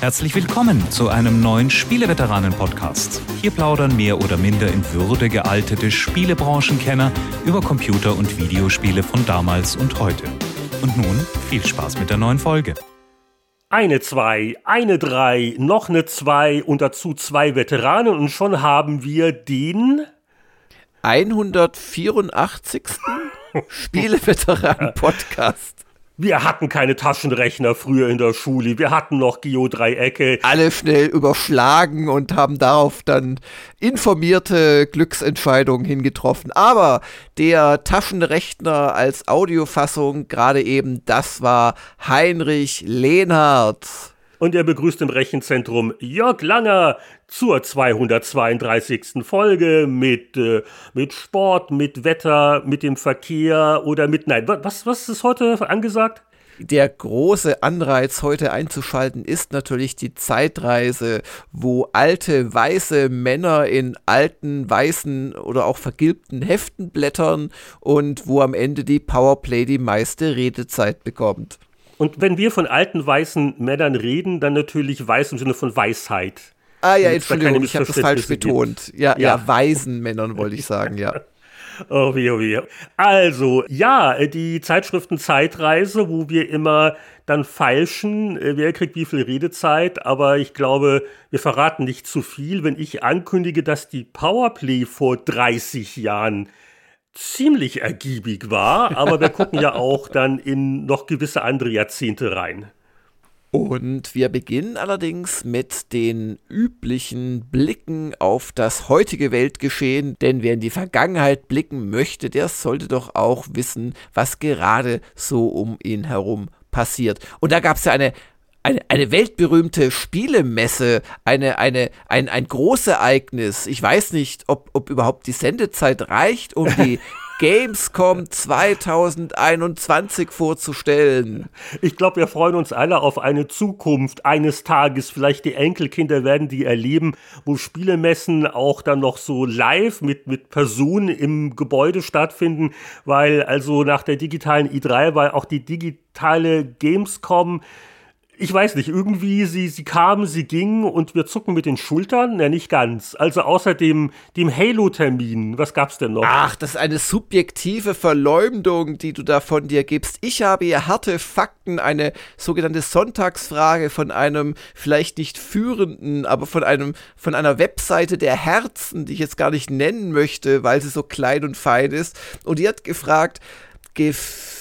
Herzlich willkommen zu einem neuen Spieleveteranen-Podcast. Hier plaudern mehr oder minder in Würde gealtete Spielebranchenkenner über Computer- und Videospiele von damals und heute. Und nun viel Spaß mit der neuen Folge. Eine zwei, eine drei, noch eine zwei und dazu zwei Veteranen und schon haben wir den 184. Spieleveteranen-Podcast. Wir hatten keine Taschenrechner früher in der Schule. Wir hatten noch Geodreiecke. Alle schnell überschlagen und haben darauf dann informierte Glücksentscheidungen hingetroffen. Aber der Taschenrechner als Audiofassung gerade eben, das war Heinrich Lehnhardt. Und er begrüßt im Rechenzentrum Jörg Langer zur 232. Folge mit, äh, mit Sport, mit Wetter, mit dem Verkehr oder mit, nein, was, was ist heute angesagt? Der große Anreiz heute einzuschalten ist natürlich die Zeitreise, wo alte weiße Männer in alten weißen oder auch vergilbten Heften blättern und wo am Ende die Powerplay die meiste Redezeit bekommt. Und wenn wir von alten weißen Männern reden, dann natürlich weiß im Sinne von Weisheit. Ah ja, Entschuldigung, ich habe das falsch betont. Ja, ja, ja, weisen Männern wollte ich sagen, ja. Oh wie, oh wie. Also, ja, die Zeitschriften Zeitreise, wo wir immer dann feilschen, äh, wer kriegt wie viel Redezeit, aber ich glaube, wir verraten nicht zu viel, wenn ich ankündige, dass die Powerplay vor 30 Jahren ziemlich ergiebig war, aber wir gucken ja auch dann in noch gewisse andere Jahrzehnte rein. Und wir beginnen allerdings mit den üblichen Blicken auf das heutige Weltgeschehen, denn wer in die Vergangenheit blicken möchte, der sollte doch auch wissen, was gerade so um ihn herum passiert. Und da gab es ja eine eine, eine weltberühmte Spielemesse, eine, eine, ein, ein Großereignis. Ich weiß nicht, ob, ob überhaupt die Sendezeit reicht, um die Gamescom 2021 vorzustellen. Ich glaube, wir freuen uns alle auf eine Zukunft eines Tages. Vielleicht die Enkelkinder werden die erleben, wo Spielemessen auch dann noch so live mit, mit Personen im Gebäude stattfinden, weil also nach der digitalen i3 war auch die digitale Gamescom ich weiß nicht, irgendwie, sie, sie kamen, sie gingen und wir zucken mit den Schultern? Ja, nicht ganz. Also außer dem, dem Halo-Termin, was gab's denn noch? Ach, das ist eine subjektive Verleumdung, die du da von dir gibst. Ich habe hier harte Fakten, eine sogenannte Sonntagsfrage von einem vielleicht nicht führenden, aber von einem, von einer Webseite der Herzen, die ich jetzt gar nicht nennen möchte, weil sie so klein und fein ist. Und die hat gefragt, gefällt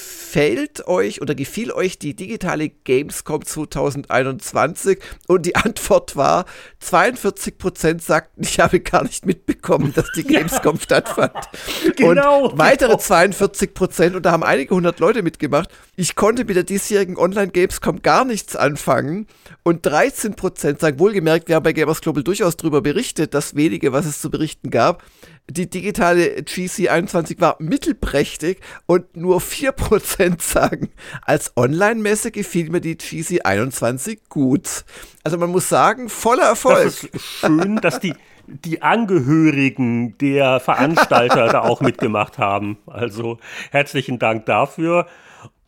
euch oder gefiel euch die digitale Gamescom 2021? Und die Antwort war, 42% sagten, ich habe gar nicht mitbekommen, dass die Gamescom ja. stattfand. Genau. Und weitere 42%, und da haben einige hundert Leute mitgemacht, ich konnte mit der diesjährigen Online-Gamescom gar nichts anfangen. Und 13% sagen, wohlgemerkt, wir haben bei Gamers Global durchaus darüber berichtet, das wenige, was es zu berichten gab, die digitale GC21 war mittelprächtig und nur 4% sagen, als Online-Messe gefiel mir die GC21 gut. Also man muss sagen, voller Erfolg. Das ist schön, dass die, die Angehörigen der Veranstalter da auch mitgemacht haben. Also herzlichen Dank dafür.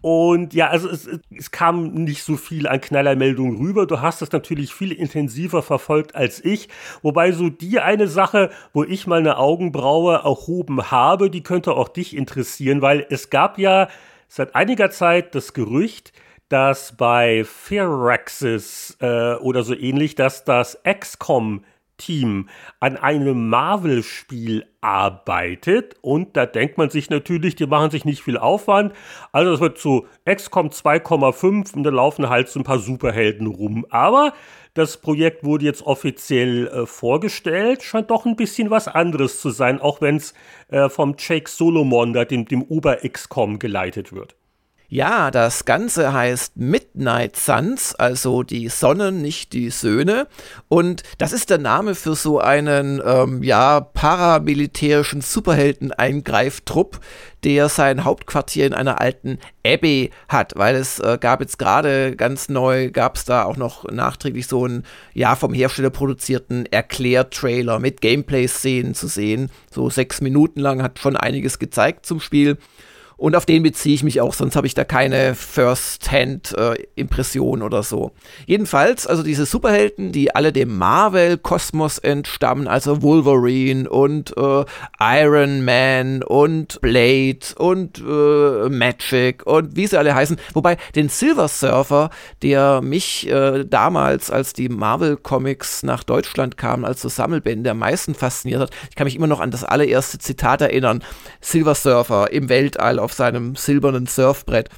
Und ja, also es, es, kam nicht so viel an Knallermeldungen rüber. Du hast es natürlich viel intensiver verfolgt als ich. Wobei so die eine Sache, wo ich mal eine Augenbraue erhoben habe, die könnte auch dich interessieren, weil es gab ja seit einiger Zeit das Gerücht, dass bei Firaxis äh, oder so ähnlich, dass das XCOM Team an einem Marvel-Spiel arbeitet und da denkt man sich natürlich, die machen sich nicht viel Aufwand. Also es wird zu XCOM 2,5 und da laufen halt so ein paar Superhelden rum. Aber das Projekt wurde jetzt offiziell äh, vorgestellt, scheint doch ein bisschen was anderes zu sein, auch wenn es äh, vom Jake Solomon, da dem, dem Ober-XCOM geleitet wird. Ja, das Ganze heißt Midnight Suns, also die Sonnen, nicht die Söhne. Und das ist der Name für so einen, ähm, ja, paramilitärischen Superhelden-Eingreiftrupp, der sein Hauptquartier in einer alten Abbey hat, weil es äh, gab jetzt gerade ganz neu, gab es da auch noch nachträglich so einen, ja, vom Hersteller produzierten Erklärtrailer mit Gameplay-Szenen zu sehen. So sechs Minuten lang hat schon einiges gezeigt zum Spiel. Und auf den beziehe ich mich auch, sonst habe ich da keine First-Hand-Impression äh, oder so. Jedenfalls, also diese Superhelden, die alle dem Marvel-Kosmos entstammen, also Wolverine und äh, Iron Man und Blade und äh, Magic und wie sie alle heißen. Wobei den Silver Surfer, der mich äh, damals, als die Marvel-Comics nach Deutschland kamen, als so Sammelbände am meisten fasziniert hat, ich kann mich immer noch an das allererste Zitat erinnern. Silver Surfer im Weltall auf seinem silbernen Surfbrett.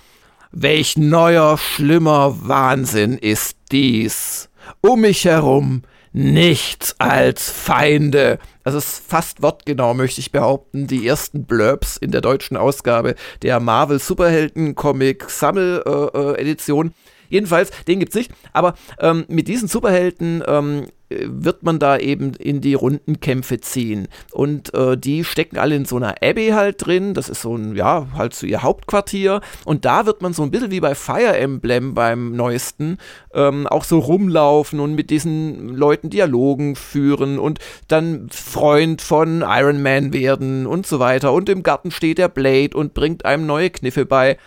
Welch neuer, schlimmer Wahnsinn ist dies. Um mich herum nichts als Feinde. Es ist fast wortgenau, möchte ich behaupten, die ersten Blurbs in der deutschen Ausgabe der Marvel Superhelden Comic Sammel äh, äh, Edition. Jedenfalls, den gibt's nicht. Aber ähm, mit diesen Superhelden ähm, wird man da eben in die Rundenkämpfe ziehen. Und äh, die stecken alle in so einer Abbey halt drin. Das ist so ein, ja, halt so ihr Hauptquartier. Und da wird man so ein bisschen wie bei Fire Emblem beim neuesten ähm, auch so rumlaufen und mit diesen Leuten Dialogen führen und dann Freund von Iron Man werden und so weiter. Und im Garten steht der Blade und bringt einem neue Kniffe bei.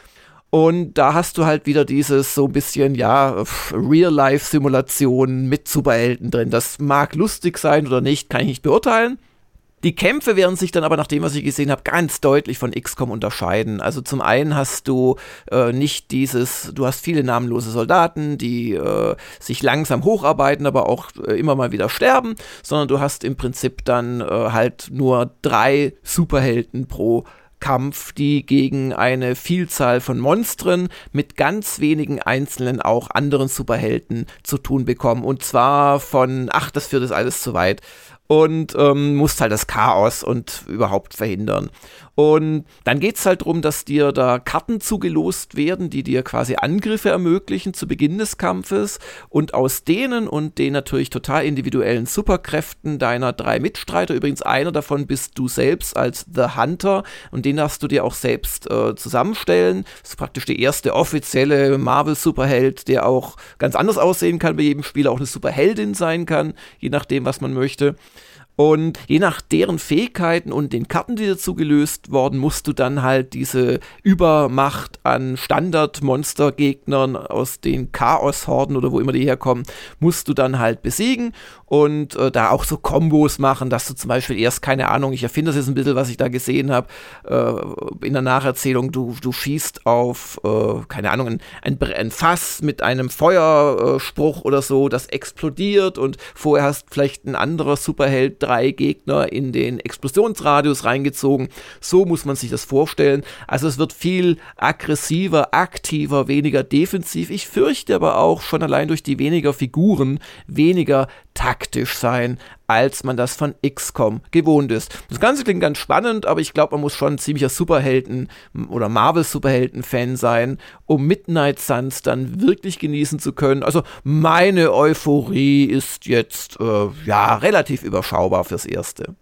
Und da hast du halt wieder dieses so ein bisschen, ja, Real-Life-Simulation mit Superhelden drin. Das mag lustig sein oder nicht, kann ich nicht beurteilen. Die Kämpfe werden sich dann aber nach dem, was ich gesehen habe, ganz deutlich von XCOM unterscheiden. Also zum einen hast du äh, nicht dieses, du hast viele namenlose Soldaten, die äh, sich langsam hocharbeiten, aber auch äh, immer mal wieder sterben, sondern du hast im Prinzip dann äh, halt nur drei Superhelden pro Kampf, die gegen eine Vielzahl von Monstern mit ganz wenigen einzelnen auch anderen Superhelden zu tun bekommen. Und zwar von, ach, das führt es alles zu weit und ähm, musst halt das Chaos und überhaupt verhindern. Und dann geht es halt darum, dass dir da Karten zugelost werden, die dir quasi Angriffe ermöglichen zu Beginn des Kampfes. Und aus denen und den natürlich total individuellen Superkräften deiner drei Mitstreiter, übrigens einer davon bist du selbst als The Hunter und den darfst du dir auch selbst äh, zusammenstellen. Das ist praktisch der erste offizielle Marvel-Superheld, der auch ganz anders aussehen kann bei jedem Spieler, auch eine Superheldin sein kann, je nachdem, was man möchte. Und je nach deren Fähigkeiten und den Karten, die dazu gelöst worden, musst du dann halt diese Übermacht an Standard-Monster-Gegnern aus den Chaos-Horden oder wo immer die herkommen, musst du dann halt besiegen und äh, da auch so Kombos machen, dass du zum Beispiel erst, keine Ahnung, ich erfinde das jetzt ein bisschen, was ich da gesehen habe, äh, in der Nacherzählung, du, du schießt auf, äh, keine Ahnung, ein, ein, ein, Fass mit einem Feuerspruch oder so, das explodiert und vorher hast vielleicht ein anderer Superheld drei Gegner in den Explosionsradius reingezogen. So muss man sich das vorstellen. Also es wird viel aggressiver, aktiver, weniger defensiv. Ich fürchte aber auch schon allein durch die weniger Figuren, weniger taktisch sein, als man das von XCOM gewohnt ist. Das Ganze klingt ganz spannend, aber ich glaube, man muss schon ein ziemlicher Superhelden- oder Marvel-Superhelden-Fan sein, um Midnight Suns dann wirklich genießen zu können. Also meine Euphorie ist jetzt äh, ja relativ überschaubar fürs Erste.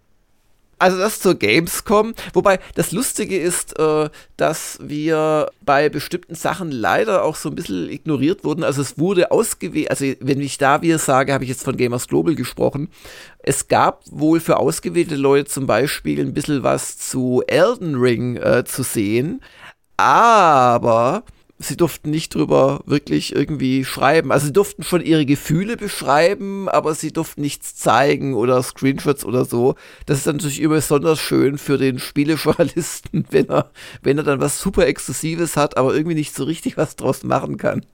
Also das zur Gamescom. Wobei das Lustige ist, äh, dass wir bei bestimmten Sachen leider auch so ein bisschen ignoriert wurden. Also es wurde ausgewählt, also wenn ich da wir sage, habe ich jetzt von Gamers Global gesprochen. Es gab wohl für ausgewählte Leute zum Beispiel ein bisschen was zu Elden Ring äh, zu sehen. Aber sie durften nicht drüber wirklich irgendwie schreiben. Also sie durften schon ihre Gefühle beschreiben, aber sie durften nichts zeigen oder Screenshots oder so. Das ist natürlich immer besonders schön für den Spielejournalisten, wenn er, wenn er dann was super Exklusives hat, aber irgendwie nicht so richtig was draus machen kann.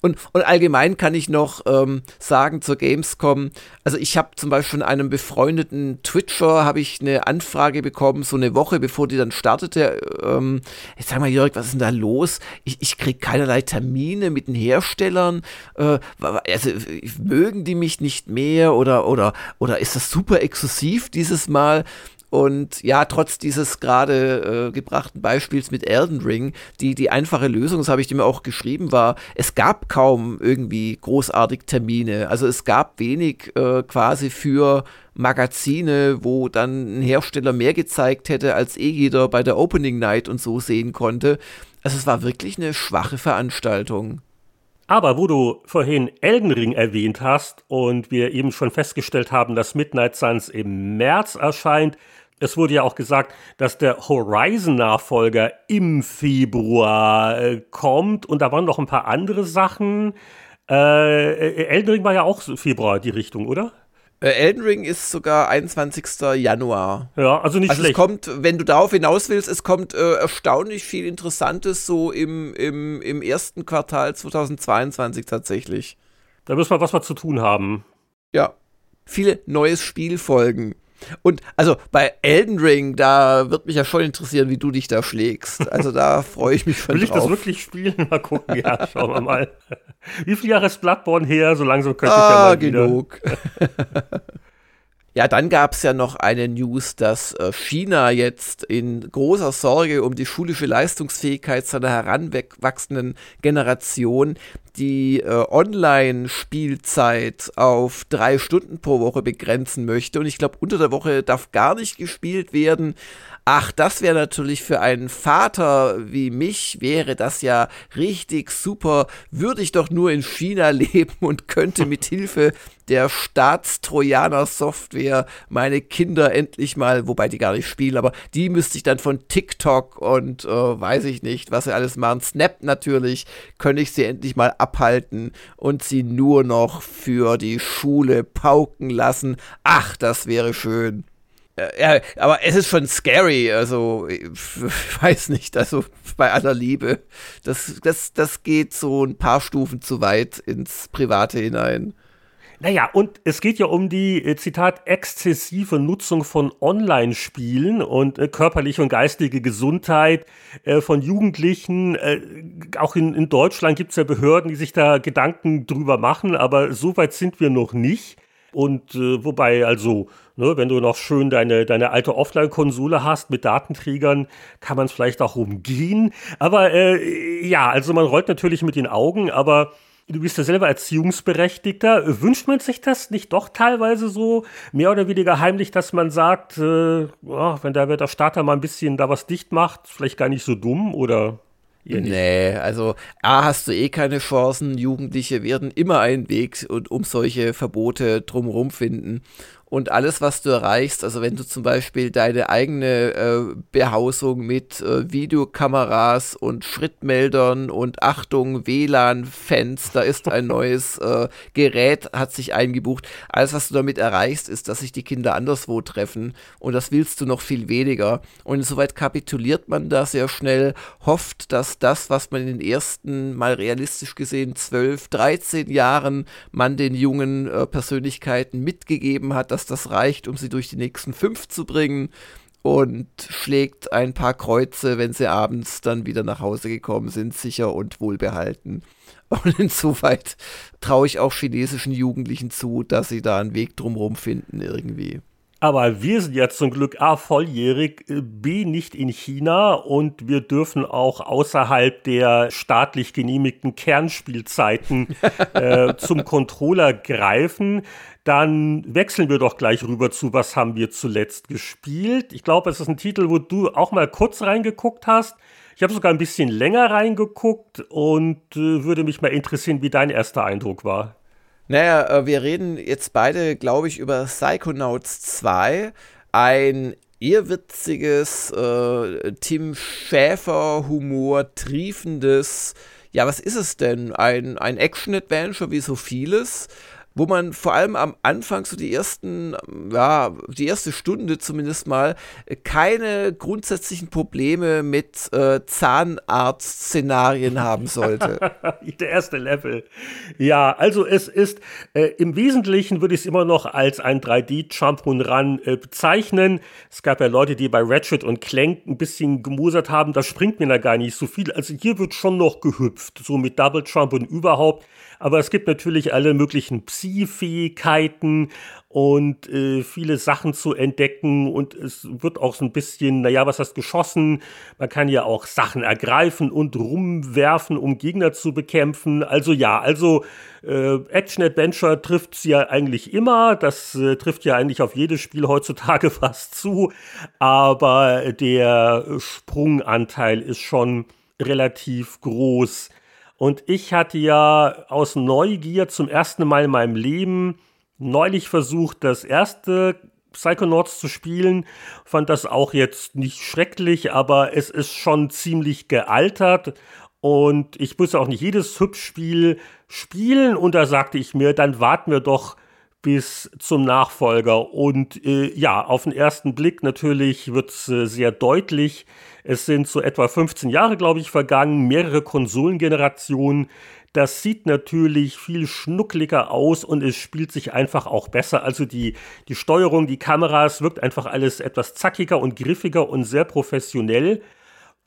Und, und allgemein kann ich noch ähm, sagen zur Gamescom, also ich habe zum Beispiel von einem befreundeten Twitcher habe ich eine Anfrage bekommen, so eine Woche bevor die dann startete. Ähm, jetzt sag mal, Jörg, was ist denn da los? Ich, ich kriege keinerlei Termine mit den Herstellern. Äh, also mögen die mich nicht mehr oder, oder, oder ist das super exklusiv dieses Mal? Und ja, trotz dieses gerade äh, gebrachten Beispiels mit Elden Ring, die, die einfache Lösung, das habe ich dir auch geschrieben, war, es gab kaum irgendwie großartig Termine. Also es gab wenig äh, quasi für Magazine, wo dann ein Hersteller mehr gezeigt hätte, als eh jeder bei der Opening Night und so sehen konnte. Also es war wirklich eine schwache Veranstaltung. Aber wo du vorhin Elden Ring erwähnt hast und wir eben schon festgestellt haben, dass Midnight Suns im März erscheint, Es wurde ja auch gesagt, dass der Horizon-Nachfolger im Februar äh, kommt und da waren noch ein paar andere Sachen. Äh, Elden Ring war ja auch Februar die Richtung, oder? Äh, Elden Ring ist sogar 21. Januar. Ja, also nicht also schlecht. Es kommt, wenn du darauf hinaus willst, es kommt äh, erstaunlich viel Interessantes so im, im, im ersten Quartal 2022 tatsächlich. Da müssen wir was mal zu tun haben. Ja. Viele neues Spielfolgen. Und also bei Elden Ring, da wird mich ja schon interessieren, wie du dich da schlägst. Also da freue ich mich schon Will drauf. ich das wirklich spielen? Mal gucken, ja, schauen wir mal. Wie viele Jahre ist Bloodborne her? So langsam könnte ah, ich ja mal wieder. Ja, dann gab es ja noch eine News, dass äh, China jetzt in großer Sorge um die schulische Leistungsfähigkeit seiner heranwachsenden Generation die äh, Online-Spielzeit auf drei Stunden pro Woche begrenzen möchte. Und ich glaube, unter der Woche darf gar nicht gespielt werden. Ach, das wäre natürlich für einen Vater wie mich, wäre das ja richtig super. Würde ich doch nur in China leben und könnte mit Hilfe der Staatstrojaner-Software meine Kinder endlich mal, wobei die gar nicht spielen, aber die müsste ich dann von TikTok und äh, weiß ich nicht, was sie alles machen, Snap natürlich, könnte ich sie endlich mal abhalten und sie nur noch für die Schule pauken lassen. Ach, das wäre schön. Ja, aber es ist schon scary, also ich weiß nicht, also bei aller Liebe, das, das, das geht so ein paar Stufen zu weit ins Private hinein. Naja, und es geht ja um die, äh, Zitat, exzessive Nutzung von Online-Spielen und äh, körperliche und geistige Gesundheit äh, von Jugendlichen. Äh, auch in, in Deutschland gibt es ja Behörden, die sich da Gedanken drüber machen, aber so weit sind wir noch nicht. Und äh, wobei also, ne, wenn du noch schön deine, deine alte Offline-Konsole hast mit Datenträgern, kann man es vielleicht auch umgehen. Aber äh, ja, also man rollt natürlich mit den Augen, aber du bist ja selber Erziehungsberechtigter. Wünscht man sich das nicht doch teilweise so mehr oder weniger heimlich, dass man sagt, äh, oh, wenn der, der Starter mal ein bisschen da was dicht macht, vielleicht gar nicht so dumm oder? Nee, also A hast du eh keine Chancen. Jugendliche werden immer einen Weg und um solche Verbote drumherum finden und alles, was du erreichst, also wenn du zum Beispiel deine eigene äh, Behausung mit äh, Videokameras und Schrittmeldern und Achtung, WLAN-Fans, da ist ein neues äh, Gerät, hat sich eingebucht. Alles, was du damit erreichst, ist, dass sich die Kinder anderswo treffen und das willst du noch viel weniger. Und insoweit kapituliert man da sehr schnell, hofft, dass das, was man in den ersten, mal realistisch gesehen, 12, 13 Jahren man den jungen äh, Persönlichkeiten mitgegeben hat, dass dass das reicht, um sie durch die nächsten fünf zu bringen und schlägt ein paar Kreuze, wenn sie abends dann wieder nach Hause gekommen sind, sicher und wohlbehalten. Und insoweit traue ich auch chinesischen Jugendlichen zu, dass sie da einen Weg drumherum finden irgendwie. Aber wir sind ja zum Glück A volljährig, B nicht in China und wir dürfen auch außerhalb der staatlich genehmigten Kernspielzeiten äh, zum Controller greifen. Dann wechseln wir doch gleich rüber zu, was haben wir zuletzt gespielt. Ich glaube, es ist ein Titel, wo du auch mal kurz reingeguckt hast. Ich habe sogar ein bisschen länger reingeguckt und äh, würde mich mal interessieren, wie dein erster Eindruck war. Naja, äh, wir reden jetzt beide, glaube ich, über Psychonauts 2. Ein irrwitziges, äh, Tim Schäfer-Humor triefendes, ja, was ist es denn? Ein, ein Action-Adventure wie so vieles wo man vor allem am Anfang so die ersten, ja, die erste Stunde zumindest mal keine grundsätzlichen Probleme mit äh, Zahnarzt-Szenarien haben sollte. Der erste Level. Ja, also es ist äh, im Wesentlichen würde ich es immer noch als ein 3D-Jump und Run äh, bezeichnen. Es gab ja Leute, die bei Ratchet und Clank ein bisschen gemosert haben, da springt mir da gar nicht so viel. Also hier wird schon noch gehüpft, so mit Double Jump und überhaupt. Aber es gibt natürlich alle möglichen Psi-Fähigkeiten und äh, viele Sachen zu entdecken und es wird auch so ein bisschen, naja, was heißt geschossen? Man kann ja auch Sachen ergreifen und rumwerfen, um Gegner zu bekämpfen. Also ja, also äh, Action-Adventure trifft sie ja eigentlich immer. Das äh, trifft ja eigentlich auf jedes Spiel heutzutage fast zu. Aber der Sprunganteil ist schon relativ groß. Und ich hatte ja aus Neugier zum ersten Mal in meinem Leben neulich versucht, das erste Psychonauts zu spielen. Fand das auch jetzt nicht schrecklich, aber es ist schon ziemlich gealtert. Und ich muss auch nicht jedes Hübschspiel spielen. Und da sagte ich mir, dann warten wir doch bis zum Nachfolger. Und äh, ja, auf den ersten Blick natürlich wird es äh, sehr deutlich. Es sind so etwa 15 Jahre, glaube ich, vergangen, mehrere Konsolengenerationen. Das sieht natürlich viel schnuckliger aus und es spielt sich einfach auch besser. Also die, die Steuerung, die Kameras, wirkt einfach alles etwas zackiger und griffiger und sehr professionell.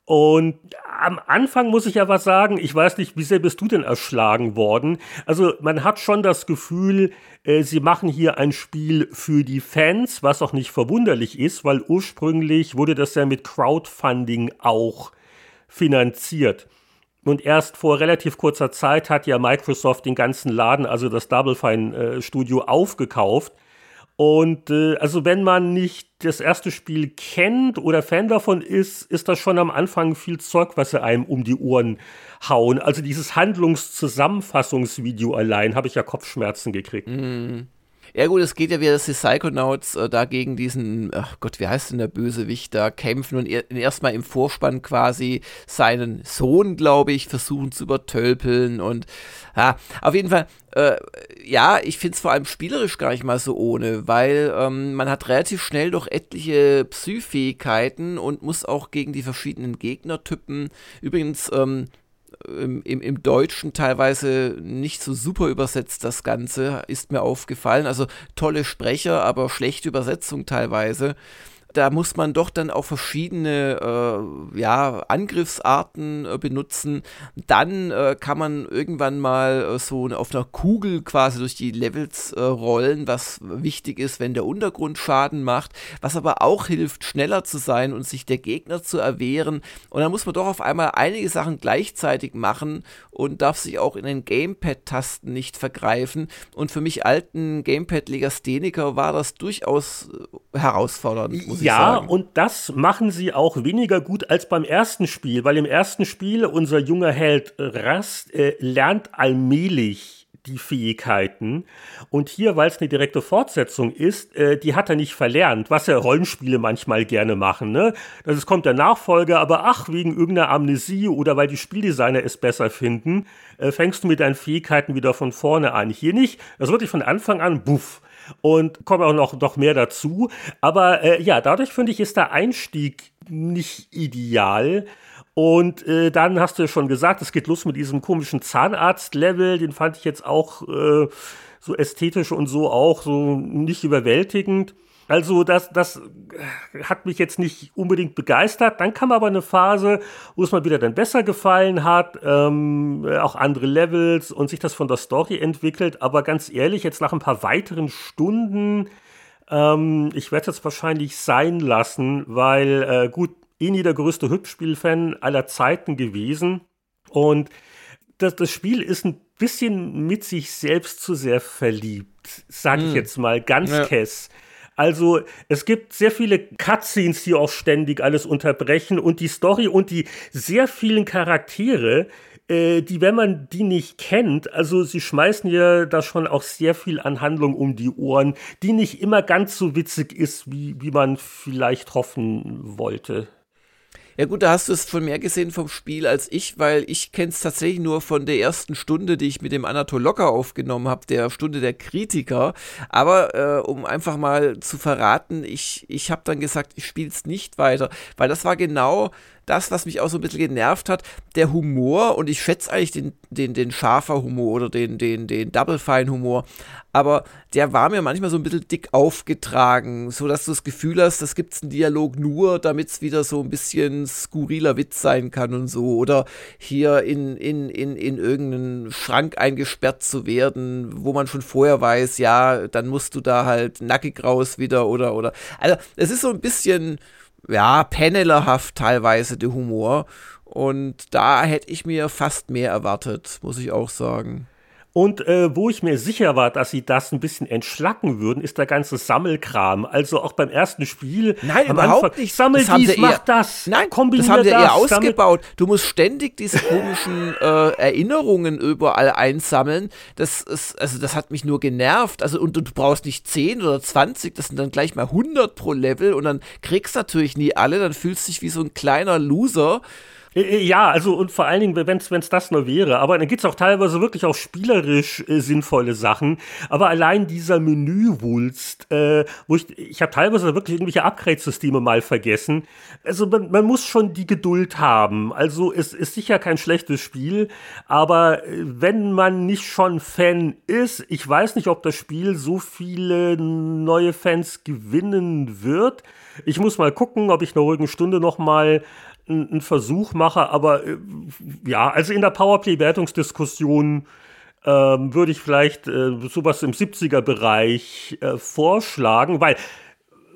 Und am Anfang muss ich ja was sagen, ich weiß nicht, wie sehr bist du denn erschlagen worden? Also man hat schon das Gefühl, äh, sie machen hier ein Spiel für die Fans, was auch nicht verwunderlich ist, weil ursprünglich wurde das ja mit Crowdfunding auch finanziert. Und erst vor relativ kurzer Zeit hat ja Microsoft den ganzen Laden, also das Double Fine äh, Studio, aufgekauft. Und äh, also wenn man nicht das erste Spiel kennt oder Fan davon ist, ist das schon am Anfang viel Zeug, was sie einem um die Ohren hauen. Also dieses Handlungszusammenfassungsvideo allein habe ich ja Kopfschmerzen gekriegt. Mm. Ja gut, es geht ja wieder, dass die Psychonauts äh, da gegen diesen, ach Gott, wie heißt denn der Bösewicht da, kämpfen und er, erstmal im Vorspann quasi seinen Sohn, glaube ich, versuchen zu übertölpeln und ja, auf jeden Fall, äh, ja, ich finde es vor allem spielerisch gar nicht mal so ohne, weil ähm, man hat relativ schnell doch etliche Psy-Fähigkeiten und muss auch gegen die verschiedenen Gegnertypen, übrigens, ähm, im, im, im Deutschen teilweise nicht so super übersetzt, das Ganze, ist mir aufgefallen. Also tolle Sprecher, aber schlechte Übersetzung teilweise da muss man doch dann auch verschiedene äh, ja, Angriffsarten äh, benutzen. Dann äh, kann man irgendwann mal äh, so auf einer Kugel quasi durch die Levels äh, rollen, was wichtig ist, wenn der Untergrund Schaden macht, was aber auch hilft, schneller zu sein und sich der Gegner zu erwehren. Und dann muss man doch auf einmal einige Sachen gleichzeitig machen und darf sich auch in den Gamepad-Tasten nicht vergreifen. Und für mich alten Gamepad-Legastheniker war das durchaus äh, herausfordernd, muss ja, und das machen sie auch weniger gut als beim ersten Spiel, weil im ersten Spiel unser junger Held Rast äh, lernt allmählich die Fähigkeiten. Und hier, weil es eine direkte Fortsetzung ist, äh, die hat er nicht verlernt, was ja Rollenspiele manchmal gerne machen. Ne? Das ist, kommt der Nachfolger, aber ach, wegen irgendeiner Amnesie oder weil die Spieldesigner es besser finden, äh, fängst du mit deinen Fähigkeiten wieder von vorne an. Hier nicht. Das wird dich von Anfang an, buff und kommen auch noch, noch mehr dazu. Aber äh, ja, dadurch finde ich, ist der Einstieg nicht ideal. Und äh, dann hast du schon gesagt, es geht los mit diesem komischen Zahnarzt-Level. Den fand ich jetzt auch äh, so ästhetisch und so auch so nicht überwältigend. Also das, das hat mich jetzt nicht unbedingt begeistert. Dann kam aber eine Phase, wo es mal wieder dann besser gefallen hat, ähm, auch andere Levels und sich das von der Story entwickelt. Aber ganz ehrlich, jetzt nach ein paar weiteren Stunden, ähm, ich werde es wahrscheinlich sein lassen, weil äh, gut, eh nie der größte Hübschspiel-Fan aller Zeiten gewesen. Und das, das Spiel ist ein bisschen mit sich selbst zu sehr verliebt, sag ich hm. jetzt mal ganz ja. kess. Also es gibt sehr viele Cutscenes, die auch ständig alles unterbrechen und die Story und die sehr vielen Charaktere, äh, die, wenn man die nicht kennt, also sie schmeißen ja da schon auch sehr viel an Handlung um die Ohren, die nicht immer ganz so witzig ist, wie, wie man vielleicht hoffen wollte. Ja gut, da hast du es von mehr gesehen vom Spiel als ich, weil ich kenne es tatsächlich nur von der ersten Stunde, die ich mit dem Anatol Locker aufgenommen habe, der Stunde der Kritiker. Aber äh, um einfach mal zu verraten, ich, ich habe dann gesagt, ich spiele es nicht weiter, weil das war genau das, was mich auch so ein bisschen genervt hat, der Humor, und ich schätze eigentlich den, den, den scharfer Humor oder den, den, den Double Fine Humor, aber der war mir manchmal so ein bisschen dick aufgetragen, so dass du das Gefühl hast, das gibt's einen Dialog nur, damit es wieder so ein bisschen skurriler Witz sein kann und so, oder hier in, in, in, in irgendeinen Schrank eingesperrt zu werden, wo man schon vorher weiß, ja, dann musst du da halt nackig raus wieder oder, oder, also es ist so ein bisschen, ja, pennelerhaft teilweise der Humor. Und da hätte ich mir fast mehr erwartet, muss ich auch sagen. Und äh, wo ich mir sicher war, dass sie das ein bisschen entschlacken würden, ist der ganze Sammelkram. Also auch beim ersten Spiel. Nein, überhaupt Anfang, nicht. Sammel das dies, mach das. Nein, das haben sie das, eher ausgebaut. Du musst ständig diese komischen äh, Erinnerungen überall einsammeln. Das ist, also das hat mich nur genervt. Also und, und, du brauchst nicht 10 oder 20, das sind dann gleich mal 100 pro Level und dann kriegst du natürlich nie alle. Dann fühlst du dich wie so ein kleiner Loser. Äh, äh, ja, also und vor allen Dingen, wenn es das nur wäre. Aber dann gibt es auch teilweise wirklich auch spielerisch äh, sinnvolle Sachen. Aber allein dieser Menüwulst, äh, wo ich, ich habe teilweise wirklich irgendwelche Upgrade-Systeme mal vergessen. Also man, man muss schon die Geduld haben. Also es ist sicher kein schlechtes Spiel, aber wenn man nicht schon Fan ist, ich weiß nicht, ob das Spiel so viele neue Fans gewinnen wird. Ich muss mal gucken, ob ich in einer ruhigen Stunde noch mal einen Versuch mache, aber äh, ja, also in der Powerplay-Wertungsdiskussion ähm, würde ich vielleicht äh, sowas im 70er-Bereich äh, vorschlagen, weil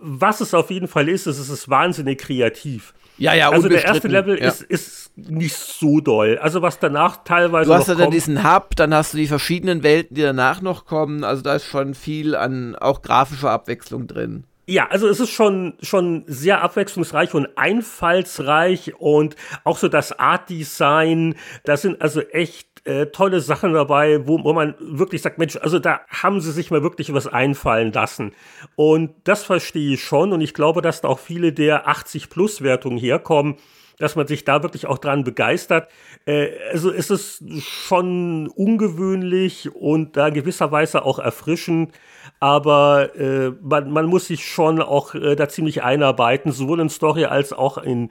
was es auf jeden Fall ist, ist, es ist wahnsinnig kreativ. Ja, ja, Also der erste Level ja. ist, ist nicht so doll. Also was danach teilweise. Du hast ja dann diesen Hub, dann hast du die verschiedenen Welten, die danach noch kommen. Also da ist schon viel an auch grafischer Abwechslung drin. Ja, also es ist schon, schon sehr abwechslungsreich und einfallsreich und auch so das Art Design, da sind also echt äh, tolle Sachen dabei, wo, wo man wirklich sagt, Mensch, also da haben sie sich mal wirklich was einfallen lassen. Und das verstehe ich schon und ich glaube, dass da auch viele der 80-Plus-Wertungen herkommen, dass man sich da wirklich auch dran begeistert. Äh, also es ist schon ungewöhnlich und da gewisserweise auch erfrischend aber äh, man, man muss sich schon auch äh, da ziemlich einarbeiten, sowohl in Story als auch in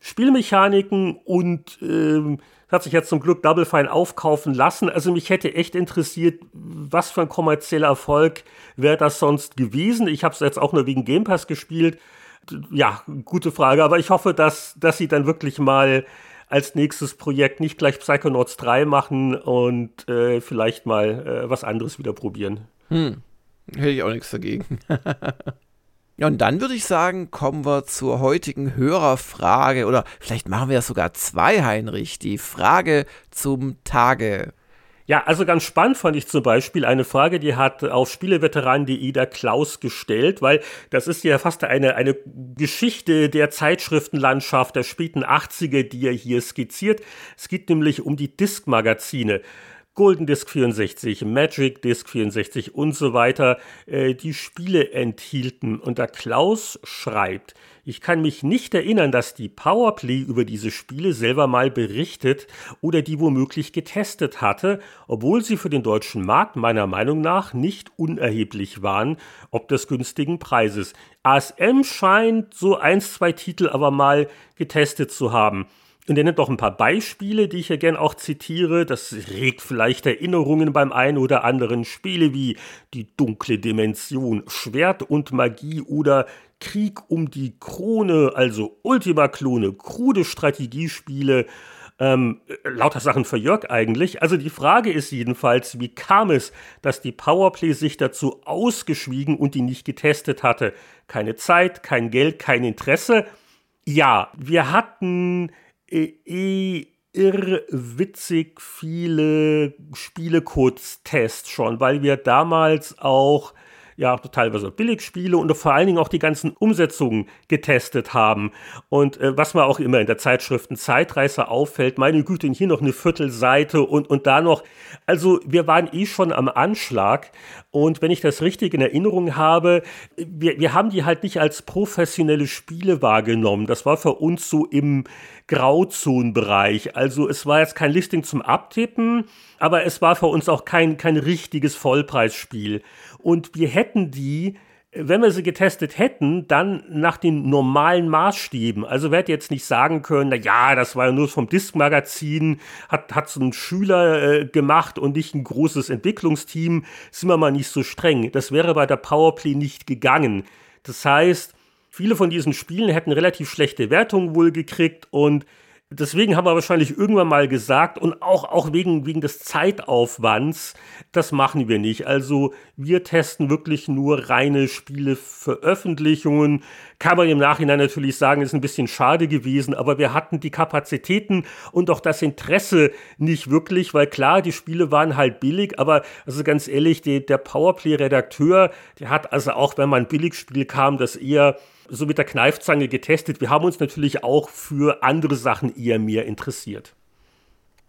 Spielmechaniken und äh, hat sich jetzt zum Glück Double Fine aufkaufen lassen. Also mich hätte echt interessiert, was für ein kommerzieller Erfolg wäre das sonst gewesen. Ich habe es jetzt auch nur wegen Game Pass gespielt. Ja, gute Frage, aber ich hoffe, dass, dass sie dann wirklich mal als nächstes Projekt nicht gleich Psychonauts 3 machen und äh, vielleicht mal äh, was anderes wieder probieren. Hm. Hätte ich auch nichts dagegen. ja, und dann würde ich sagen, kommen wir zur heutigen Hörerfrage. Oder vielleicht machen wir ja sogar zwei, Heinrich. Die Frage zum Tage. Ja, also ganz spannend fand ich zum Beispiel eine Frage, die hat auf Spieleveteran.de der Klaus gestellt, weil das ist ja fast eine, eine Geschichte der Zeitschriftenlandschaft der späten 80er, die er hier skizziert. Es geht nämlich um die Disk-Magazine. Golden Disk 64, Magic Disk 64 und so weiter, äh, die Spiele enthielten. Und der Klaus schreibt, ich kann mich nicht erinnern, dass die Powerplay über diese Spiele selber mal berichtet oder die womöglich getestet hatte, obwohl sie für den deutschen Markt meiner Meinung nach nicht unerheblich waren, ob des günstigen Preises. ASM scheint so ein, zwei Titel aber mal getestet zu haben. Und er nennt auch ein paar Beispiele, die ich hier gern auch zitiere. Das regt vielleicht Erinnerungen beim einen oder anderen Spiele wie Die dunkle Dimension, Schwert und Magie oder Krieg um die Krone, also Ultima-Klone, krude Strategiespiele. Ähm, lauter Sachen für Jörg eigentlich. Also die Frage ist jedenfalls, wie kam es, dass die Powerplay sich dazu ausgeschwiegen und die nicht getestet hatte? Keine Zeit, kein Geld, kein Interesse. Ja, wir hatten eh irrwitzig viele Spielecodes-Tests schon, weil wir damals auch ja teilweise Billigspiele und vor allen Dingen auch die ganzen Umsetzungen getestet haben. Und äh, was man auch immer in der Zeitschriften Zeitreißer auffällt, meine Güte, hier noch eine Viertelseite und, und da noch. Also wir waren eh schon am Anschlag. Und wenn ich das richtig in Erinnerung habe, wir, wir haben die halt nicht als professionelle Spiele wahrgenommen. Das war für uns so im Grauzonenbereich. Also es war jetzt kein Listing zum Abtippen, aber es war für uns auch kein, kein richtiges Vollpreisspiel. Und wir hätten die, wenn wir sie getestet hätten, dann nach den normalen Maßstäben. Also wir hätten jetzt nicht sagen können, na ja, das war ja nur vom Disk-Magazin, hat, hat so ein Schüler äh, gemacht und nicht ein großes Entwicklungsteam, sind wir mal nicht so streng. Das wäre bei der Powerplay nicht gegangen. Das heißt, Viele von diesen Spielen hätten relativ schlechte Wertungen wohl gekriegt und Deswegen haben wir wahrscheinlich irgendwann mal gesagt und auch, auch wegen, wegen des Zeitaufwands, das machen wir nicht. Also wir testen wirklich nur reine Spieleveröffentlichungen. Kann man im Nachhinein natürlich sagen, ist ein bisschen schade gewesen, aber wir hatten die Kapazitäten und auch das Interesse nicht wirklich, weil klar, die Spiele waren halt billig, aber also ganz ehrlich, die, der Powerplay-Redakteur, der hat also auch, wenn man ein Billigspiel kam, das eher so mit der Kneifzange getestet. Wir haben uns natürlich auch für andere Sachen eher mehr interessiert.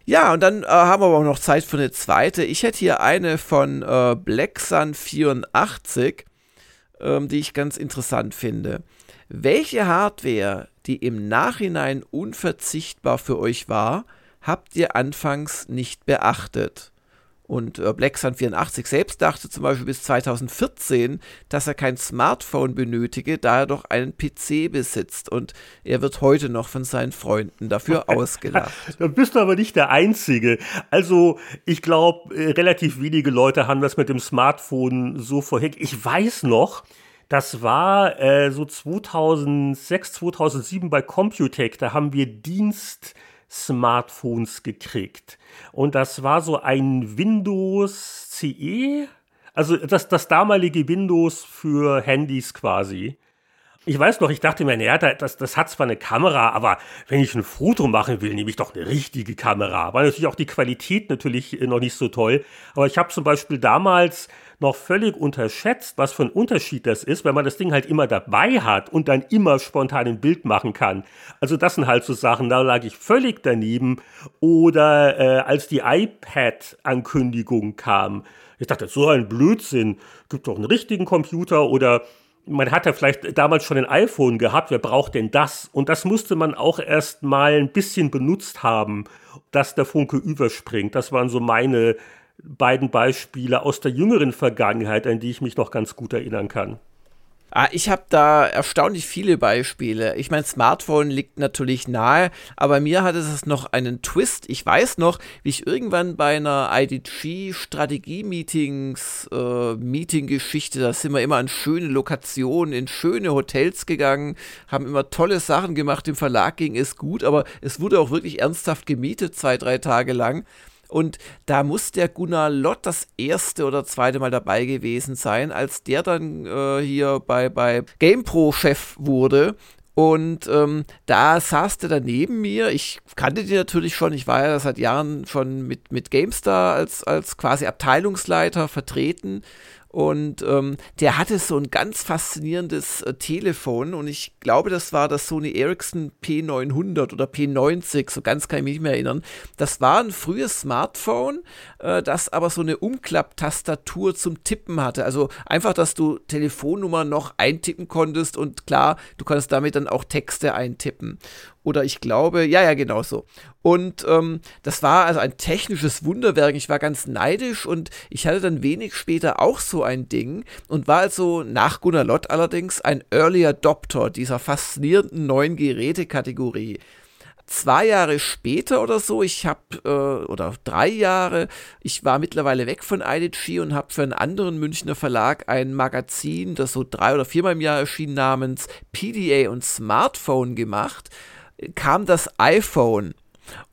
Ja, und dann äh, haben wir aber auch noch Zeit für eine zweite. Ich hätte hier eine von äh, Black Sun 84, ähm, die ich ganz interessant finde. Welche Hardware, die im Nachhinein unverzichtbar für euch war, habt ihr anfangs nicht beachtet? Und äh, Black Sun 84 selbst dachte zum Beispiel bis 2014, dass er kein Smartphone benötige, da er doch einen PC besitzt. Und er wird heute noch von seinen Freunden dafür ausgelacht. da bist du aber nicht der Einzige. Also ich glaube, äh, relativ wenige Leute haben das mit dem Smartphone so vorher. Ich weiß noch, das war äh, so 2006, 2007 bei Computec. Da haben wir Dienst Smartphones gekriegt. Und das war so ein Windows CE, also das, das damalige Windows für Handys quasi. Ich weiß noch, ich dachte mir, naja, das, das hat zwar eine Kamera, aber wenn ich ein Foto machen will, nehme ich doch eine richtige Kamera. War natürlich auch die Qualität natürlich noch nicht so toll. Aber ich habe zum Beispiel damals noch völlig unterschätzt, was für ein Unterschied das ist, wenn man das Ding halt immer dabei hat und dann immer spontan ein Bild machen kann. Also das sind halt so Sachen, da lag ich völlig daneben. Oder äh, als die iPad-Ankündigung kam, ich dachte, so ein Blödsinn, gibt doch einen richtigen Computer oder man hat ja vielleicht damals schon ein iPhone gehabt, wer braucht denn das? Und das musste man auch erst mal ein bisschen benutzt haben, dass der Funke überspringt. Das waren so meine beiden Beispiele aus der jüngeren Vergangenheit, an die ich mich noch ganz gut erinnern kann. Ah, ich habe da erstaunlich viele Beispiele. Ich meine, Smartphone liegt natürlich nahe, aber mir hat es noch einen Twist. Ich weiß noch, wie ich irgendwann bei einer IDG Strategie-Meetings, äh, da sind wir immer an schöne Lokationen, in schöne Hotels gegangen, haben immer tolle Sachen gemacht, dem Verlag ging es gut, aber es wurde auch wirklich ernsthaft gemietet, zwei, drei Tage lang. Und da muss der Gunnar Lott das erste oder zweite Mal dabei gewesen sein, als der dann äh, hier bei, bei GamePro Chef wurde. Und ähm, da saß der daneben mir. Ich kannte die natürlich schon. Ich war ja seit Jahren schon mit, mit GameStar als, als quasi Abteilungsleiter vertreten. Und ähm, der hatte so ein ganz faszinierendes äh, Telefon und ich glaube, das war das Sony Ericsson P900 oder P90, so ganz kann ich mich nicht mehr erinnern. Das war ein frühes Smartphone, äh, das aber so eine Umklapptastatur zum Tippen hatte. Also einfach, dass du Telefonnummern noch eintippen konntest und klar, du konntest damit dann auch Texte eintippen. Oder ich glaube, ja, ja, genau so. Und ähm, das war also ein technisches Wunderwerk. Ich war ganz neidisch und ich hatte dann wenig später auch so ein Ding und war also nach Gunnar Lott allerdings ein Early Adopter dieser faszinierenden neuen Gerätekategorie zwei Jahre später oder so, ich habe, äh, oder drei Jahre, ich war mittlerweile weg von IDG und habe für einen anderen Münchner Verlag ein Magazin, das so drei oder viermal im Jahr erschien, namens PDA und Smartphone gemacht kam das iPhone.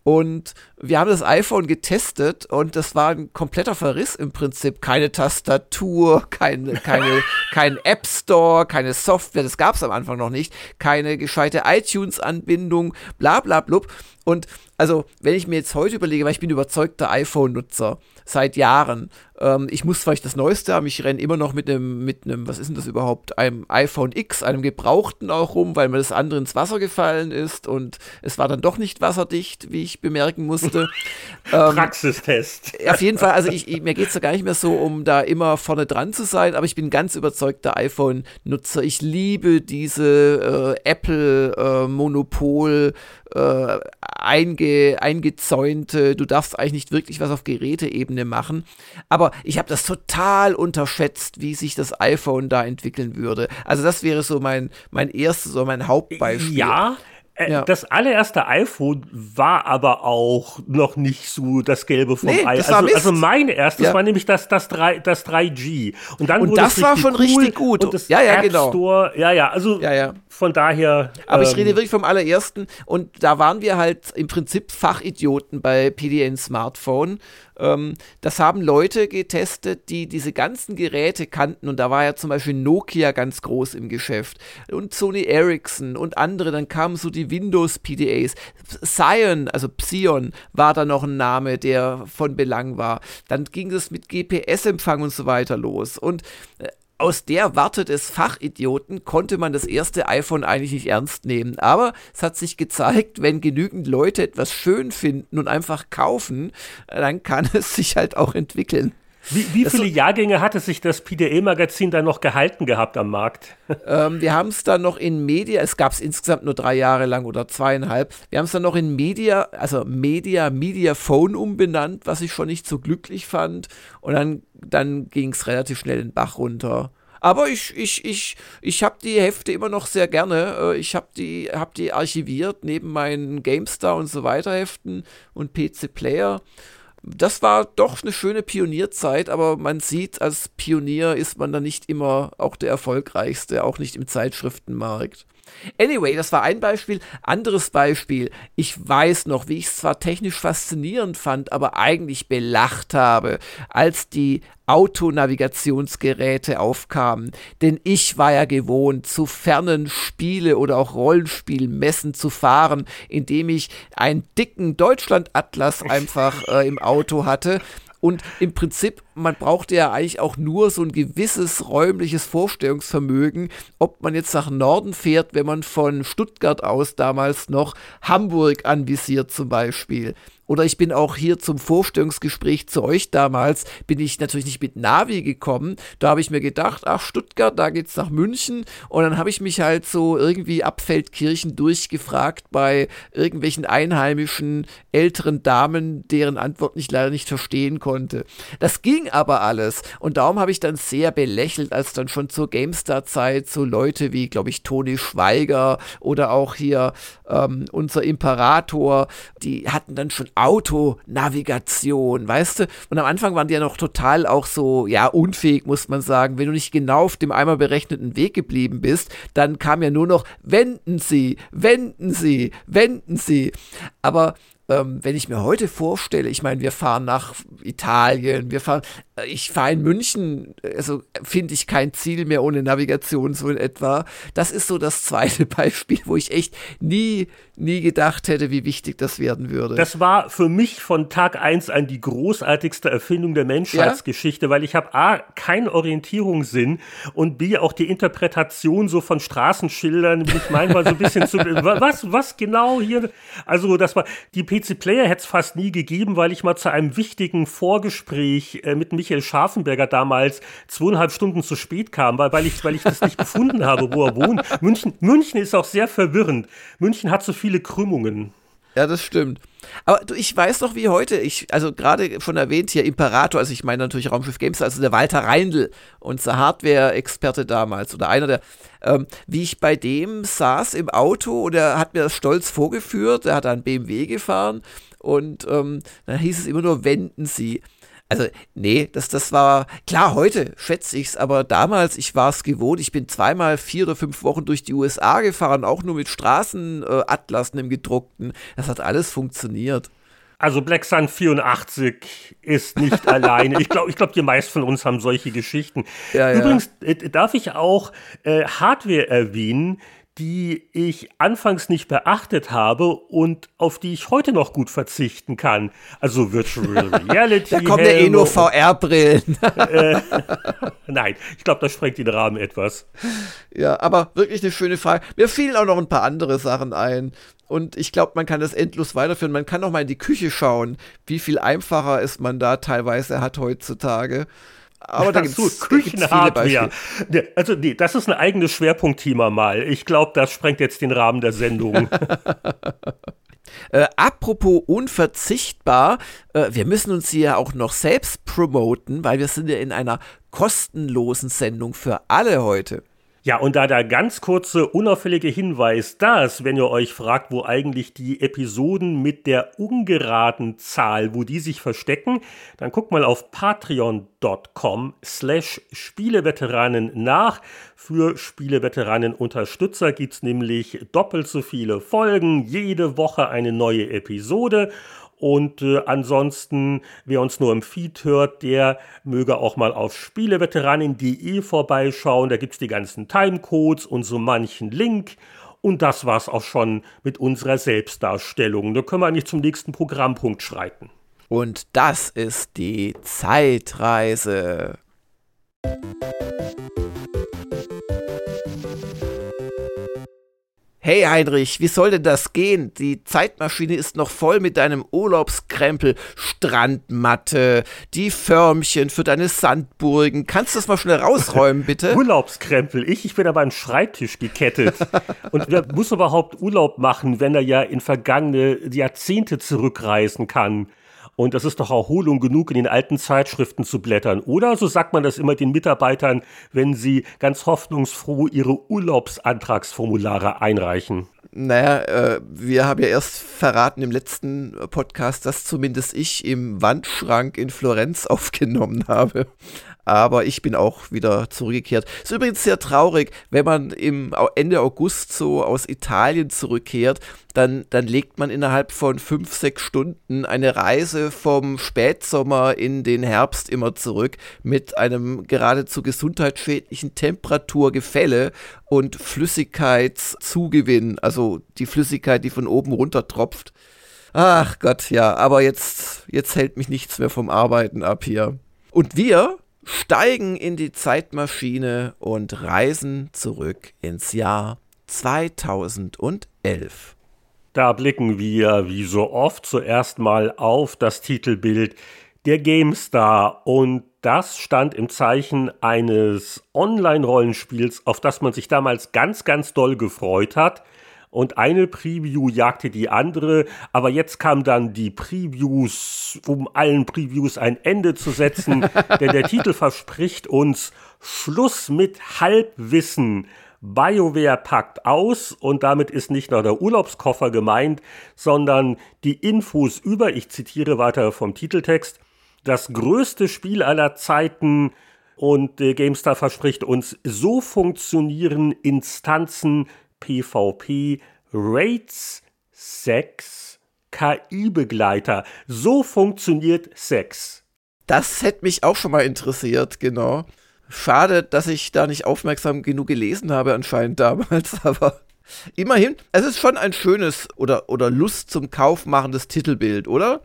Und wir haben das iPhone getestet und das war ein kompletter Verriss im Prinzip. Keine Tastatur, keine, keine, kein App Store, keine Software, das gab es am Anfang noch nicht, keine gescheite iTunes-Anbindung, bla bla blub. Und also, wenn ich mir jetzt heute überlege, weil ich bin überzeugter iPhone-Nutzer seit Jahren ähm, ich muss vielleicht das Neueste haben. Ich renne immer noch mit einem, mit einem, was ist denn das überhaupt? Einem iPhone X, einem gebrauchten auch rum, weil mir das andere ins Wasser gefallen ist und es war dann doch nicht wasserdicht, wie ich bemerken musste. ähm, Praxistest. Auf jeden Fall, also ich, ich, mir geht es ja gar nicht mehr so, um da immer vorne dran zu sein, aber ich bin ganz überzeugter iPhone-Nutzer. Ich liebe diese äh, Apple-Monopol. Äh, äh, einge, eingezäunte, du darfst eigentlich nicht wirklich was auf Geräteebene machen. Aber ich habe das total unterschätzt, wie sich das iPhone da entwickeln würde. Also das wäre so mein, mein erstes, so mein Hauptbeispiel. Ja, Äh, ja. Das allererste iPhone war aber auch noch nicht so das Gelbe vom nee, Ei. Also, also, mein erstes ja. war nämlich das, das, 3, das 3G. Und, dann und das war schon cool richtig gut. Und das ja, ja, App genau. Store, ja, ja, also ja, ja. von daher. Aber ähm, ich rede wirklich vom allerersten. Und da waren wir halt im Prinzip Fachidioten bei PDN Smartphone. Ähm, das haben Leute getestet, die diese ganzen Geräte kannten. Und da war ja zum Beispiel Nokia ganz groß im Geschäft. Und Sony Ericsson und andere. Dann kamen so die Windows PDAs. Scion, also Psion, war da noch ein Name, der von Belang war. Dann ging es mit GPS-Empfang und so weiter los. Und äh, aus der Warte des Fachidioten konnte man das erste iPhone eigentlich nicht ernst nehmen. Aber es hat sich gezeigt, wenn genügend Leute etwas schön finden und einfach kaufen, dann kann es sich halt auch entwickeln. Wie, wie viele Jahrgänge hatte sich das PDE-Magazin dann noch gehalten gehabt am Markt? Ähm, wir haben es dann noch in Media, es gab es insgesamt nur drei Jahre lang oder zweieinhalb. Wir haben es dann noch in Media, also Media, Media Phone umbenannt, was ich schon nicht so glücklich fand. Und dann, dann ging es relativ schnell den Bach runter. Aber ich, ich, ich, ich habe die Hefte immer noch sehr gerne. Äh, ich habe die, hab die archiviert neben meinen GameStar und so weiter Heften und PC Player das war doch eine schöne Pionierzeit, aber man sieht, als Pionier ist man da nicht immer auch der erfolgreichste, auch nicht im Zeitschriftenmarkt. Anyway, das war ein Beispiel. Anderes Beispiel. Ich weiß noch, wie ich es zwar technisch faszinierend fand, aber eigentlich belacht habe, als die Autonavigationsgeräte aufkamen. Denn ich war ja gewohnt, zu fernen Spiele oder auch Rollenspielmessen zu fahren, indem ich einen dicken Deutschland-Atlas einfach äh, im Auto hatte und im Prinzip, man brauchte ja eigentlich auch nur so ein gewisses räumliches Vorstellungsvermögen, ob man jetzt nach Norden fährt, wenn man von Stuttgart aus damals noch Hamburg anvisiert zum Beispiel. Oder ich bin auch hier zum Vorstellungsgespräch zu euch damals, bin ich natürlich nicht mit Navi gekommen. Da habe ich mir gedacht, ach, Stuttgart, da geht's nach München. Und dann habe ich mich halt so irgendwie ab Feldkirchen durchgefragt bei irgendwelchen einheimischen älteren Damen, deren Antwort ich leider nicht verstehen konnte. Das ging aber alles. Und darum habe ich dann sehr belächelt, als dann schon zur GameStar-Zeit so Leute wie, glaube ich, Toni Schweiger oder auch hier ähm, unser Imperator, die hatten dann schon Autonavigation, weißt du? Und am Anfang waren die ja noch total auch so, ja, unfähig, muss man sagen. Wenn du nicht genau auf dem einmal berechneten Weg geblieben bist, dann kam ja nur noch, wenden Sie, wenden Sie, wenden Sie. Aber ähm, wenn ich mir heute vorstelle, ich meine, wir fahren nach Italien, wir fahren, äh, ich fahre in München, also finde ich kein Ziel mehr ohne Navigation so in etwa. Das ist so das zweite Beispiel, wo ich echt nie, nie gedacht hätte, wie wichtig das werden würde. Das war für mich von Tag eins an die großartigste Erfindung der Menschheitsgeschichte, ja? weil ich habe A, keinen Orientierungssinn und B, auch die Interpretation so von Straßenschildern, ich manchmal so ein bisschen zu, was, was genau hier, also das war, die PC Player hätte es fast nie gegeben, weil ich mal zu einem wichtigen Vorgespräch äh, mit Michael Scharfenberger damals zweieinhalb Stunden zu spät kam, weil, weil, ich, weil ich das nicht gefunden habe, wo er wohnt. München, München ist auch sehr verwirrend. München hat so viele Krümmungen. Ja, das stimmt. Aber du, ich weiß doch wie heute, ich, also gerade schon erwähnt hier Imperator, also ich meine natürlich Raumschiff Games, also der Walter Reindl, unser Hardware-Experte damals oder einer der, ähm, wie ich bei dem saß im Auto und er hat mir das stolz vorgeführt, er hat einen BMW gefahren und ähm, dann hieß es immer nur, wenden Sie. Also, nee, das, das war, klar, heute schätze ich es, aber damals, ich war es gewohnt, ich bin zweimal vier oder fünf Wochen durch die USA gefahren, auch nur mit Straßenatlasen äh, im gedruckten. Das hat alles funktioniert. Also Black Sun 84 ist nicht alleine. Ich glaube, ich glaub, die meisten von uns haben solche Geschichten. Ja, Übrigens ja. Äh, darf ich auch äh, Hardware erwähnen, die ich anfangs nicht beachtet habe und auf die ich heute noch gut verzichten kann. Also Virtual Reality. da kommen ja eh nur VR-Brillen. äh, nein, ich glaube, das sprengt den Rahmen etwas. Ja, aber wirklich eine schöne Frage. Mir fielen auch noch ein paar andere Sachen ein. Und ich glaube, man kann das endlos weiterführen. Man kann auch mal in die Küche schauen, wie viel einfacher es man da teilweise hat heutzutage. Aber da gibt es Küchenhardware. Also nee, das ist ein eigenes Schwerpunktthema mal. Ich glaube, das sprengt jetzt den Rahmen der Sendung. Äh, apropos unverzichtbar, äh, wir müssen uns hier auch noch selbst promoten, weil wir sind ja in einer kostenlosen Sendung für alle heute. Ja, und da der ganz kurze, unauffällige Hinweis, dass, wenn ihr euch fragt, wo eigentlich die Episoden mit der ungeraden Zahl, wo die sich verstecken, dann guckt mal auf patreon.com slash Spieleveteranen nach. Für Spieleveteranen-Unterstützer gibt's nämlich doppelt so viele Folgen, jede Woche eine neue Episode und äh, ansonsten, wer uns nur im Feed hört, der möge auch mal auf spieleveteranin.de vorbeischauen. Da gibt es die ganzen Timecodes und so manchen Link. Und das war's auch schon mit unserer Selbstdarstellung. Da können wir eigentlich zum nächsten Programmpunkt schreiten. Und das ist die Zeitreise. Hey Heinrich, wie soll denn das gehen? Die Zeitmaschine ist noch voll mit deinem Urlaubskrempel, Strandmatte, die Förmchen für deine Sandburgen. Kannst du das mal schnell rausräumen, bitte? Urlaubskrempel, ich, ich bin aber an Schreibtisch gekettet. Und wer muss überhaupt Urlaub machen, wenn er ja in vergangene Jahrzehnte zurückreisen kann? Und das ist doch Erholung genug, in den alten Zeitschriften zu blättern. Oder so sagt man das immer den Mitarbeitern, wenn sie ganz hoffnungsfroh ihre Urlaubsantragsformulare einreichen. Naja, äh, wir haben ja erst verraten im letzten Podcast, dass zumindest ich im Wandschrank in Florenz aufgenommen habe aber ich bin auch wieder zurückgekehrt. Ist übrigens sehr traurig, wenn man im Ende August so aus Italien zurückkehrt, dann, dann legt man innerhalb von fünf, sechs Stunden eine Reise vom Spätsommer in den Herbst immer zurück mit einem geradezu gesundheitsschädlichen Temperaturgefälle und Flüssigkeitszugewinn, also die Flüssigkeit, die von oben runter tropft. Ach Gott, ja, aber jetzt, jetzt hält mich nichts mehr vom Arbeiten ab hier. Und wir steigen in die Zeitmaschine und reisen zurück ins Jahr 2011. Da blicken wir, wie so oft, zuerst mal auf das Titelbild der GameStar und das stand im Zeichen eines Online-Rollenspiels, auf das man sich damals ganz, ganz doll gefreut hat und eine Preview jagte die andere, aber jetzt kam dann die Previews, um allen Previews ein Ende zu setzen, denn der Titel verspricht uns Schluss mit Halbwissen. BioWare packt aus. Und damit ist nicht nur der Urlaubskoffer gemeint, sondern die Infos über, ich zitiere weiter vom Titeltext, das größte Spiel aller Zeiten. Und äh, GameStar verspricht uns, so funktionieren Instanzen PvP, Raids, Sex, KI-Begleiter. So funktioniert Sex. Das hätte mich auch schon mal interessiert, genau. Schade, dass ich da nicht aufmerksam genug gelesen habe, anscheinend damals, aber immerhin, es ist schon ein schönes oder, oder Lust zum Kauf machendes Titelbild, oder?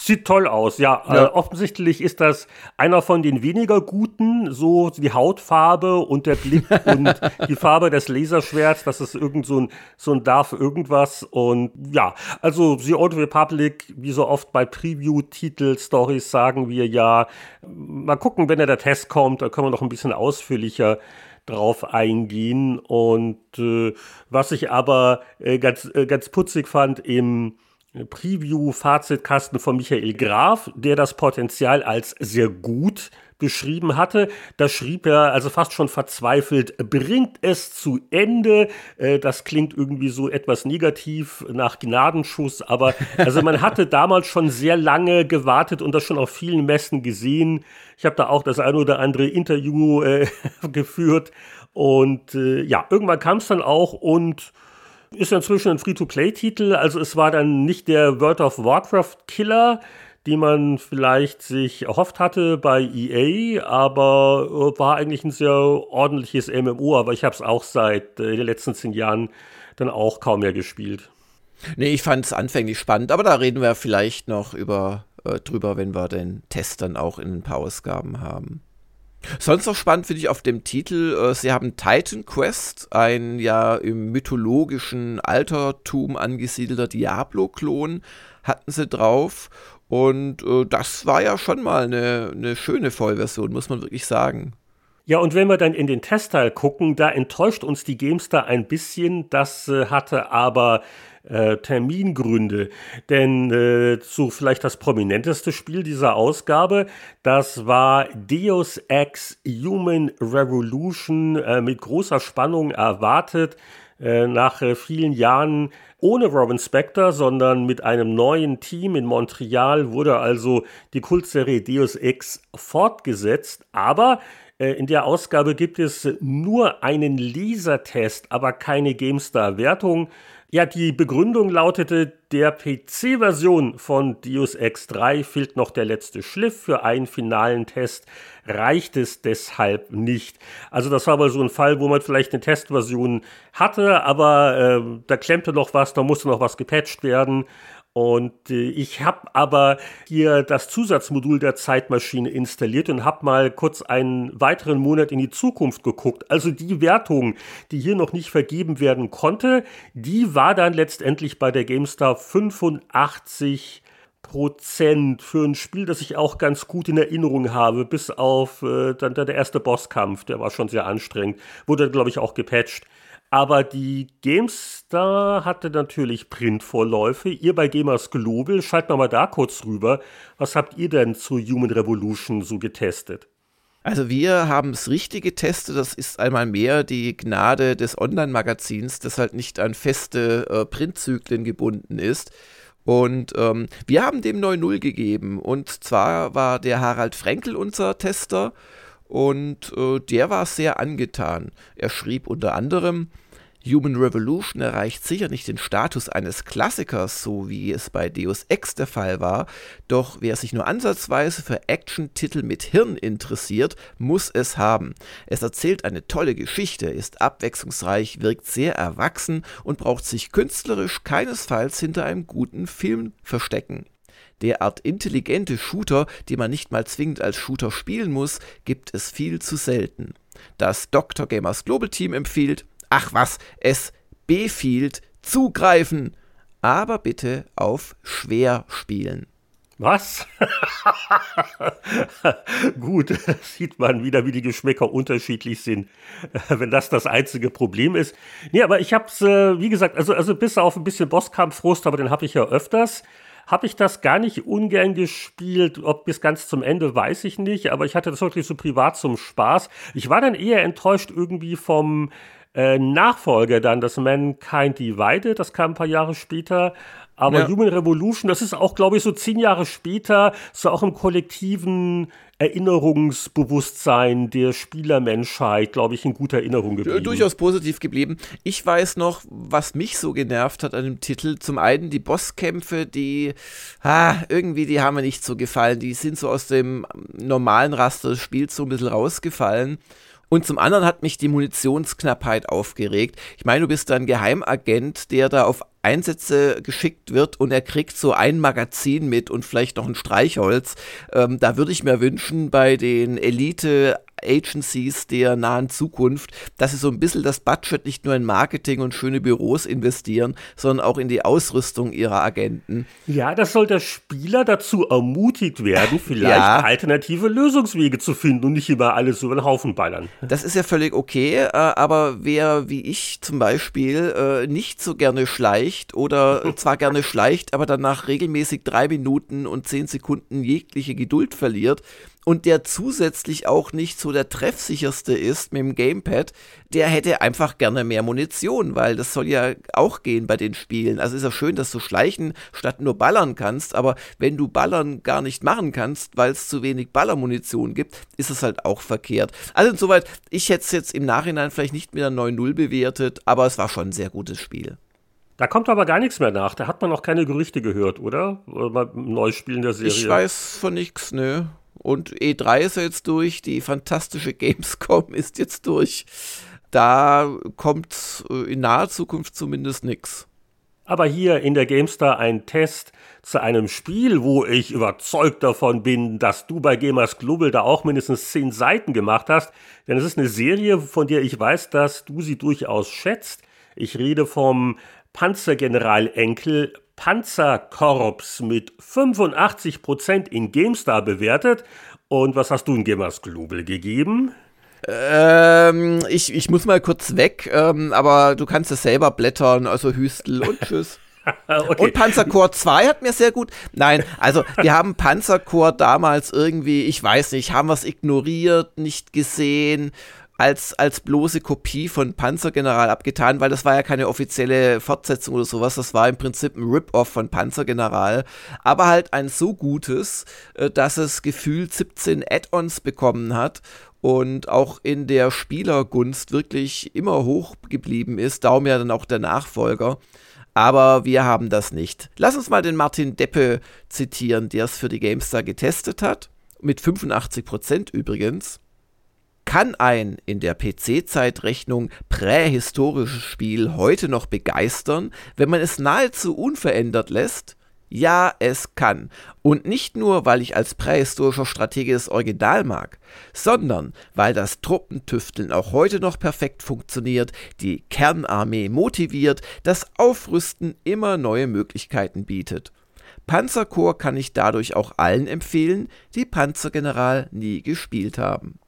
Sieht toll aus, ja. ja. Äh, offensichtlich ist das einer von den weniger guten, so die Hautfarbe und der Blick und die Farbe des Laserschwerts, das ist irgend so ein, so ein Darf irgendwas. Und ja, also The Old Republic, wie so oft bei Preview-Titel-Stories sagen wir ja, mal gucken, wenn der Test kommt, da können wir noch ein bisschen ausführlicher drauf eingehen. Und äh, was ich aber äh, ganz, äh, ganz putzig fand im Preview-Fazitkasten von Michael Graf, der das Potenzial als sehr gut beschrieben hatte. Da schrieb er also fast schon verzweifelt, bringt es zu Ende. Äh, das klingt irgendwie so etwas negativ nach Gnadenschuss, aber also man hatte damals schon sehr lange gewartet und das schon auf vielen Messen gesehen. Ich habe da auch das ein oder andere Interview äh, geführt und äh, ja, irgendwann kam es dann auch und ist inzwischen ein Free-to-Play-Titel, also es war dann nicht der World of Warcraft-Killer, die man vielleicht sich erhofft hatte bei EA, aber äh, war eigentlich ein sehr ordentliches MMO, aber ich habe es auch seit äh, den letzten zehn Jahren dann auch kaum mehr gespielt. Nee, ich fand es anfänglich spannend, aber da reden wir vielleicht noch über, äh, drüber, wenn wir den Test dann auch in ein paar Ausgaben haben. Sonst noch spannend finde ich auf dem Titel, äh, sie haben Titan Quest, ein ja im mythologischen Altertum angesiedelter Diablo-Klon, hatten sie drauf. Und äh, das war ja schon mal eine, eine schöne Vollversion, muss man wirklich sagen. Ja, und wenn wir dann in den Testteil gucken, da enttäuscht uns die GameStar ein bisschen. Das äh, hatte aber äh, Termingründe. Denn äh, so vielleicht das prominenteste Spiel dieser Ausgabe, das war Deus Ex Human Revolution äh, mit großer Spannung erwartet. Äh, nach äh, vielen Jahren ohne Robin Spector, sondern mit einem neuen Team in Montreal wurde also die Kultserie Deus Ex fortgesetzt. Aber in der Ausgabe gibt es nur einen Lesertest, aber keine GameStar-Wertung. Ja, die Begründung lautete, der PC-Version von Deus Ex 3 fehlt noch der letzte Schliff. Für einen finalen Test reicht es deshalb nicht. Also das war aber so ein Fall, wo man vielleicht eine Testversion hatte, aber äh, da klemmte noch was, da musste noch was gepatcht werden. Und äh, ich habe aber hier das Zusatzmodul der Zeitmaschine installiert und habe mal kurz einen weiteren Monat in die Zukunft geguckt. Also die Wertung, die hier noch nicht vergeben werden konnte, die war dann letztendlich bei der GameStar 85 Prozent für ein Spiel, das ich auch ganz gut in Erinnerung habe, bis auf äh, dann der erste Bosskampf, der war schon sehr anstrengend, wurde glaube ich auch gepatcht. Aber die GameStar hatte natürlich Printvorläufe. Ihr bei Gamers Global, schalten wir mal da kurz rüber. Was habt ihr denn zu Human Revolution so getestet? Also wir haben es richtig getestet. Das ist einmal mehr die Gnade des Online-Magazins, das halt nicht an feste äh, Printzyklen gebunden ist. Und ähm, wir haben dem 9.0 gegeben. Und zwar war der Harald Frenkel unser Tester und äh, der war sehr angetan. Er schrieb unter anderem, Human Revolution erreicht sicher nicht den Status eines Klassikers, so wie es bei Deus Ex der Fall war, doch wer sich nur ansatzweise für Action-Titel mit Hirn interessiert, muss es haben. Es erzählt eine tolle Geschichte, ist abwechslungsreich, wirkt sehr erwachsen und braucht sich künstlerisch keinesfalls hinter einem guten Film verstecken. Derart intelligente Shooter, die man nicht mal zwingend als Shooter spielen muss, gibt es viel zu selten. Das Dr. Gamers Global Team empfiehlt, ach was, es befiehlt, zugreifen, aber bitte auf schwer spielen. Was? Gut, sieht man wieder, wie die Geschmäcker unterschiedlich sind, wenn das das einzige Problem ist. Nee, aber ich hab's, äh, wie gesagt, also, also bis auf ein bisschen Bosskampffrust, aber den habe ich ja öfters habe ich das gar nicht ungern gespielt. Ob bis ganz zum Ende, weiß ich nicht. Aber ich hatte das wirklich so privat zum Spaß. Ich war dann eher enttäuscht irgendwie vom äh, Nachfolger dann, das Mankind Divided. Das kam ein paar Jahre später. Aber ja. Human Revolution, das ist auch, glaube ich, so zehn Jahre später, so auch im kollektiven Erinnerungsbewusstsein der Spielermenschheit, glaube ich, in guter Erinnerung geblieben. Durchaus positiv geblieben. Ich weiß noch, was mich so genervt hat an dem Titel. Zum einen die Bosskämpfe, die ah, irgendwie, die haben mir nicht so gefallen. Die sind so aus dem normalen Raster des Spiels so ein bisschen rausgefallen. Und zum anderen hat mich die Munitionsknappheit aufgeregt. Ich meine, du bist ein Geheimagent, der da auf Einsätze geschickt wird und er kriegt so ein Magazin mit und vielleicht noch ein Streichholz. Ähm, da würde ich mir wünschen, bei den Elite Agencies der nahen Zukunft, dass sie so ein bisschen das Budget nicht nur in Marketing und schöne Büros investieren, sondern auch in die Ausrüstung ihrer Agenten. Ja, das soll der Spieler dazu ermutigt werden, vielleicht ja. alternative Lösungswege zu finden und nicht immer alles so in den Haufen ballern. Das ist ja völlig okay, äh, aber wer wie ich zum Beispiel äh, nicht so gerne schleicht oder zwar gerne schleicht, aber danach regelmäßig drei Minuten und zehn Sekunden jegliche Geduld verliert, und der zusätzlich auch nicht so der treffsicherste ist mit dem Gamepad, der hätte einfach gerne mehr Munition, weil das soll ja auch gehen bei den Spielen. Also ist ja schön, dass du schleichen statt nur ballern kannst, aber wenn du ballern gar nicht machen kannst, weil es zu wenig Ballermunition gibt, ist es halt auch verkehrt. Also insoweit, ich hätte es jetzt im Nachhinein vielleicht nicht mit einer 9-0 bewertet, aber es war schon ein sehr gutes Spiel. Da kommt aber gar nichts mehr nach. Da hat man noch keine Gerüchte gehört, oder? Beim Neuspielen der Serie. Ich weiß von nichts, nö. Und E3 ist jetzt durch, die fantastische Gamescom ist jetzt durch. Da kommt äh, in naher Zukunft zumindest nichts. Aber hier in der GameStar ein Test zu einem Spiel, wo ich überzeugt davon bin, dass du bei Gamers Global da auch mindestens zehn Seiten gemacht hast. Denn es ist eine Serie, von der ich weiß, dass du sie durchaus schätzt. Ich rede vom Panzergeneral-Enkel Panzerkorps mit 85% in GameStar bewertet. Und was hast du in Gamers Global gegeben? Ähm, ich, ich muss mal kurz weg, ähm, aber du kannst es selber blättern, also Hüstel und tschüss. okay. Und Panzerkorps 2 hat mir sehr gut. Nein, also wir haben Panzerkorps damals irgendwie, ich weiß nicht, haben wir es ignoriert, nicht gesehen als, als bloße Kopie von Panzergeneral abgetan, weil das war ja keine offizielle Fortsetzung oder sowas. Das war im Prinzip ein Rip-Off von Panzergeneral. Aber halt ein so gutes, äh, dass es gefühlt 17 Add-ons bekommen hat und auch in der Spielergunst wirklich immer hoch geblieben ist. Darum ja dann auch der Nachfolger. Aber wir haben das nicht. Lass uns mal den Martin Deppe zitieren, der es für die GameStar getestet hat. Mit 85% übrigens kann ein in der PC-Zeitrechnung prähistorisches Spiel heute noch begeistern, wenn man es nahezu unverändert lässt? Ja, es kann. Und nicht nur, weil ich als prähistorischer Stratege das Original mag, sondern weil das Truppentüfteln auch heute noch perfekt funktioniert, die Kernarmee motiviert, das Aufrüsten immer neue Möglichkeiten bietet. Panzerkorps kann ich dadurch auch allen empfehlen, die Panzergeneral nie gespielt haben.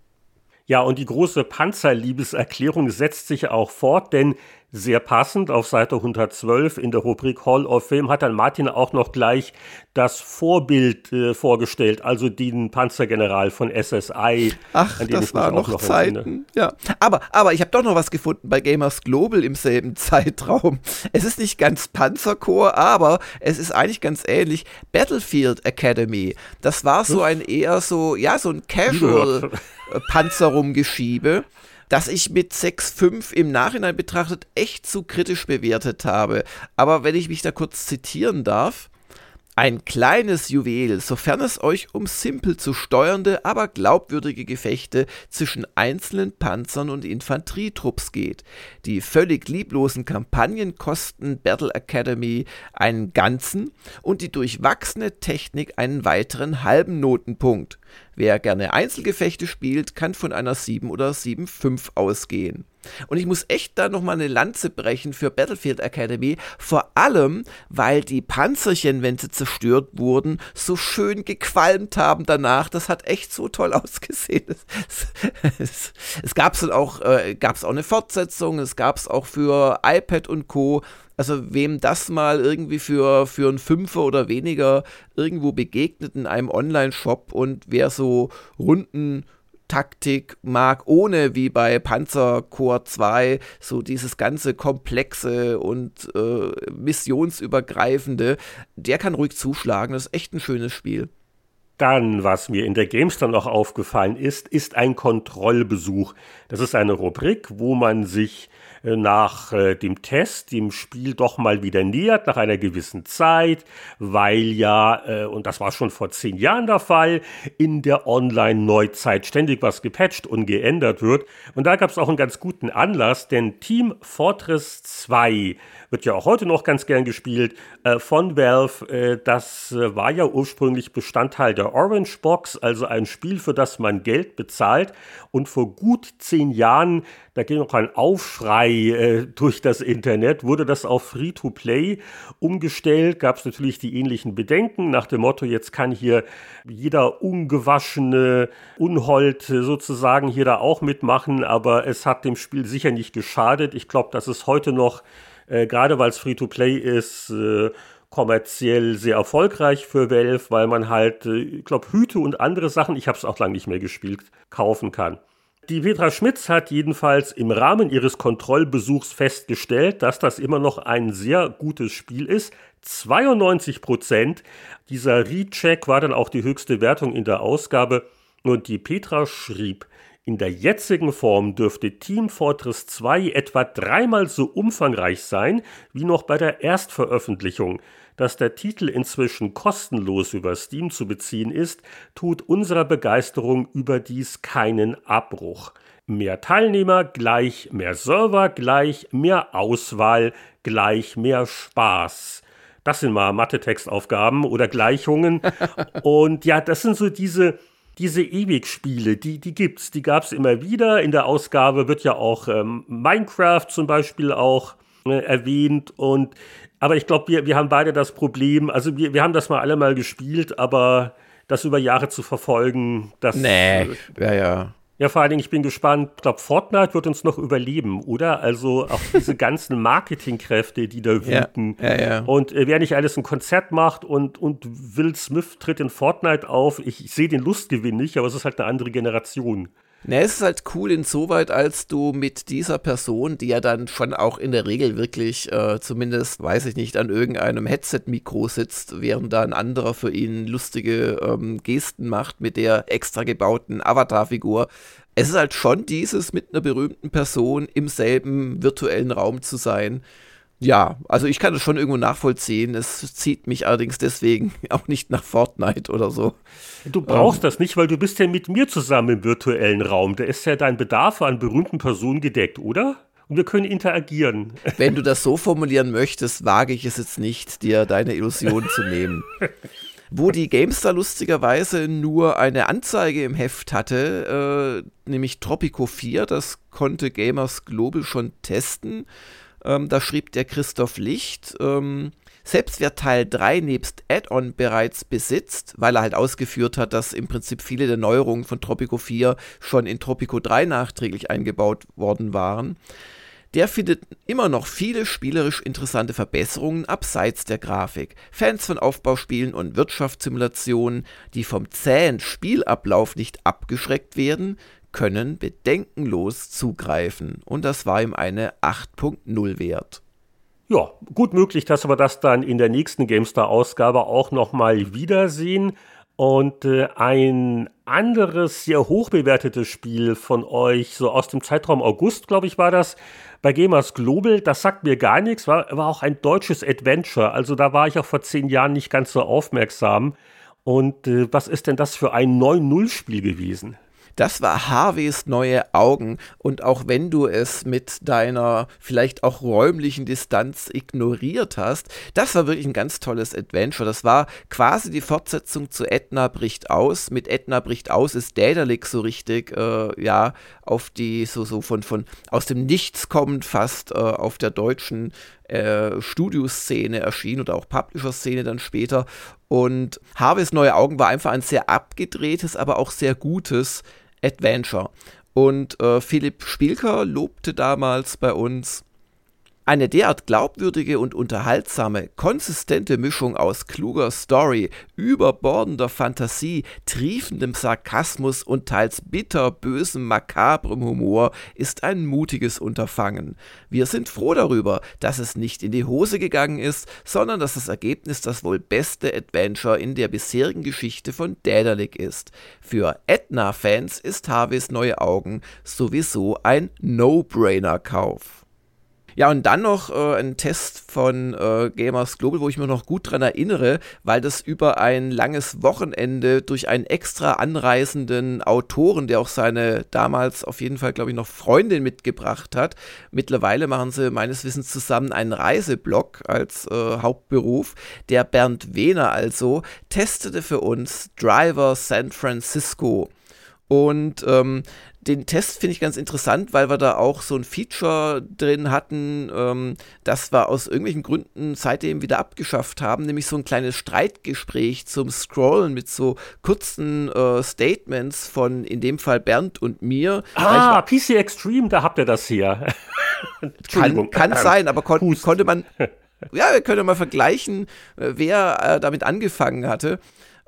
Ja, und die große Panzerliebeserklärung setzt sich auch fort, denn sehr passend auf Seite 112 in der Rubrik Hall of Fame hat dann Martin auch noch gleich das Vorbild äh, vorgestellt, also den Panzergeneral von SSI. Ach, das waren noch, noch Zeiten. Ja, aber, aber ich habe doch noch was gefunden bei Gamers Global im selben Zeitraum. Es ist nicht ganz Panzerkorps, aber es ist eigentlich ganz ähnlich. Battlefield Academy. Das war so ein eher so, ja, so ein Casual Panzerumgeschiebe das ich mit 6,5 im Nachhinein betrachtet echt zu kritisch bewertet habe. Aber wenn ich mich da kurz zitieren darf, ein kleines Juwel, sofern es euch um simpel zu steuernde, aber glaubwürdige Gefechte zwischen einzelnen Panzern und Infanterietrupps geht. Die völlig lieblosen Kampagnen kosten Battle Academy einen ganzen und die durchwachsene Technik einen weiteren halben Notenpunkt. Wer gerne Einzelgefechte spielt, kann von einer 7 oder 7,5 ausgehen. Und ich muss echt da nochmal eine Lanze brechen für Battlefield Academy, vor allem, weil die Panzerchen, wenn sie zerstört wurden, so schön gequalmt haben danach. Das hat echt so toll ausgesehen. Es, es, es gab dann auch, äh, auch eine Fortsetzung, es gab es auch für iPad und Co. Also wem das mal irgendwie für, für ein Fünfer oder weniger irgendwo begegnet in einem Online-Shop und wer so Runden Taktik mag, ohne wie bei Panzer Core 2 so dieses ganze komplexe und äh, missionsübergreifende, der kann ruhig zuschlagen. Das ist echt ein schönes Spiel. Dann, was mir in der Gamestar noch aufgefallen ist, ist ein Kontrollbesuch. Das ist eine Rubrik, wo man sich nach äh, dem Test dem Spiel doch mal wieder nähert, nach einer gewissen Zeit, weil ja, äh, und das war schon vor zehn Jahren der Fall, in der Online-Neuzeit ständig was gepatcht und geändert wird. Und da gab es auch einen ganz guten Anlass, denn Team Fortress 2 wird ja auch heute noch ganz gern gespielt äh, von Valve. Äh, das äh, war ja ursprünglich Bestandteil der Orange Box, also ein Spiel, für das man Geld bezahlt. Und vor gut zehn Jahren, da ging auch ein Aufschrei äh, durch das Internet, wurde das auf Free-to-Play umgestellt. Gab es natürlich die ähnlichen Bedenken nach dem Motto, jetzt kann hier jeder ungewaschene Unhold sozusagen hier da auch mitmachen, aber es hat dem Spiel sicher nicht geschadet. Ich glaube, dass es heute noch äh, gerade weil es Free-to-Play ist, äh, kommerziell sehr erfolgreich für Valve, weil man halt, äh, ich glaube, Hüte und andere Sachen, ich habe es auch lange nicht mehr gespielt, kaufen kann. Die Petra Schmitz hat jedenfalls im Rahmen ihres Kontrollbesuchs festgestellt, dass das immer noch ein sehr gutes Spiel ist. 92 Prozent. Dieser Recheck war dann auch die höchste Wertung in der Ausgabe. Und die Petra schrieb, in der jetzigen Form dürfte Team Fortress 2 etwa dreimal so umfangreich sein wie noch bei der Erstveröffentlichung. Dass der Titel inzwischen kostenlos über Steam zu beziehen ist, tut unserer Begeisterung überdies keinen Abbruch. Mehr Teilnehmer gleich mehr Server gleich mehr Auswahl gleich mehr Spaß. Das sind mal Mathe-Textaufgaben oder Gleichungen. Und ja, das sind so diese diese Ewigspiele, die, die gibt's, die gab's immer wieder. In der Ausgabe wird ja auch ähm, Minecraft zum Beispiel auch äh, erwähnt und aber ich glaube, wir, wir haben beide das Problem, also wir, wir haben das mal alle mal gespielt, aber das über Jahre zu verfolgen, das. Nee, ja, ja. Ja, vor allen Dingen, ich bin gespannt, ich glaube, Fortnite wird uns noch überleben, oder? Also auch diese ganzen Marketingkräfte, die da wüten. Ja, ja, ja. Und äh, wer nicht alles ein Konzert macht und, und Will Smith tritt in Fortnite auf, ich, ich sehe den Lustgewinn nicht, aber es ist halt eine andere Generation. Ne, es ist halt cool insoweit, als du mit dieser Person, die ja dann schon auch in der Regel wirklich, äh, zumindest, weiß ich nicht, an irgendeinem Headset-Mikro sitzt, während da ein anderer für ihn lustige ähm, Gesten macht mit der extra gebauten Avatar-Figur. Es ist halt schon dieses mit einer berühmten Person im selben virtuellen Raum zu sein ja, also ich kann das schon irgendwo nachvollziehen. Es zieht mich allerdings deswegen auch nicht nach Fortnite oder so. Du brauchst ähm, das nicht, weil du bist ja mit mir zusammen im virtuellen Raum. Da ist ja dein Bedarf an berühmten Personen gedeckt, oder? Und wir können interagieren. Wenn du das so formulieren möchtest, wage ich es jetzt nicht, dir deine Illusion zu nehmen. Wo die GameStar lustigerweise nur eine Anzeige im Heft hatte, äh, nämlich Tropico 4, das konnte Gamers Global schon testen. Ähm, da schrieb der Christoph Licht, ähm, selbst wer Teil 3 nebst Add-on bereits besitzt, weil er halt ausgeführt hat, dass im Prinzip viele der Neuerungen von Tropico 4 schon in Tropico 3 nachträglich eingebaut worden waren, der findet immer noch viele spielerisch interessante Verbesserungen abseits der Grafik. Fans von Aufbauspielen und Wirtschaftssimulationen, die vom zähen Spielablauf nicht abgeschreckt werden, können bedenkenlos zugreifen. Und das war ihm eine 8.0 wert. Ja, gut möglich, dass wir das dann in der nächsten GameStar-Ausgabe auch nochmal wiedersehen. Und äh, ein anderes, sehr hoch bewertetes Spiel von euch, so aus dem Zeitraum August, glaube ich, war das, bei Gamers Global, das sagt mir gar nichts, war, war auch ein deutsches Adventure. Also da war ich auch vor zehn Jahren nicht ganz so aufmerksam. Und äh, was ist denn das für ein 9-0-Spiel gewesen? Das war Harveys neue Augen. Und auch wenn du es mit deiner vielleicht auch räumlichen Distanz ignoriert hast, das war wirklich ein ganz tolles Adventure. Das war quasi die Fortsetzung zu Edna bricht aus. Mit Edna bricht aus ist Daedalic so richtig, äh, ja, auf die, so, so von, von aus dem Nichts kommend fast äh, auf der deutschen äh, Studioszene erschien oder auch Publisher-Szene dann später. Und Harveys Neue Augen war einfach ein sehr abgedrehtes, aber auch sehr gutes Adventure. Und äh, Philipp Spielker lobte damals bei uns, eine derart glaubwürdige und unterhaltsame, konsistente Mischung aus kluger Story, überbordender Fantasie, triefendem Sarkasmus und teils bitterbösem, makabrem Humor ist ein mutiges Unterfangen. Wir sind froh darüber, dass es nicht in die Hose gegangen ist, sondern dass das Ergebnis das wohl beste Adventure in der bisherigen Geschichte von Daedalic ist. Für Edna-Fans ist Harveys Neue Augen sowieso ein No-Brainer-Kauf. Ja, und dann noch äh, ein Test von äh, Gamers Global, wo ich mir noch gut dran erinnere, weil das über ein langes Wochenende durch einen extra anreisenden Autoren, der auch seine damals auf jeden Fall, glaube ich, noch Freundin mitgebracht hat. Mittlerweile machen sie meines Wissens zusammen einen Reiseblog als äh, Hauptberuf. Der Bernd Wehner also testete für uns Driver San Francisco. Und ähm, den Test finde ich ganz interessant, weil wir da auch so ein Feature drin hatten, ähm, das wir aus irgendwelchen Gründen seitdem wieder abgeschafft haben, nämlich so ein kleines Streitgespräch zum Scrollen mit so kurzen äh, Statements von in dem Fall Bernd und mir. Ah, PC Extreme, da habt ihr das hier. kann, kann sein, aber kon konnte man, ja, wir können mal vergleichen, äh, wer äh, damit angefangen hatte.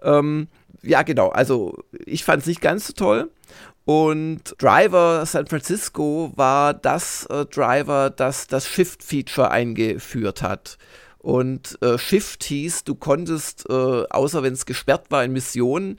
Ähm, ja, genau, also ich fand es nicht ganz so toll. Und Driver San Francisco war das äh, Driver, das das Shift-Feature eingeführt hat. Und äh, Shift hieß, du konntest, äh, außer wenn es gesperrt war in Missionen,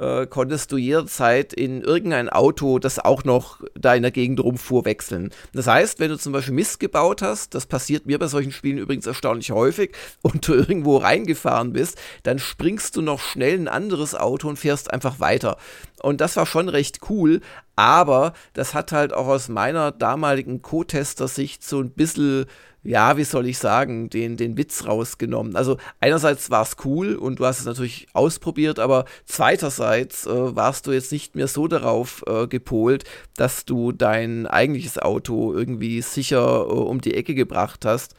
äh, konntest du jederzeit in irgendein Auto, das auch noch da in der Gegend rumfuhr, wechseln. Das heißt, wenn du zum Beispiel Mist gebaut hast, das passiert mir bei solchen Spielen übrigens erstaunlich häufig, und du irgendwo reingefahren bist, dann springst du noch schnell in ein anderes Auto und fährst einfach weiter. Und das war schon recht cool, aber das hat halt auch aus meiner damaligen Co-Tester-Sicht so ein bisschen ja, wie soll ich sagen, den, den Witz rausgenommen. Also einerseits war es cool und du hast es natürlich ausprobiert, aber zweiterseits äh, warst du jetzt nicht mehr so darauf äh, gepolt, dass du dein eigentliches Auto irgendwie sicher äh, um die Ecke gebracht hast.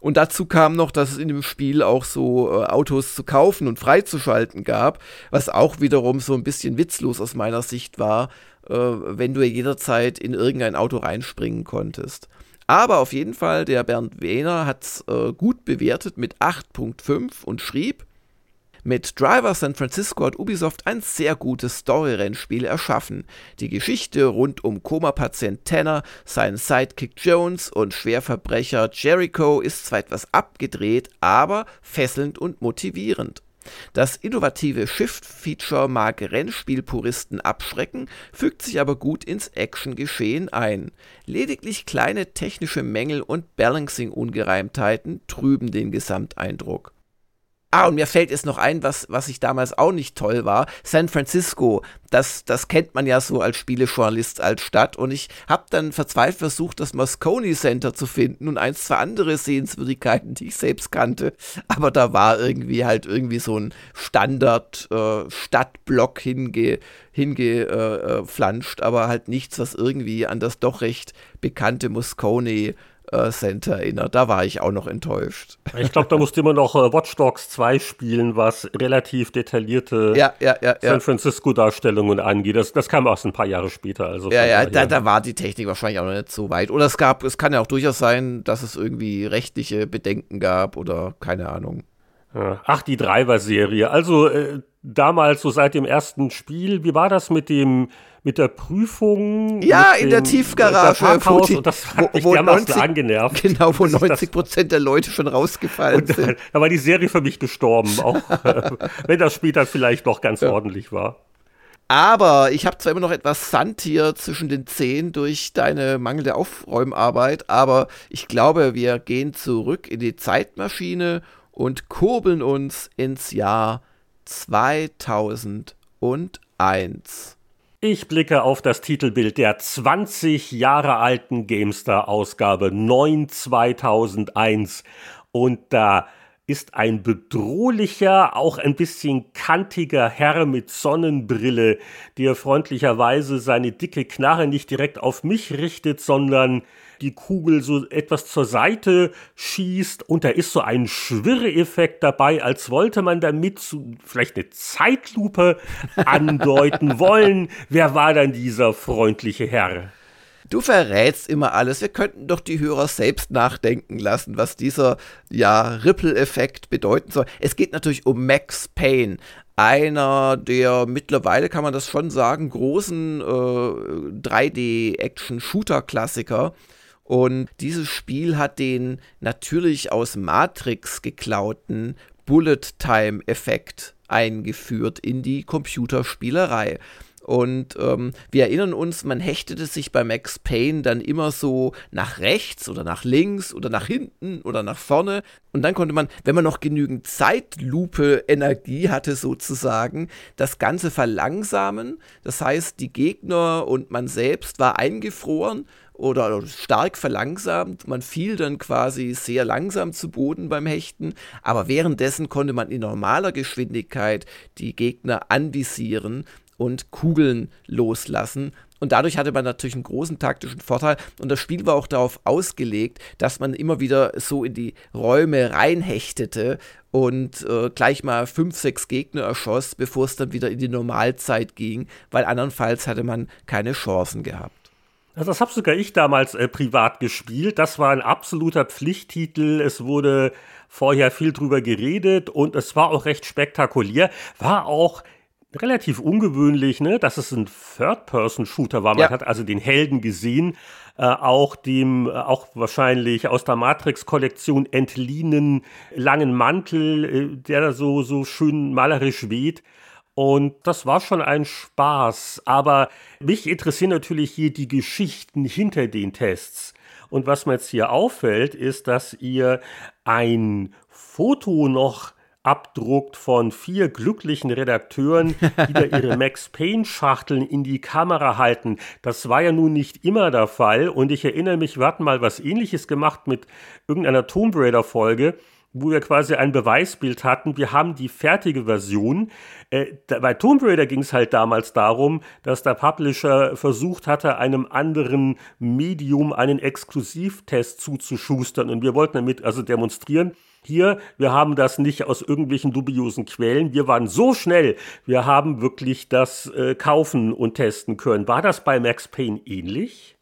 Und dazu kam noch, dass es in dem Spiel auch so äh, Autos zu kaufen und freizuschalten gab, was auch wiederum so ein bisschen witzlos aus meiner Sicht war, äh, wenn du jederzeit in irgendein Auto reinspringen konntest. Aber auf jeden Fall, der Bernd Wehner hat es äh, gut bewertet mit 8.5 und schrieb, mit Driver San Francisco hat Ubisoft ein sehr gutes Story-Rennspiel erschaffen. Die Geschichte rund um Koma-Patient Tanner, seinen Sidekick Jones und Schwerverbrecher Jericho ist zwar etwas abgedreht, aber fesselnd und motivierend. Das innovative Shift-Feature mag Rennspielpuristen abschrecken, fügt sich aber gut ins Action-Geschehen ein. Lediglich kleine technische Mängel und Balancing-Ungereimtheiten trüben den Gesamteindruck. Ah, und mir fällt jetzt noch ein, was, was ich damals auch nicht toll war. San Francisco, das, das kennt man ja so als Spielejournalist als Stadt. Und ich habe dann verzweifelt versucht, das Moscone Center zu finden und eins, zwei andere Sehenswürdigkeiten, die ich selbst kannte. Aber da war irgendwie halt irgendwie so ein Standard-Stadtblock äh, hinge, hingeflanscht, äh, aber halt nichts, was irgendwie an das doch recht bekannte Moscone äh, Center erinnert. Da war ich auch noch enttäuscht. Ich glaube, da musste immer noch äh, Watch Dogs 2 spielen, was relativ detaillierte ja, ja, ja, San Francisco-Darstellungen angeht. Das, das kam erst ein paar Jahre später. Also ja, ja, da, da war die Technik wahrscheinlich auch noch nicht so weit. Oder es gab, es kann ja auch durchaus sein, dass es irgendwie rechtliche Bedenken gab oder keine Ahnung. Ach, die Driver-Serie. Also äh, damals, so seit dem ersten Spiel, wie war das mit dem mit der Prüfung. Ja, in dem, der Tiefgarage. Wo die, und das hat mich wo, wo 90, angenervt. Genau, wo 90 Prozent der Leute schon rausgefallen und, sind. Da war die Serie für mich gestorben, auch wenn das später vielleicht noch ganz ja. ordentlich war. Aber ich habe zwar immer noch etwas Sand hier zwischen den Zehen durch deine mangelnde Aufräumarbeit, aber ich glaube, wir gehen zurück in die Zeitmaschine und kurbeln uns ins Jahr 2001. Ich blicke auf das Titelbild der 20 Jahre alten GameStar-Ausgabe 9 2001 und da ist ein bedrohlicher, auch ein bisschen kantiger Herr mit Sonnenbrille, der freundlicherweise seine dicke Knarre nicht direkt auf mich richtet, sondern die Kugel so etwas zur Seite schießt und da ist so ein Schwirreffekt dabei, als wollte man damit so vielleicht eine Zeitlupe andeuten wollen. Wer war dann dieser freundliche Herr? Du verrätst immer alles. Wir könnten doch die Hörer selbst nachdenken lassen, was dieser ja, Ripple-Effekt bedeuten soll. Es geht natürlich um Max Payne, einer der mittlerweile, kann man das schon sagen, großen äh, 3D-Action-Shooter-Klassiker. Und dieses Spiel hat den natürlich aus Matrix geklauten Bullet-Time-Effekt eingeführt in die Computerspielerei. Und ähm, wir erinnern uns, man hechtete sich bei Max Payne dann immer so nach rechts oder nach links oder nach hinten oder nach vorne. Und dann konnte man, wenn man noch genügend Zeitlupe-Energie hatte, sozusagen, das Ganze verlangsamen. Das heißt, die Gegner und man selbst war eingefroren oder stark verlangsamt. Man fiel dann quasi sehr langsam zu Boden beim Hechten, aber währenddessen konnte man in normaler Geschwindigkeit die Gegner anvisieren und Kugeln loslassen. Und dadurch hatte man natürlich einen großen taktischen Vorteil. Und das Spiel war auch darauf ausgelegt, dass man immer wieder so in die Räume reinhechtete und äh, gleich mal fünf, sechs Gegner erschoss, bevor es dann wieder in die Normalzeit ging, weil andernfalls hatte man keine Chancen gehabt. Also das habe sogar ich damals äh, privat gespielt. Das war ein absoluter Pflichttitel. Es wurde vorher viel drüber geredet und es war auch recht spektakulär. War auch relativ ungewöhnlich, ne, dass es ein Third-Person-Shooter war. Man ja. hat also den Helden gesehen, äh, auch dem, äh, auch wahrscheinlich aus der Matrix-Kollektion entliehenen langen Mantel, äh, der da so, so schön malerisch weht. Und das war schon ein Spaß. Aber mich interessieren natürlich hier die Geschichten hinter den Tests. Und was mir jetzt hier auffällt, ist, dass ihr ein Foto noch abdruckt von vier glücklichen Redakteuren, die da ihre Max Payne-Schachteln in die Kamera halten. Das war ja nun nicht immer der Fall. Und ich erinnere mich, wir hatten mal was ähnliches gemacht mit irgendeiner Tomb Raider-Folge wo wir quasi ein Beweisbild hatten. Wir haben die fertige Version. Äh, bei Tomb Raider ging es halt damals darum, dass der Publisher versucht hatte, einem anderen Medium einen Exklusivtest zuzuschustern. Und wir wollten damit also demonstrieren, hier, wir haben das nicht aus irgendwelchen dubiosen Quellen. Wir waren so schnell, wir haben wirklich das äh, kaufen und testen können. War das bei Max Payne ähnlich?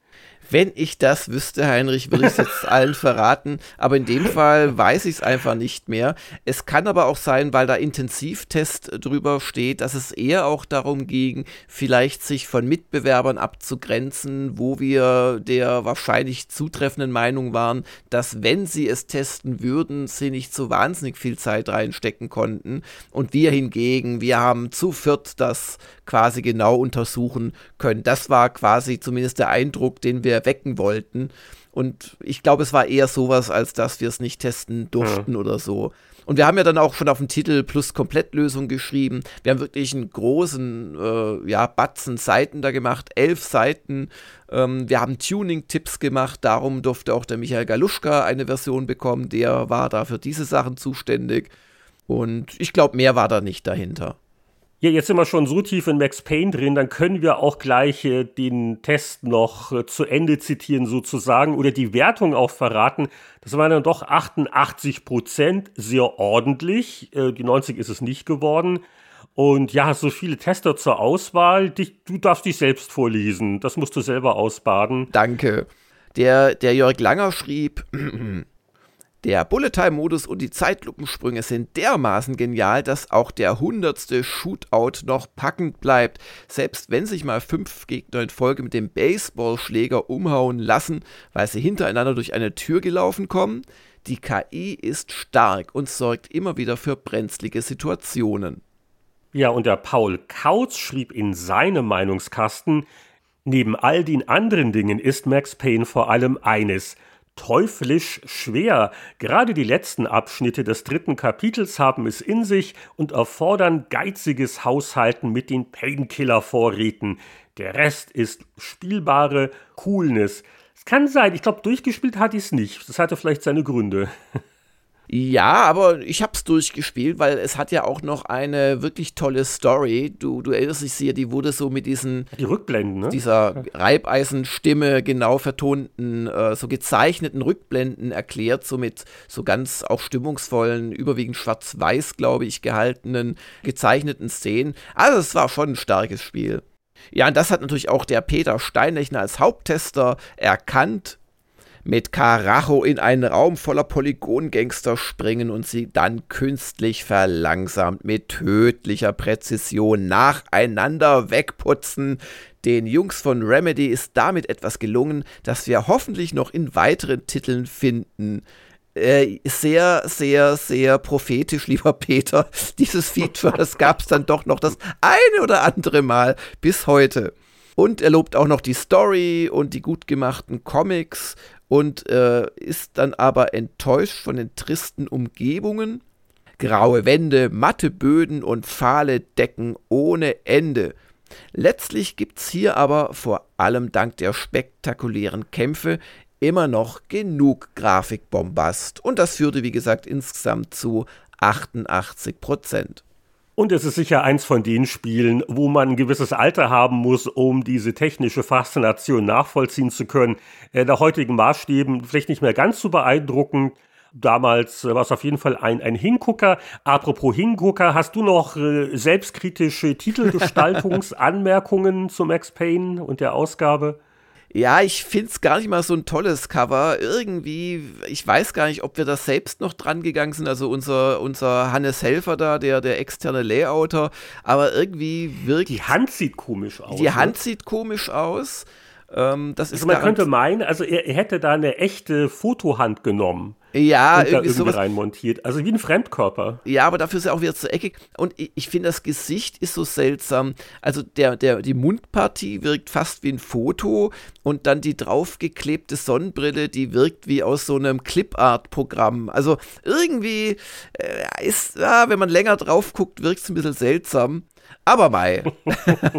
Wenn ich das wüsste, Heinrich, würde ich es jetzt allen verraten. Aber in dem Fall weiß ich es einfach nicht mehr. Es kann aber auch sein, weil da Intensivtest drüber steht, dass es eher auch darum ging, vielleicht sich von Mitbewerbern abzugrenzen, wo wir der wahrscheinlich zutreffenden Meinung waren, dass wenn sie es testen würden, sie nicht so wahnsinnig viel Zeit reinstecken konnten. Und wir hingegen, wir haben zu viert das quasi genau untersuchen können. Das war quasi zumindest der Eindruck, den wir wecken wollten. Und ich glaube, es war eher sowas, als dass wir es nicht testen durften ja. oder so. Und wir haben ja dann auch schon auf dem Titel plus Komplettlösung geschrieben. Wir haben wirklich einen großen, äh, ja, Batzen Seiten da gemacht, elf Seiten. Ähm, wir haben Tuning-Tipps gemacht. Darum durfte auch der Michael Galuschka eine Version bekommen. Der war da für diese Sachen zuständig. Und ich glaube, mehr war da nicht dahinter. Ja, jetzt sind wir schon so tief in Max Payne drin, dann können wir auch gleich äh, den Test noch äh, zu Ende zitieren sozusagen oder die Wertung auch verraten. Das waren dann doch 88 Prozent, sehr ordentlich. Äh, die 90 ist es nicht geworden. Und ja, so viele Tester zur Auswahl. Dich, du darfst dich selbst vorlesen. Das musst du selber ausbaden. Danke. Der, der Jörg Langer schrieb, Der Bullet-Time-Modus und die Zeitlupensprünge sind dermaßen genial, dass auch der hundertste Shootout noch packend bleibt. Selbst wenn sich mal fünf Gegner in Folge mit dem Baseballschläger umhauen lassen, weil sie hintereinander durch eine Tür gelaufen kommen, die KI ist stark und sorgt immer wieder für brenzlige Situationen. Ja, und der Paul Kautz schrieb in seinem Meinungskasten, neben all den anderen Dingen ist Max Payne vor allem eines – teuflisch schwer. Gerade die letzten Abschnitte des dritten Kapitels haben es in sich und erfordern geiziges Haushalten mit den Painkiller-Vorräten. Der Rest ist spielbare Coolness. Es kann sein, ich glaube, durchgespielt hat ich es nicht. Das hatte vielleicht seine Gründe. Ja, aber ich hab's durchgespielt, weil es hat ja auch noch eine wirklich tolle Story. Du, du erinnerst dich sehr, die wurde so mit diesen die Rückblenden, ne? dieser Reibeisenstimme genau vertonten, äh, so gezeichneten Rückblenden erklärt, so mit so ganz auch stimmungsvollen, überwiegend schwarz-weiß, glaube ich, gehaltenen, gezeichneten Szenen. Also es war schon ein starkes Spiel. Ja, und das hat natürlich auch der Peter Steinlechner als Haupttester erkannt mit Karacho in einen Raum voller Polygongangster springen und sie dann künstlich verlangsamt mit tödlicher Präzision nacheinander wegputzen. Den Jungs von Remedy ist damit etwas gelungen, das wir hoffentlich noch in weiteren Titeln finden. Äh, sehr, sehr, sehr prophetisch, lieber Peter. Dieses Feature, das gab es dann doch noch das eine oder andere Mal bis heute. Und er lobt auch noch die Story und die gut gemachten Comics und äh, ist dann aber enttäuscht von den tristen Umgebungen. Graue Wände, matte Böden und fahle Decken ohne Ende. Letztlich gibt's hier aber vor allem dank der spektakulären Kämpfe immer noch genug Grafikbombast und das führte wie gesagt insgesamt zu 88 Prozent. Und es ist sicher eins von den Spielen, wo man ein gewisses Alter haben muss, um diese technische Faszination nachvollziehen zu können. Äh, der heutigen Maßstäben vielleicht nicht mehr ganz so beeindruckend. Damals war es auf jeden Fall ein, ein Hingucker. Apropos Hingucker, hast du noch äh, selbstkritische Titelgestaltungsanmerkungen zu Max Payne und der Ausgabe? Ja, ich finde es gar nicht mal so ein tolles Cover. Irgendwie, ich weiß gar nicht, ob wir da selbst noch dran gegangen sind. Also unser, unser Hannes Helfer da, der, der externe Layouter. Aber irgendwie wirkt. Die Hand sieht komisch aus. Die ne? Hand sieht komisch aus. Ähm, das also man könnte meinen, also er, er, hätte da eine echte Fotohand genommen. Ja, und irgendwie, irgendwie reinmontiert. Also wie ein Fremdkörper. Ja, aber dafür ist er auch wieder zu eckig. Und ich, ich finde, das Gesicht ist so seltsam. Also der, der, die Mundpartie wirkt fast wie ein Foto und dann die draufgeklebte Sonnenbrille, die wirkt wie aus so einem Clipart-Programm. Also irgendwie äh, ist, ja, wenn man länger drauf guckt, wirkt es ein bisschen seltsam. Aber Mai.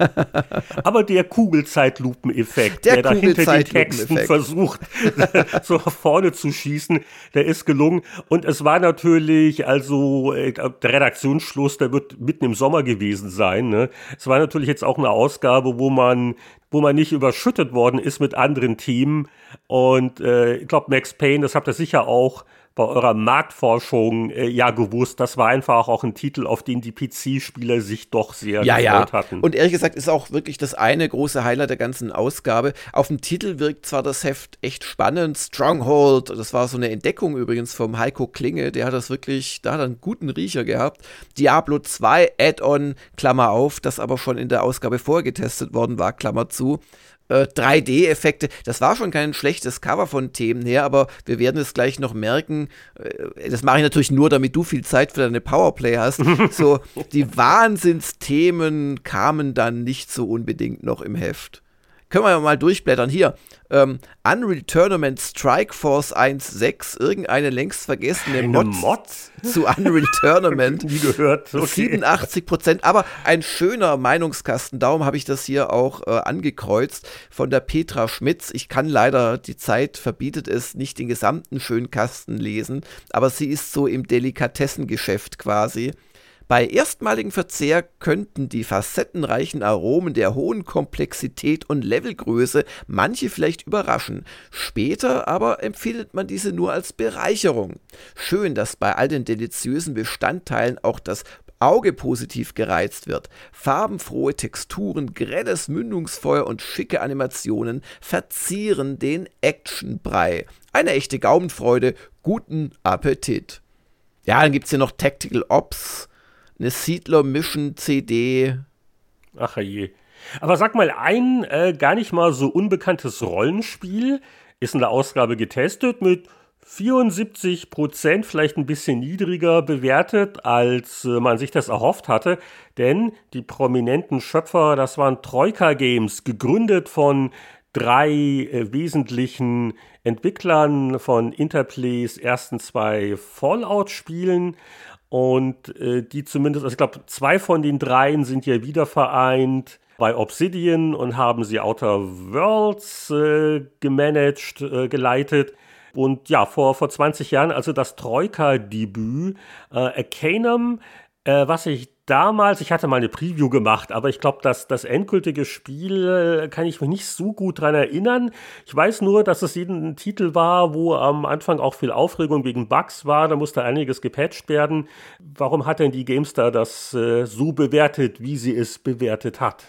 Aber der Kugelzeitlupeneffekt, der, der da hinter den Texten versucht, so vorne zu schießen, der ist gelungen. Und es war natürlich, also äh, der Redaktionsschluss, der wird mitten im Sommer gewesen sein. Ne? Es war natürlich jetzt auch eine Ausgabe, wo man wo man nicht überschüttet worden ist mit anderen Themen. Und äh, ich glaube, Max Payne, das habt ihr sicher auch bei eurer Marktforschung äh, ja gewusst. Das war einfach auch ein Titel, auf den die PC-Spieler sich doch sehr ja, gefreut ja. hatten. Und ehrlich gesagt ist auch wirklich das eine große Highlight der ganzen Ausgabe. Auf dem Titel wirkt zwar das Heft echt spannend, Stronghold, das war so eine Entdeckung übrigens vom Heiko Klinge, der hat das wirklich, da hat er einen guten Riecher gehabt. Diablo 2 Add-on, Klammer auf, das aber schon in der Ausgabe vorgetestet worden war, Klammer zu. 3D-Effekte. Äh, das war schon kein schlechtes Cover von Themen her, aber wir werden es gleich noch merken. Äh, das mache ich natürlich nur, damit du viel Zeit für deine Powerplay hast. so, die Wahnsinnsthemen kamen dann nicht so unbedingt noch im Heft. Können wir mal durchblättern. Hier, ähm, Unreal Tournament Strike Force 1.6, irgendeine längst vergessene Mod, Mod, zu Unreal Tournament. Nie gehört. Okay. 87 Prozent, aber ein schöner Meinungskasten. Darum habe ich das hier auch äh, angekreuzt von der Petra Schmitz. Ich kann leider, die Zeit verbietet es, nicht den gesamten schönen Kasten lesen, aber sie ist so im Delikatessengeschäft quasi. Bei erstmaligem Verzehr könnten die facettenreichen Aromen der hohen Komplexität und Levelgröße manche vielleicht überraschen. Später aber empfindet man diese nur als Bereicherung. Schön, dass bei all den deliziösen Bestandteilen auch das Auge positiv gereizt wird. Farbenfrohe Texturen, grelles Mündungsfeuer und schicke Animationen verzieren den Actionbrei. Eine echte Gaumenfreude, guten Appetit. Ja, dann gibt es hier noch Tactical Ops, eine Siedler Mission CD. Ach je. Aber sag mal, ein äh, gar nicht mal so unbekanntes Rollenspiel ist in der Ausgabe getestet mit 74 Prozent, vielleicht ein bisschen niedriger bewertet, als äh, man sich das erhofft hatte. Denn die prominenten Schöpfer, das waren Troika Games, gegründet von drei äh, wesentlichen Entwicklern von Interplays ersten zwei Fallout-Spielen. Und äh, die zumindest, also ich glaube, zwei von den dreien sind ja wieder vereint bei Obsidian und haben sie Outer Worlds äh, gemanagt, äh, geleitet. Und ja, vor, vor 20 Jahren, also das Troika-Debüt, äh, Arcanum, äh, was ich damals, ich hatte mal eine Preview gemacht, aber ich glaube, dass das endgültige Spiel äh, kann ich mich nicht so gut dran erinnern. Ich weiß nur, dass es ein Titel war, wo am Anfang auch viel Aufregung wegen Bugs war. Da musste einiges gepatcht werden. Warum hat denn die GameStar das äh, so bewertet, wie sie es bewertet hat?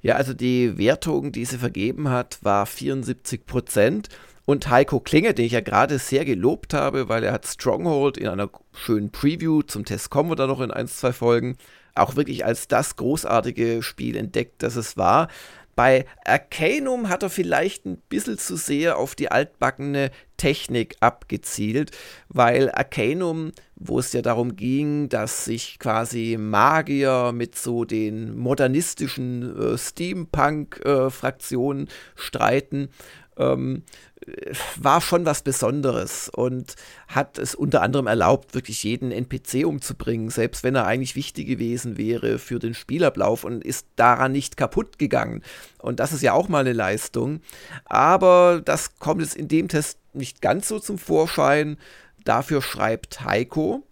Ja, also die Wertung, die sie vergeben hat, war 74 Prozent. Und Heiko Klinge, den ich ja gerade sehr gelobt habe, weil er hat Stronghold in einer schönen Preview, zum Test kommen wir da noch in ein, zwei Folgen, auch wirklich als das großartige Spiel entdeckt, das es war. Bei Arcanum hat er vielleicht ein bisschen zu sehr auf die altbackene Technik abgezielt, weil Arcanum, wo es ja darum ging, dass sich quasi Magier mit so den modernistischen äh, Steampunk-Fraktionen äh, streiten, ähm, war schon was Besonderes und hat es unter anderem erlaubt, wirklich jeden NPC umzubringen, selbst wenn er eigentlich wichtig gewesen wäre für den Spielablauf und ist daran nicht kaputt gegangen. Und das ist ja auch mal eine Leistung. Aber das kommt jetzt in dem Test nicht ganz so zum Vorschein. Dafür schreibt Heiko.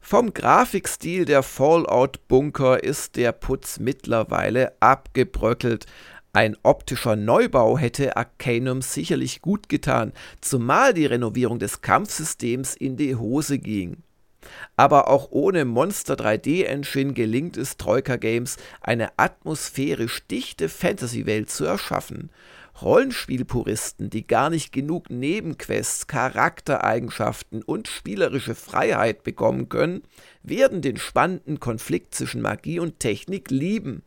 Vom Grafikstil der Fallout-Bunker ist der Putz mittlerweile abgebröckelt. Ein optischer Neubau hätte Arcanum sicherlich gut getan, zumal die Renovierung des Kampfsystems in die Hose ging. Aber auch ohne Monster 3D Engine gelingt es Troika Games, eine atmosphärisch dichte Fantasy-Welt zu erschaffen. Rollenspielpuristen, die gar nicht genug Nebenquests, Charaktereigenschaften und spielerische Freiheit bekommen können, werden den spannenden Konflikt zwischen Magie und Technik lieben.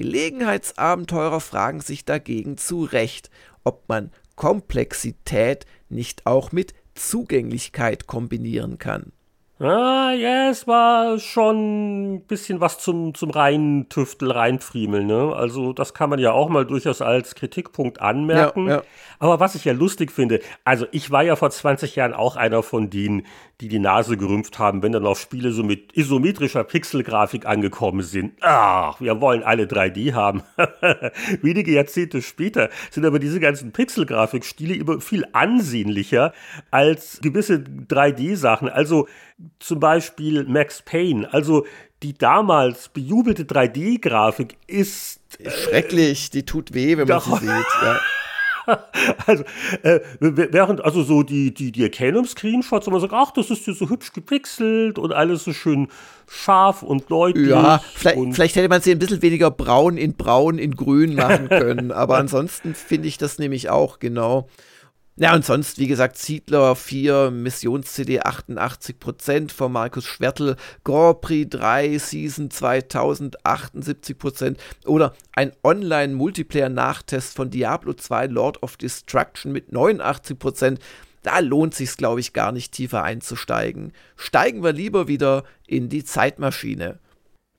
Gelegenheitsabenteurer fragen sich dagegen zu Recht, ob man Komplexität nicht auch mit Zugänglichkeit kombinieren kann. Ah, ja, es war schon ein bisschen was zum, zum Reintüftel, reinfriemeln. Ne? Also das kann man ja auch mal durchaus als Kritikpunkt anmerken. Ja, ja. Aber was ich ja lustig finde, also ich war ja vor 20 Jahren auch einer von denen, die die Nase gerümpft haben, wenn dann auch Spiele so mit isometrischer Pixelgrafik angekommen sind. Ach, wir wollen alle 3D haben. Wenige Jahrzehnte später sind aber diese ganzen Pixelgrafikstile immer viel ansehnlicher als gewisse 3D-Sachen. Also zum Beispiel Max Payne. Also die damals bejubelte 3D-Grafik ist schrecklich. Die tut weh, wenn man sie sieht. Ja. also, äh, während also so die, die, die Erkennungs-Screenshots immer sagen, ach, das ist hier so hübsch gepixelt und alles so schön scharf und deutlich. Ja, vielleicht, und vielleicht hätte man sie ein bisschen weniger braun in braun in grün machen können, aber ansonsten finde ich das nämlich auch, genau. Ja, und sonst, wie gesagt, Ziedler 4, Missions-CD 88% von Markus Schwertl, Grand Prix 3, Season 2000 78% oder ein Online-Multiplayer-Nachtest von Diablo 2 Lord of Destruction mit 89%. Da lohnt sich's, glaube ich, gar nicht tiefer einzusteigen. Steigen wir lieber wieder in die Zeitmaschine.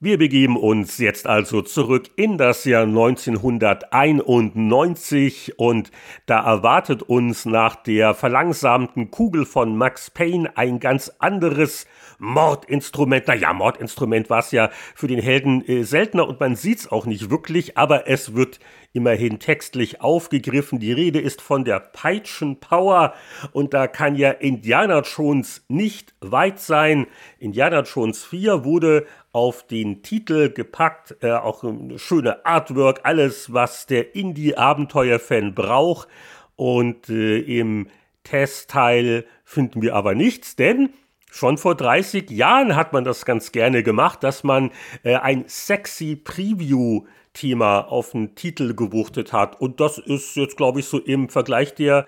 Wir begeben uns jetzt also zurück in das Jahr 1991 und da erwartet uns nach der verlangsamten Kugel von Max Payne ein ganz anderes Mordinstrument. Naja, Mordinstrument war es ja für den Helden äh, seltener und man sieht's auch nicht wirklich, aber es wird immerhin textlich aufgegriffen. Die Rede ist von der Peitschenpower und da kann ja Indiana Jones nicht weit sein. Indiana Jones 4 wurde auf den Titel gepackt, äh, auch schöne Artwork, alles, was der Indie-Abenteuer-Fan braucht. Und äh, im Testteil finden wir aber nichts, denn Schon vor 30 Jahren hat man das ganz gerne gemacht, dass man äh, ein sexy Preview Thema auf den Titel gewuchtet hat. Und das ist jetzt, glaube ich, so im Vergleich der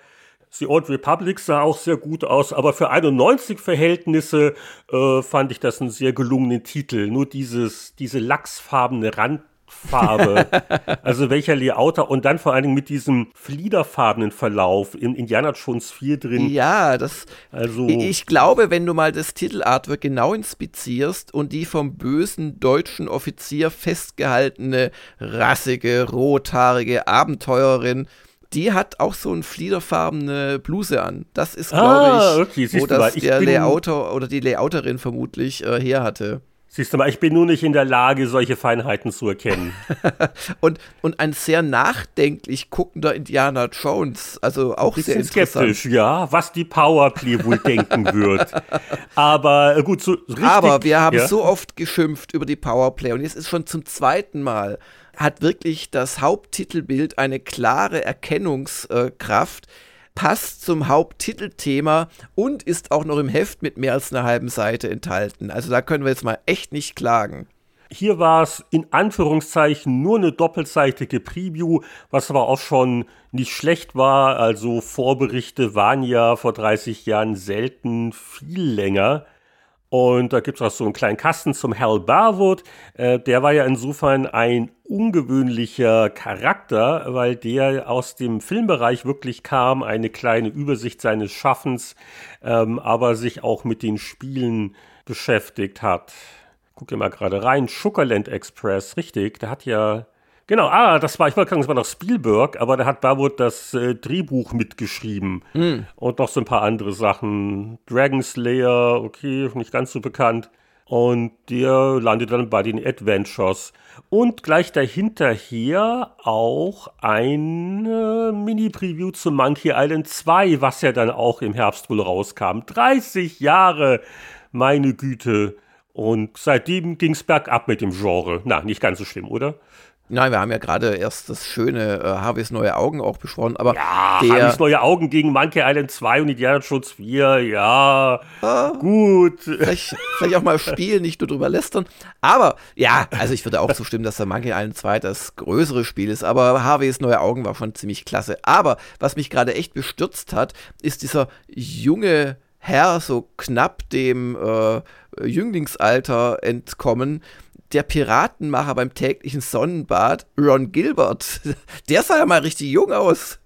The Old Republic sah auch sehr gut aus, aber für 91 Verhältnisse äh, fand ich das einen sehr gelungenen Titel. Nur dieses, diese lachsfarbene Rand Farbe, also welcher Layouter und dann vor allen Dingen mit diesem fliederfarbenen Verlauf in Indiana Jones 4 drin. Ja, das. Also ich glaube, wenn du mal das Titelartwork genau inspizierst und die vom bösen deutschen Offizier festgehaltene, rassige, rothaarige Abenteurerin die hat auch so eine fliederfarbene Bluse an. Das ist, glaube ah, ich, okay. wo das der Layouter oder die Layouterin vermutlich äh, her hatte. Siehst du mal, ich bin nur nicht in der Lage, solche Feinheiten zu erkennen. und, und ein sehr nachdenklich guckender Indiana Jones, also auch sehr interessant. skeptisch, ja, was die Powerplay wohl denken wird. Aber äh, gut, so richtig. Aber wir haben ja. so oft geschimpft über die Powerplay und jetzt ist schon zum zweiten Mal hat wirklich das Haupttitelbild eine klare Erkennungskraft. Passt zum Haupttitelthema und ist auch noch im Heft mit mehr als einer halben Seite enthalten. Also da können wir jetzt mal echt nicht klagen. Hier war es in Anführungszeichen nur eine doppelseitige Preview, was aber auch schon nicht schlecht war. Also Vorberichte waren ja vor 30 Jahren selten viel länger. Und da gibt es auch so einen kleinen Kasten zum Hal Barwood. Äh, der war ja insofern ein ungewöhnlicher Charakter, weil der aus dem Filmbereich wirklich kam, eine kleine Übersicht seines Schaffens, ähm, aber sich auch mit den Spielen beschäftigt hat. Guck dir mal gerade rein, Sugarland Express, richtig, der hat ja Genau, ah, das war, ich wollte sagen, das war noch Spielberg, aber da hat Barwood das äh, Drehbuch mitgeschrieben. Mm. Und noch so ein paar andere Sachen. Dragon Slayer, okay, nicht ganz so bekannt. Und der landet dann bei den Adventures. Und gleich dahinterher auch ein äh, Mini-Preview zu Monkey Island 2, was ja dann auch im Herbst wohl rauskam. 30 Jahre, meine Güte. Und seitdem ging es bergab mit dem Genre. Na, nicht ganz so schlimm, oder? Nein, wir haben ja gerade erst das schöne äh, Harveys neue Augen auch besprochen, aber ja, der Harveys neue Augen gegen Monkey Island 2 und Indiana Jones 4, ja, ah, gut. Vielleicht, vielleicht auch mal spielen, nicht nur drüber lästern. Aber ja, also ich würde auch zustimmen, dass der Monkey Island 2 das größere Spiel ist, aber Harveys neue Augen war schon ziemlich klasse. Aber was mich gerade echt bestürzt hat, ist dieser junge Herr, so knapp dem äh, Jünglingsalter entkommen, der Piratenmacher beim täglichen Sonnenbad, Ron Gilbert. Der sah ja mal richtig jung aus.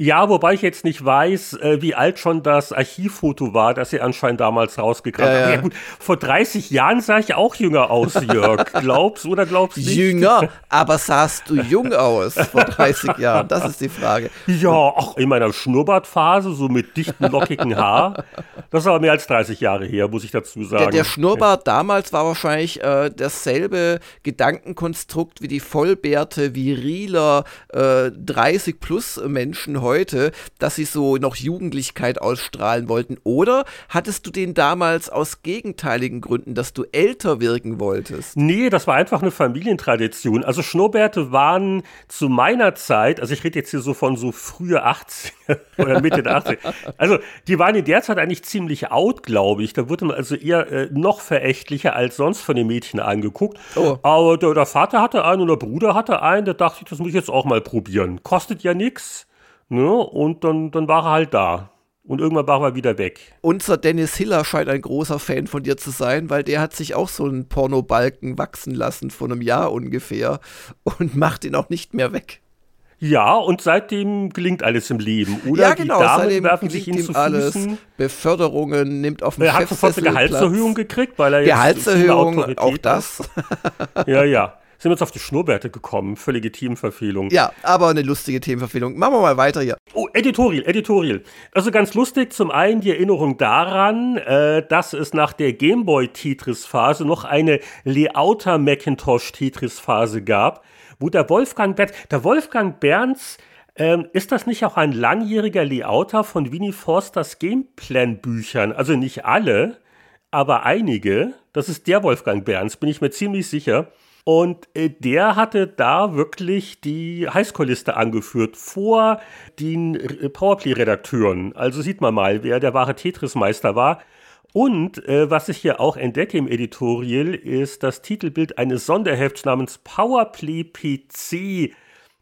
Ja, wobei ich jetzt nicht weiß, äh, wie alt schon das Archivfoto war, das sie anscheinend damals rausgekramt Ja, haben. ja. Ja gut, vor 30 Jahren sah ich auch jünger aus, Jörg. Glaubst oder glaubst du nicht? Jünger, aber sahst du jung aus vor 30 Jahren? Das ist die Frage. Ja, auch in meiner Schnurrbartphase, so mit dichtem, lockigen Haar. Das ist aber mehr als 30 Jahre her, muss ich dazu sagen. Der, der Schnurrbart damals war wahrscheinlich äh, dasselbe Gedankenkonstrukt wie die Vollbärte, viriler äh, 30 plus Menschen heute, dass sie so noch Jugendlichkeit ausstrahlen wollten. Oder hattest du den damals aus gegenteiligen Gründen, dass du älter wirken wolltest? Nee, das war einfach eine Familientradition. Also Schnurrbärte waren zu meiner Zeit, also ich rede jetzt hier so von so frühe 80er oder Mitte der 80er. Also die waren in der Zeit eigentlich ziemlich out, glaube ich. Da wurde man also eher äh, noch verächtlicher als sonst von den Mädchen angeguckt. Oh. Aber der, der Vater hatte einen und der Bruder hatte einen, da dachte ich, das muss ich jetzt auch mal probieren. Kostet ja nix. Ne? Und dann, dann war er halt da. Und irgendwann war er wieder weg. Unser Dennis Hiller scheint ein großer Fan von dir zu sein, weil der hat sich auch so einen Pornobalken wachsen lassen vor einem Jahr ungefähr und macht ihn auch nicht mehr weg. Ja, und seitdem gelingt alles im Leben, oder? ja, genau. Die Damen seitdem werfen sich ihm zu alles. Füßen. Beförderungen, nimmt auf dem Er hat sofort eine Gehaltserhöhung gekriegt, weil er jetzt Gehaltserhöhung, auch das. Ja, ja. Sind wir jetzt auf die Schnurrbärte gekommen. Völlige Teamverfehlung. Ja, aber eine lustige Themenverfehlung. Machen wir mal weiter hier. Oh, Editorial, Editorial. Also ganz lustig, zum einen die Erinnerung daran, äh, dass es nach der Gameboy-Tetris-Phase noch eine Leouter Macintosh-Tetris-Phase gab, wo der Wolfgang Berns, der Wolfgang Berns, ähm, ist das nicht auch ein langjähriger Layouter von Winnie Forsters Gameplan-Büchern? Also nicht alle, aber einige. Das ist der Wolfgang Berns, bin ich mir ziemlich sicher. Und äh, der hatte da wirklich die Highscore-Liste angeführt vor den äh, Powerplay-Redakteuren. Also sieht man mal, wer der wahre Tetris-Meister war. Und äh, was ich hier auch entdecke im Editorial, ist das Titelbild eines Sonderhefts namens Powerplay PC.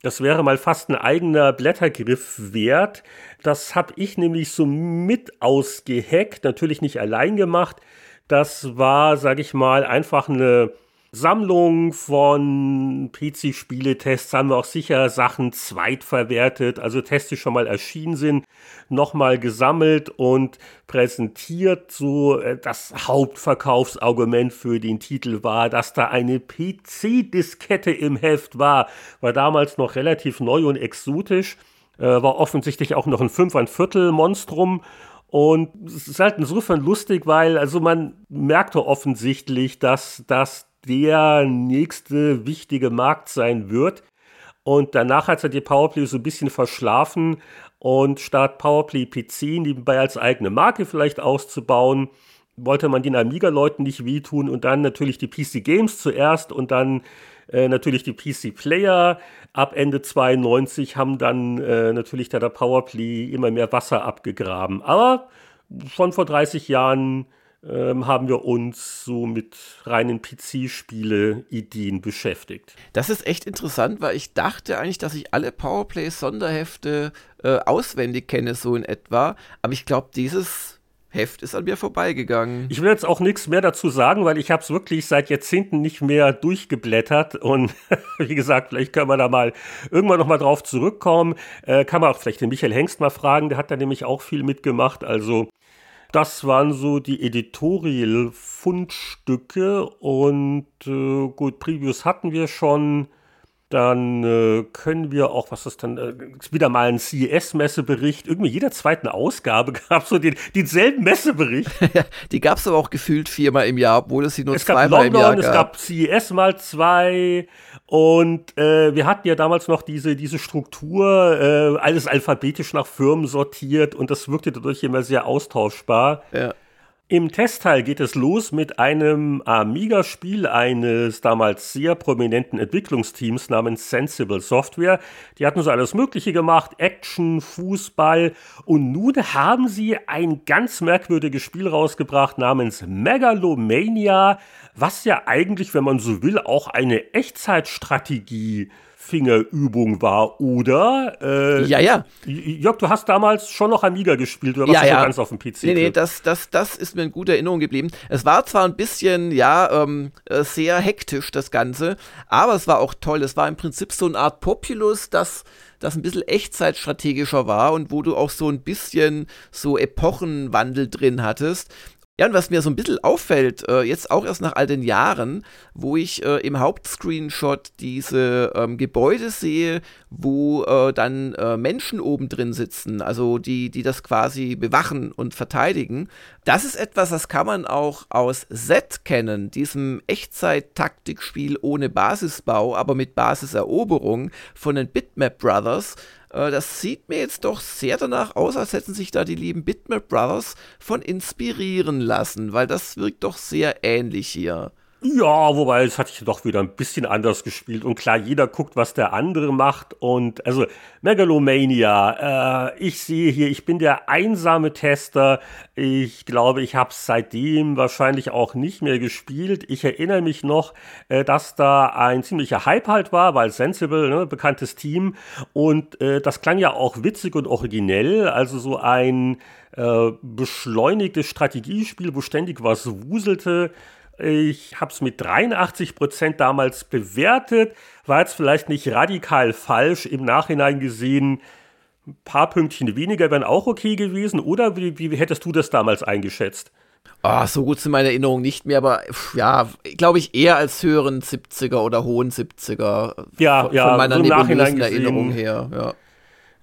Das wäre mal fast ein eigener Blättergriff wert. Das habe ich nämlich so mit ausgeheckt, natürlich nicht allein gemacht. Das war, sage ich mal, einfach eine Sammlung von PC-Spieletests, haben wir auch sicher Sachen zweitverwertet, also Tests, die schon mal erschienen sind, nochmal gesammelt und präsentiert. So äh, das Hauptverkaufsargument für den Titel war, dass da eine PC-Diskette im Heft war. War damals noch relativ neu und exotisch. Äh, war offensichtlich auch noch ein 5 ein Viertel Monstrum. Und es ist halt insofern lustig, weil also man merkte offensichtlich, dass das der nächste wichtige Markt sein wird. Und danach hat er die Powerplay so ein bisschen verschlafen und statt Powerplay PC nebenbei als eigene Marke vielleicht auszubauen, wollte man den Amiga-Leuten nicht wehtun und dann natürlich die PC Games zuerst und dann äh, natürlich die PC Player ab Ende 92 haben dann äh, natürlich da der Powerplay immer mehr Wasser abgegraben. Aber schon vor 30 Jahren haben wir uns so mit reinen PC-Spiele-Ideen beschäftigt. Das ist echt interessant, weil ich dachte eigentlich, dass ich alle Powerplay-Sonderhefte äh, auswendig kenne, so in etwa. Aber ich glaube, dieses Heft ist an mir vorbeigegangen. Ich will jetzt auch nichts mehr dazu sagen, weil ich habe es wirklich seit Jahrzehnten nicht mehr durchgeblättert und wie gesagt, vielleicht können wir da mal irgendwann noch mal drauf zurückkommen. Äh, kann man auch vielleicht den Michael Hengst mal fragen, der hat da nämlich auch viel mitgemacht. Also das waren so die Editorial-Fundstücke und äh, gut, Previews hatten wir schon. Dann äh, können wir auch, was ist dann, äh, wieder mal ein CES-Messebericht. Irgendwie jeder zweiten Ausgabe gab es so den, denselben Messebericht. Die gab es aber auch gefühlt viermal im Jahr, obwohl es sie nur es gab zweimal im Jahr London, es gab CES mal zwei und äh, wir hatten ja damals noch diese, diese Struktur, äh, alles alphabetisch nach Firmen sortiert und das wirkte dadurch immer sehr austauschbar. Ja. Im Testteil geht es los mit einem Amiga-Spiel eines damals sehr prominenten Entwicklungsteams namens Sensible Software. Die hatten so alles Mögliche gemacht, Action, Fußball und nun haben sie ein ganz merkwürdiges Spiel rausgebracht namens Megalomania, was ja eigentlich, wenn man so will, auch eine Echtzeitstrategie Fingerübung war, oder? Äh, ja, ja. Jörg, du hast damals schon noch Amiga gespielt, oder warst ja, ja. ganz auf dem PC? Nee, nee, das, das, das ist mir in guter Erinnerung geblieben. Es war zwar ein bisschen, ja, ähm, äh, sehr hektisch, das Ganze, aber es war auch toll. Es war im Prinzip so eine Art Populus, das das ein bisschen echtzeitstrategischer war und wo du auch so ein bisschen so Epochenwandel drin hattest. Ja, und was mir so ein bisschen auffällt, äh, jetzt auch erst nach all den Jahren, wo ich äh, im Hauptscreenshot diese ähm, Gebäude sehe, wo äh, dann äh, Menschen oben drin sitzen, also die, die das quasi bewachen und verteidigen. Das ist etwas, das kann man auch aus Z kennen, diesem Echtzeit-Taktikspiel ohne Basisbau, aber mit Basiseroberung von den Bitmap Brothers. Äh, das sieht mir jetzt doch sehr danach aus, als hätten sich da die lieben Bitmap Brothers von inspirieren lassen, weil das wirkt doch sehr ähnlich hier. Ja, wobei es hatte ich doch wieder ein bisschen anders gespielt. Und klar, jeder guckt, was der andere macht. Und also Megalomania, äh, ich sehe hier, ich bin der einsame Tester. Ich glaube, ich habe es seitdem wahrscheinlich auch nicht mehr gespielt. Ich erinnere mich noch, äh, dass da ein ziemlicher Hype halt war, weil Sensible, ne, bekanntes Team. Und äh, das klang ja auch witzig und originell. Also so ein äh, beschleunigtes Strategiespiel, wo ständig was wuselte. Ich habe es mit 83 Prozent damals bewertet. War jetzt vielleicht nicht radikal falsch im Nachhinein gesehen. Ein paar Pünktchen weniger wären auch okay gewesen. Oder wie, wie hättest du das damals eingeschätzt? Oh, so gut sind meine Erinnerungen nicht mehr, aber ja, glaube ich eher als höheren 70er oder hohen 70er. Ja, von, ja, von meiner so nebulösen Erinnerung her. Ja.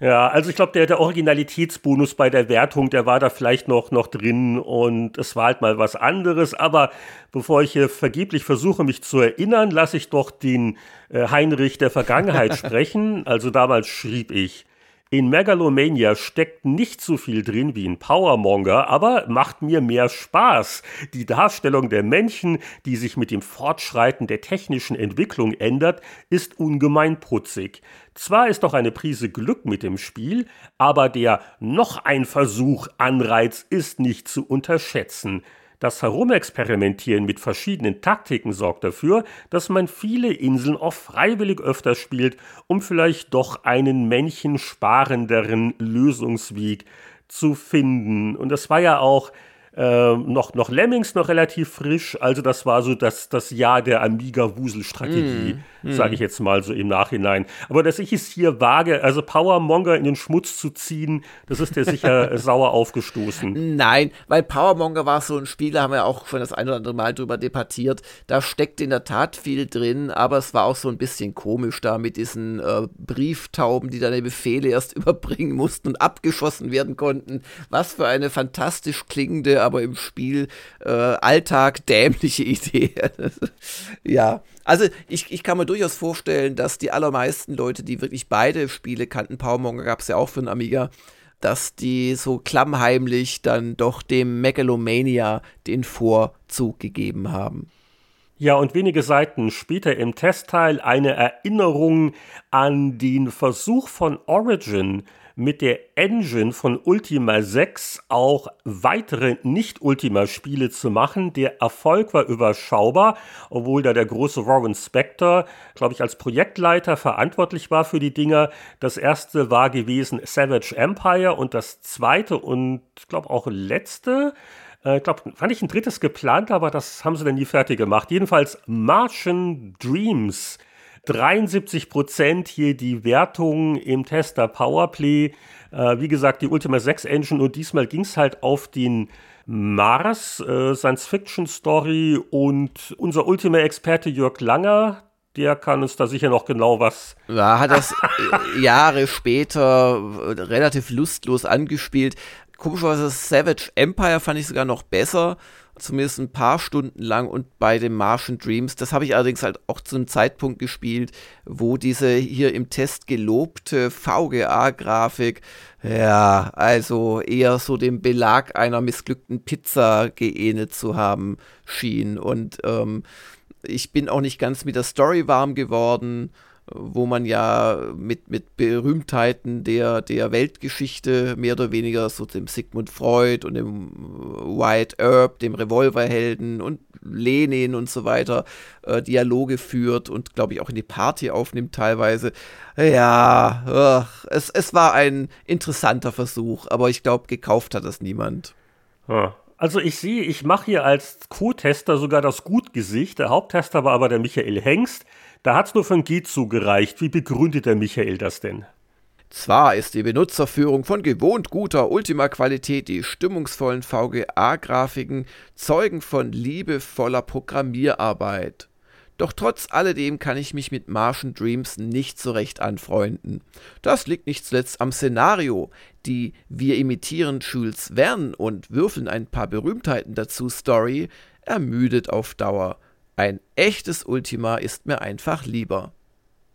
Ja, also ich glaube, der, der Originalitätsbonus bei der Wertung, der war da vielleicht noch, noch drin und es war halt mal was anderes. Aber bevor ich hier vergeblich versuche, mich zu erinnern, lasse ich doch den äh, Heinrich der Vergangenheit sprechen. Also damals schrieb ich, in Megalomania steckt nicht so viel drin wie in Powermonger, aber macht mir mehr Spaß. Die Darstellung der Männchen, die sich mit dem Fortschreiten der technischen Entwicklung ändert, ist ungemein putzig. Zwar ist doch eine Prise Glück mit dem Spiel, aber der noch ein Versuch Anreiz ist nicht zu unterschätzen. Das Herumexperimentieren mit verschiedenen Taktiken sorgt dafür, dass man viele Inseln auch freiwillig öfter spielt, um vielleicht doch einen männchensparenderen Lösungsweg zu finden. Und das war ja auch äh, noch, noch Lemmings noch relativ frisch. Also das war so das, das Jahr der Amiga-Wusel-Strategie, mm, mm. sage ich jetzt mal so im Nachhinein. Aber dass ich es hier wage, also Powermonger in den Schmutz zu ziehen, das ist der sicher sauer aufgestoßen. Nein, weil Powermonger war so ein Spiel, da haben wir auch schon das ein oder andere Mal drüber debattiert. Da steckt in der Tat viel drin, aber es war auch so ein bisschen komisch da mit diesen äh, Brieftauben, die deine Befehle erst überbringen mussten und abgeschossen werden konnten. Was für eine fantastisch klingende aber im Spiel äh, Alltag dämliche Idee. ja, also ich, ich kann mir durchaus vorstellen, dass die allermeisten Leute, die wirklich beide Spiele kannten, Powermonger gab es ja auch für den Amiga, dass die so klammheimlich dann doch dem Megalomania den Vorzug gegeben haben. Ja, und wenige Seiten später im Testteil eine Erinnerung an den Versuch von Origin, mit der Engine von Ultima 6 auch weitere Nicht-Ultima-Spiele zu machen. Der Erfolg war überschaubar, obwohl da der große Warren Spector, glaube ich, als Projektleiter verantwortlich war für die Dinger. Das erste war gewesen Savage Empire und das zweite und, glaube auch letzte äh, ich glaube, fand ich ein drittes geplant, aber das haben sie dann nie fertig gemacht. Jedenfalls Martian Dreams 73 Prozent hier die Wertung im Tester Powerplay. Äh, wie gesagt, die Ultima 6 Engine und diesmal ging es halt auf den Mars, äh, Science-Fiction-Story und unser Ultima-Experte Jörg Langer, der kann uns da sicher noch genau was. Ja, hat das äh, Jahre später relativ lustlos angespielt. Komischerweise Savage Empire fand ich sogar noch besser zumindest ein paar Stunden lang und bei dem Martian Dreams, das habe ich allerdings halt auch zu einem Zeitpunkt gespielt, wo diese hier im Test gelobte VGA-Grafik, ja, also eher so dem Belag einer missglückten Pizza geähnelt zu haben schien. Und ähm, ich bin auch nicht ganz mit der Story warm geworden wo man ja mit, mit Berühmtheiten der, der Weltgeschichte mehr oder weniger so dem Sigmund Freud und dem White Earp, dem Revolverhelden und Lenin und so weiter äh, Dialoge führt und glaube ich auch in die Party aufnimmt teilweise. Ja, ach, es, es war ein interessanter Versuch, aber ich glaube, gekauft hat das niemand. Also ich sehe, ich mache hier als Co-Tester sogar das Gutgesicht. Der Haupttester war aber der Michael Hengst. Da hat es nur von G zugereicht. Wie begründet der Michael das denn? Zwar ist die Benutzerführung von gewohnt guter Ultima-Qualität, die stimmungsvollen VGA-Grafiken Zeugen von liebevoller Programmierarbeit. Doch trotz alledem kann ich mich mit Martian Dreams nicht so recht anfreunden. Das liegt nicht zuletzt am Szenario. Die Wir imitieren Jules Verne und würfeln ein paar Berühmtheiten dazu Story ermüdet auf Dauer. Ein echtes Ultima ist mir einfach lieber.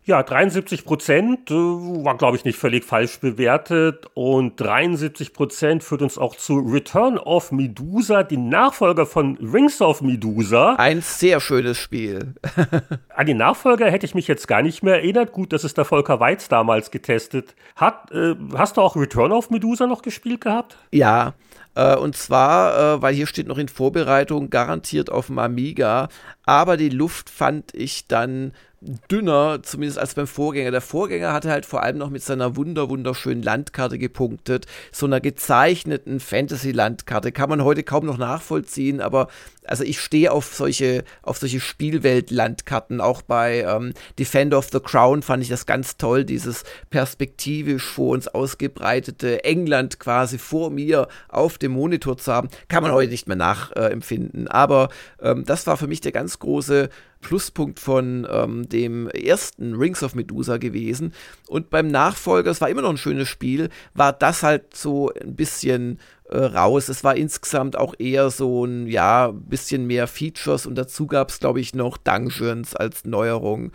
Ja, 73 Prozent äh, war, glaube ich, nicht völlig falsch bewertet. Und 73 Prozent führt uns auch zu Return of Medusa, die Nachfolger von Rings of Medusa. Ein sehr schönes Spiel. An die Nachfolger hätte ich mich jetzt gar nicht mehr erinnert. Gut, dass es der Volker Weiz damals getestet hat. Äh, hast du auch Return of Medusa noch gespielt gehabt? Ja, äh, und zwar, äh, weil hier steht noch in Vorbereitung, garantiert auf dem Amiga. Aber die Luft fand ich dann dünner, zumindest als beim Vorgänger. Der Vorgänger hatte halt vor allem noch mit seiner wunder wunderschönen Landkarte gepunktet, so einer gezeichneten Fantasy-Landkarte. Kann man heute kaum noch nachvollziehen, aber also ich stehe auf solche, auf solche Spielwelt-Landkarten. Auch bei ähm, Defender of the Crown fand ich das ganz toll, dieses perspektivisch vor uns ausgebreitete England quasi vor mir auf dem Monitor zu haben. Kann man heute nicht mehr nachempfinden. Äh, aber ähm, das war für mich der ganz große Pluspunkt von ähm, dem ersten Rings of Medusa gewesen. Und beim Nachfolger, es war immer noch ein schönes Spiel, war das halt so ein bisschen äh, raus. Es war insgesamt auch eher so ein, ja, bisschen mehr Features und dazu gab es, glaube ich, noch Dungeons als Neuerung.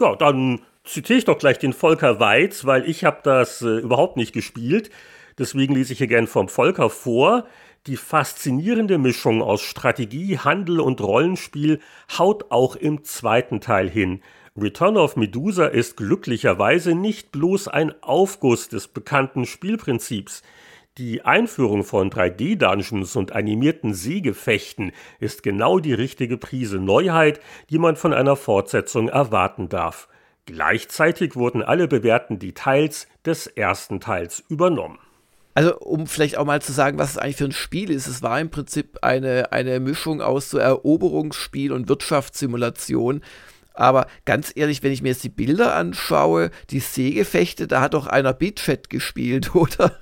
Ja, dann zitiere ich doch gleich den Volker Weiz, weil ich habe das äh, überhaupt nicht gespielt. Deswegen lese ich hier gern vom Volker vor. Die faszinierende Mischung aus Strategie, Handel und Rollenspiel haut auch im zweiten Teil hin. Return of Medusa ist glücklicherweise nicht bloß ein Aufguss des bekannten Spielprinzips. Die Einführung von 3D-Dungeons und animierten Seegefechten ist genau die richtige Prise Neuheit, die man von einer Fortsetzung erwarten darf. Gleichzeitig wurden alle bewährten Details des ersten Teils übernommen. Also, um vielleicht auch mal zu sagen, was es eigentlich für ein Spiel ist. Es war im Prinzip eine, eine Mischung aus so Eroberungsspiel und Wirtschaftssimulation. Aber ganz ehrlich, wenn ich mir jetzt die Bilder anschaue, die Seegefechte, da hat doch einer Beatchat gespielt, oder?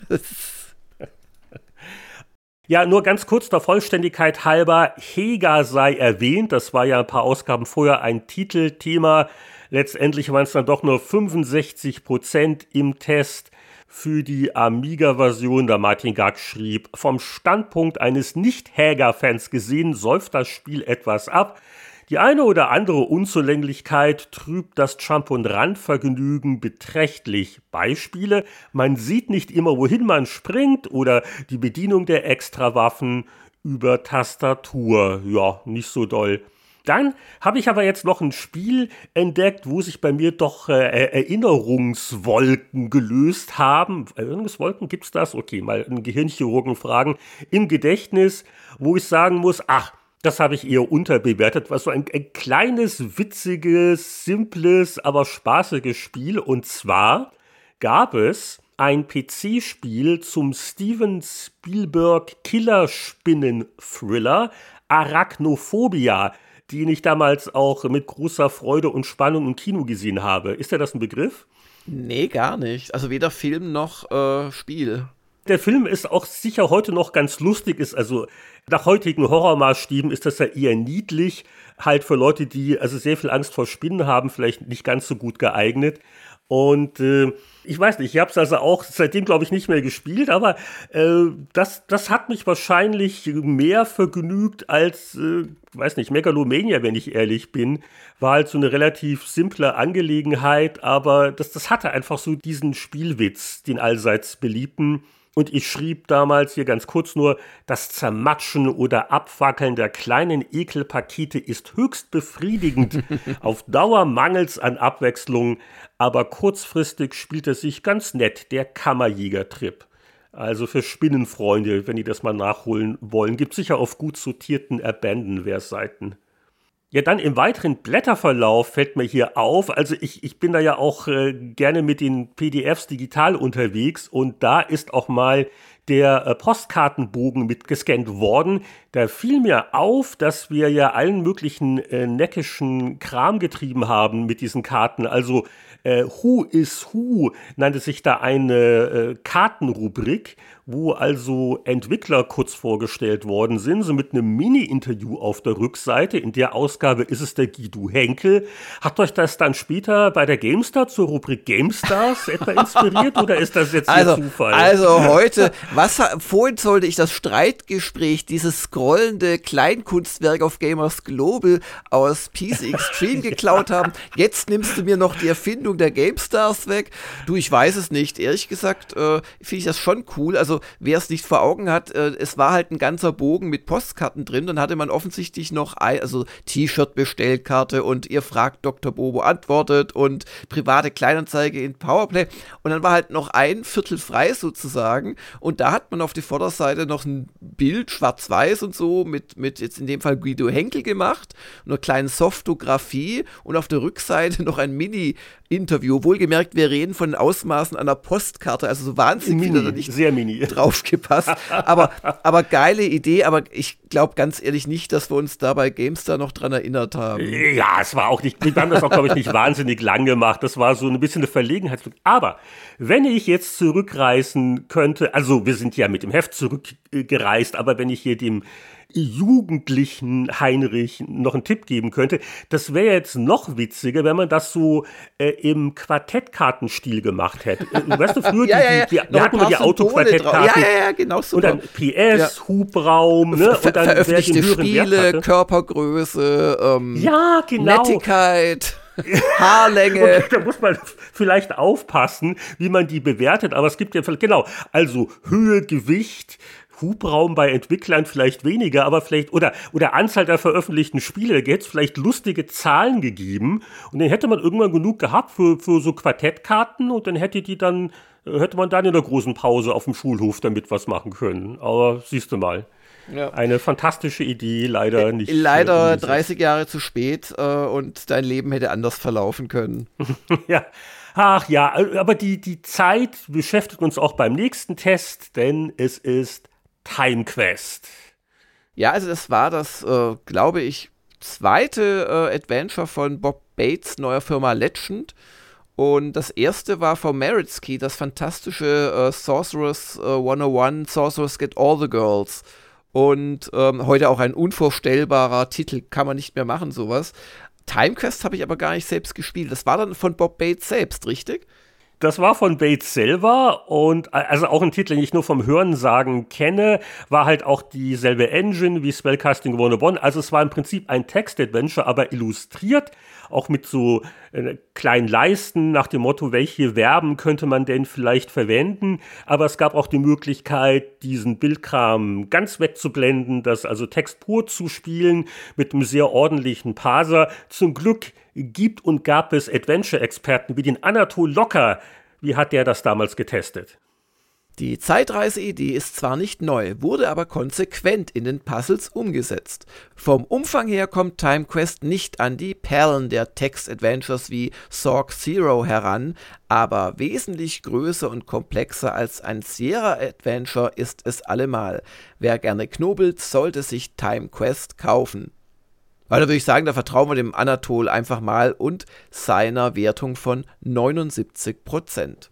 Ja, nur ganz kurz der Vollständigkeit halber, Hega sei erwähnt, das war ja ein paar Ausgaben vorher ein Titelthema. Letztendlich waren es dann doch nur 65 Prozent im Test für die Amiga-Version, da Martin Gag schrieb, vom Standpunkt eines Nicht-Häger-Fans gesehen, säuft das Spiel etwas ab. Die eine oder andere Unzulänglichkeit trübt das Jump- und Randvergnügen beträchtlich. Beispiele, man sieht nicht immer, wohin man springt oder die Bedienung der Extrawaffen über Tastatur. Ja, nicht so doll. Dann habe ich aber jetzt noch ein Spiel entdeckt, wo sich bei mir doch äh, Erinnerungswolken gelöst haben. Erinnerungswolken gibt's das? Okay, mal einen Gehirnchirurgen fragen. Im Gedächtnis, wo ich sagen muss, ach, das habe ich eher unterbewertet, was so ein, ein kleines, witziges, simples, aber spaßiges Spiel. Und zwar gab es ein PC-Spiel zum Steven Spielberg Killerspinnen-Thriller Arachnophobia den ich damals auch mit großer Freude und Spannung im Kino gesehen habe. Ist dir das ein Begriff? Nee, gar nicht. Also weder Film noch äh, Spiel. Der Film ist auch sicher heute noch ganz lustig, ist also nach heutigen Horrormaßstäben ist das ja eher niedlich, halt für Leute, die also sehr viel Angst vor Spinnen haben, vielleicht nicht ganz so gut geeignet. Und äh, ich weiß nicht, ich habe es also auch seitdem, glaube ich, nicht mehr gespielt, aber äh, das, das hat mich wahrscheinlich mehr vergnügt als, äh, weiß nicht, Megalomania, wenn ich ehrlich bin. War halt so eine relativ simple Angelegenheit, aber das, das hatte einfach so diesen Spielwitz, den allseits beliebten. Und ich schrieb damals hier ganz kurz nur, das Zermatschen oder Abwackeln der kleinen Ekelpakete ist höchst befriedigend. Auf Dauer mangelt's an Abwechslung, aber kurzfristig spielt es sich ganz nett, der Kammerjäger-Trip. Also für Spinnenfreunde, wenn die das mal nachholen wollen, gibt sicher auf gut sortierten Abandonware-Seiten. Ja, dann im weiteren Blätterverlauf fällt mir hier auf, also ich, ich bin da ja auch äh, gerne mit den PDFs digital unterwegs und da ist auch mal der äh, Postkartenbogen mitgescannt worden. Da fiel mir auf, dass wir ja allen möglichen äh, neckischen Kram getrieben haben mit diesen Karten. Also äh, Who is Who nannte sich da eine äh, Kartenrubrik, wo also Entwickler kurz vorgestellt worden sind, so mit einem Mini-Interview auf der Rückseite. In der Ausgabe ist es der Guido Henkel. Hat euch das dann später bei der GameStar zur Rubrik GameStars etwa inspiriert oder ist das jetzt also, Zufall? Also heute, was vorhin sollte ich das Streitgespräch, dieses scrollende Kleinkunstwerk auf Gamers Global aus PC Extreme geklaut haben. Jetzt nimmst du mir noch die Erfindung der GameStars weg. Du, ich weiß es nicht. Ehrlich gesagt, äh, finde ich das schon cool. Also wer es nicht vor Augen hat, äh, es war halt ein ganzer Bogen mit Postkarten drin. Dann hatte man offensichtlich noch ein, also T-Shirt-Bestellkarte und ihr fragt Dr. Bobo antwortet und private Kleinanzeige in Powerplay. Und dann war halt noch ein Viertel frei sozusagen. Und da hat man auf die Vorderseite noch ein Bild, schwarz-weiß und so, mit, mit jetzt in dem Fall Guido Henkel gemacht, einer kleinen Softografie und auf der Rückseite noch ein Mini-Interview. Wohlgemerkt, wir reden von den Ausmaßen einer Postkarte, also so wahnsinnig mini, nicht sehr mini. draufgepasst. aber, aber geile Idee, aber ich glaube ganz ehrlich nicht, dass wir uns da bei GameStar noch dran erinnert haben. Ja, es war auch nicht, wir haben das auch, glaube ich, nicht wahnsinnig lang gemacht. Das war so ein bisschen eine Verlegenheit. Aber wenn ich jetzt zurückreisen könnte, also wir sind ja mit dem Heft zurückgereist, aber wenn ich hier dem jugendlichen Heinrich noch einen Tipp geben könnte. Das wäre jetzt noch witziger, wenn man das so äh, im Quartettkartenstil gemacht hätte. Äh, weißt du, früher ja, ja, ja. die, die, wir hatten die Autoquartettkarten. Ja, ja, ja, genau so. Und dann PS, Hubraum, ne? Und dann veröffentlichte Spiele, Körpergröße, ähm, ja, genau. Nettigkeit. Haarlänge. da muss man vielleicht aufpassen, wie man die bewertet, aber es gibt ja, genau, also Höhe, Gewicht, Hubraum bei Entwicklern vielleicht weniger, aber vielleicht, oder, oder Anzahl der veröffentlichten Spiele, da hätte es vielleicht lustige Zahlen gegeben und dann hätte man irgendwann genug gehabt für, für so Quartettkarten und dann hätte die dann, hätte man dann in der großen Pause auf dem Schulhof damit was machen können. Aber siehst du mal. Ja. Eine fantastische Idee, leider nicht. Leider äh, 30 Jahre zu spät äh, und dein Leben hätte anders verlaufen können. ja. Ach ja, aber die, die Zeit beschäftigt uns auch beim nächsten Test, denn es ist Time Quest. Ja, also das war das, äh, glaube ich, zweite äh, Adventure von Bob Bates neuer Firma Legend. Und das erste war von Maritsky, das fantastische äh, Sorcerers 101, Sorcerers Get All the Girls. Und ähm, heute auch ein unvorstellbarer Titel, kann man nicht mehr machen, sowas. Time Quest habe ich aber gar nicht selbst gespielt. Das war dann von Bob Bates selbst, richtig? Das war von Bates selber und also auch ein Titel, den ich nur vom Hörensagen kenne, war halt auch dieselbe Engine wie Spellcasting 101. Also es war im Prinzip ein Text-Adventure, aber illustriert, auch mit so äh, kleinen Leisten nach dem Motto, welche Verben könnte man denn vielleicht verwenden. Aber es gab auch die Möglichkeit, diesen Bildkram ganz wegzublenden, das also Text pur zu spielen mit einem sehr ordentlichen Parser. Zum Glück gibt und gab es Adventure-Experten wie den Anatol Locker. Wie hat der das damals getestet? Die Zeitreiseidee ist zwar nicht neu, wurde aber konsequent in den Puzzles umgesetzt. Vom Umfang her kommt Time Quest nicht an die Perlen der Text-Adventures wie Sorg Zero heran, aber wesentlich größer und komplexer als ein Sierra-Adventure ist es allemal. Wer gerne knobelt, sollte sich Time Quest kaufen. Weil da würde ich sagen, da vertrauen wir dem Anatol einfach mal und seiner Wertung von 79 Prozent.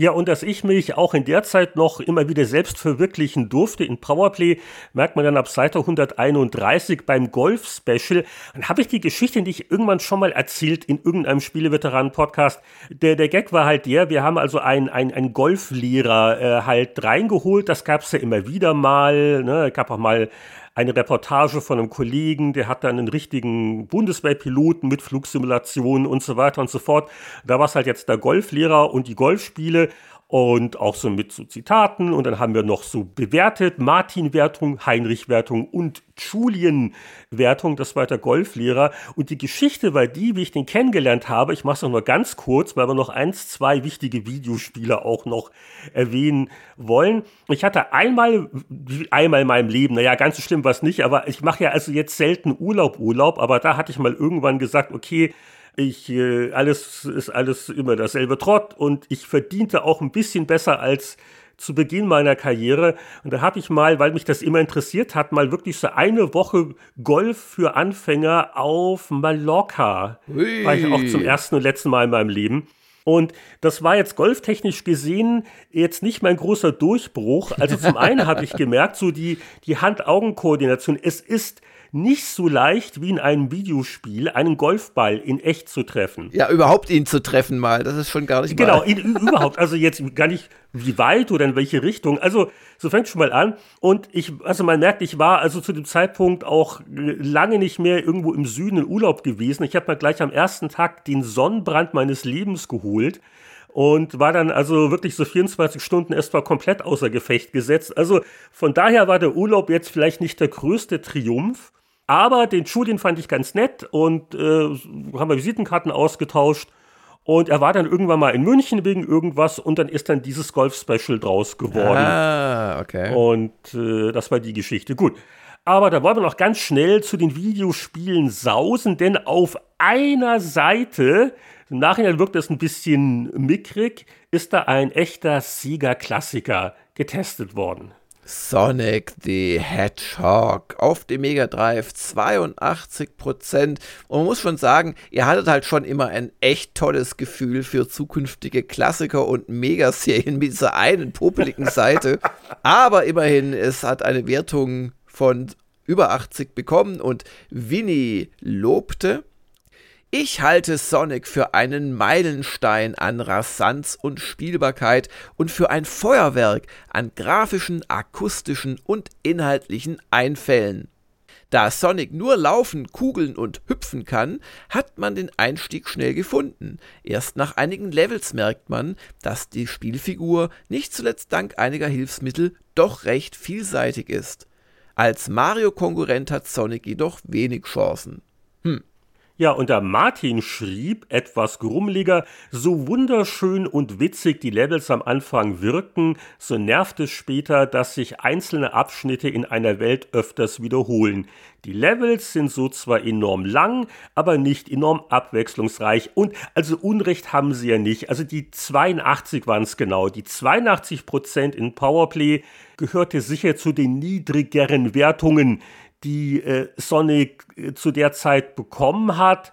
Ja, und dass ich mich auch in der Zeit noch immer wieder selbst verwirklichen durfte in Powerplay, merkt man dann ab Seite 131 beim Golf-Special. Dann habe ich die Geschichte nicht irgendwann schon mal erzählt in irgendeinem Spieleveteranen-Podcast. Der, der Gag war halt der, wir haben also einen, einen, Golflehrer äh, halt reingeholt. Das gab es ja immer wieder mal. Ne? gab auch mal eine Reportage von einem Kollegen, der hat dann einen richtigen Bundeswehrpiloten mit Flugsimulationen und so weiter und so fort. Da war es halt jetzt der Golflehrer und die Golfspiele. Und auch so mit so Zitaten. Und dann haben wir noch so bewertet, Martin-Wertung, Heinrich-Wertung und Julien-Wertung, das war der Golflehrer. Und die Geschichte war die, wie ich den kennengelernt habe. Ich mache es noch nur ganz kurz, weil wir noch eins, zwei wichtige Videospiele auch noch erwähnen wollen. Ich hatte einmal, einmal in meinem Leben, naja, ganz so schlimm war es nicht, aber ich mache ja also jetzt selten Urlaub, Urlaub, aber da hatte ich mal irgendwann gesagt, okay, ich, äh, alles ist alles immer dasselbe Trott und ich verdiente auch ein bisschen besser als zu Beginn meiner Karriere. Und da habe ich mal, weil mich das immer interessiert hat, mal wirklich so eine Woche Golf für Anfänger auf Mallorca. Ui. War ich auch zum ersten und letzten Mal in meinem Leben. Und das war jetzt golftechnisch gesehen jetzt nicht mein großer Durchbruch. Also zum einen habe ich gemerkt, so die, die Hand-Augen-Koordination, es ist nicht so leicht wie in einem Videospiel, einen Golfball in echt zu treffen. Ja, überhaupt ihn zu treffen mal, das ist schon gar nicht Genau, ihn, überhaupt, also jetzt gar nicht wie weit oder in welche Richtung. Also, so fängt schon mal an. Und ich, also man merkt, ich war also zu dem Zeitpunkt auch lange nicht mehr irgendwo im Süden in Urlaub gewesen. Ich habe mir gleich am ersten Tag den Sonnenbrand meines Lebens geholt und war dann also wirklich so 24 Stunden erstmal komplett außer Gefecht gesetzt. Also von daher war der Urlaub jetzt vielleicht nicht der größte Triumph, aber den Julien fand ich ganz nett und äh, haben wir Visitenkarten ausgetauscht. Und er war dann irgendwann mal in München wegen irgendwas und dann ist dann dieses Golf-Special draus geworden. Ah, okay. Und äh, das war die Geschichte. Gut. Aber da wollen wir noch ganz schnell zu den Videospielen sausen, denn auf einer Seite, im Nachhinein wirkt das ein bisschen mickrig, ist da ein echter Sega-Klassiker getestet worden. Sonic the Hedgehog auf dem Mega Drive 82%. Und man muss schon sagen, ihr hattet halt schon immer ein echt tolles Gefühl für zukünftige Klassiker und Megaserien mit dieser einen popeligen Seite. Aber immerhin, es hat eine Wertung von über 80 bekommen und Winnie lobte, ich halte Sonic für einen Meilenstein an Rasanz und Spielbarkeit und für ein Feuerwerk an grafischen, akustischen und inhaltlichen Einfällen. Da Sonic nur laufen, kugeln und hüpfen kann, hat man den Einstieg schnell gefunden. Erst nach einigen Levels merkt man, dass die Spielfigur nicht zuletzt dank einiger Hilfsmittel doch recht vielseitig ist. Als Mario-Konkurrent hat Sonic jedoch wenig Chancen. Ja, und der Martin schrieb, etwas grummeliger, so wunderschön und witzig die Levels am Anfang wirken, so nervt es später, dass sich einzelne Abschnitte in einer Welt öfters wiederholen. Die Levels sind so zwar enorm lang, aber nicht enorm abwechslungsreich und also Unrecht haben sie ja nicht. Also die 82 waren es genau. Die 82% in Powerplay gehörte sicher zu den niedrigeren Wertungen die äh, Sonic äh, zu der Zeit bekommen hat.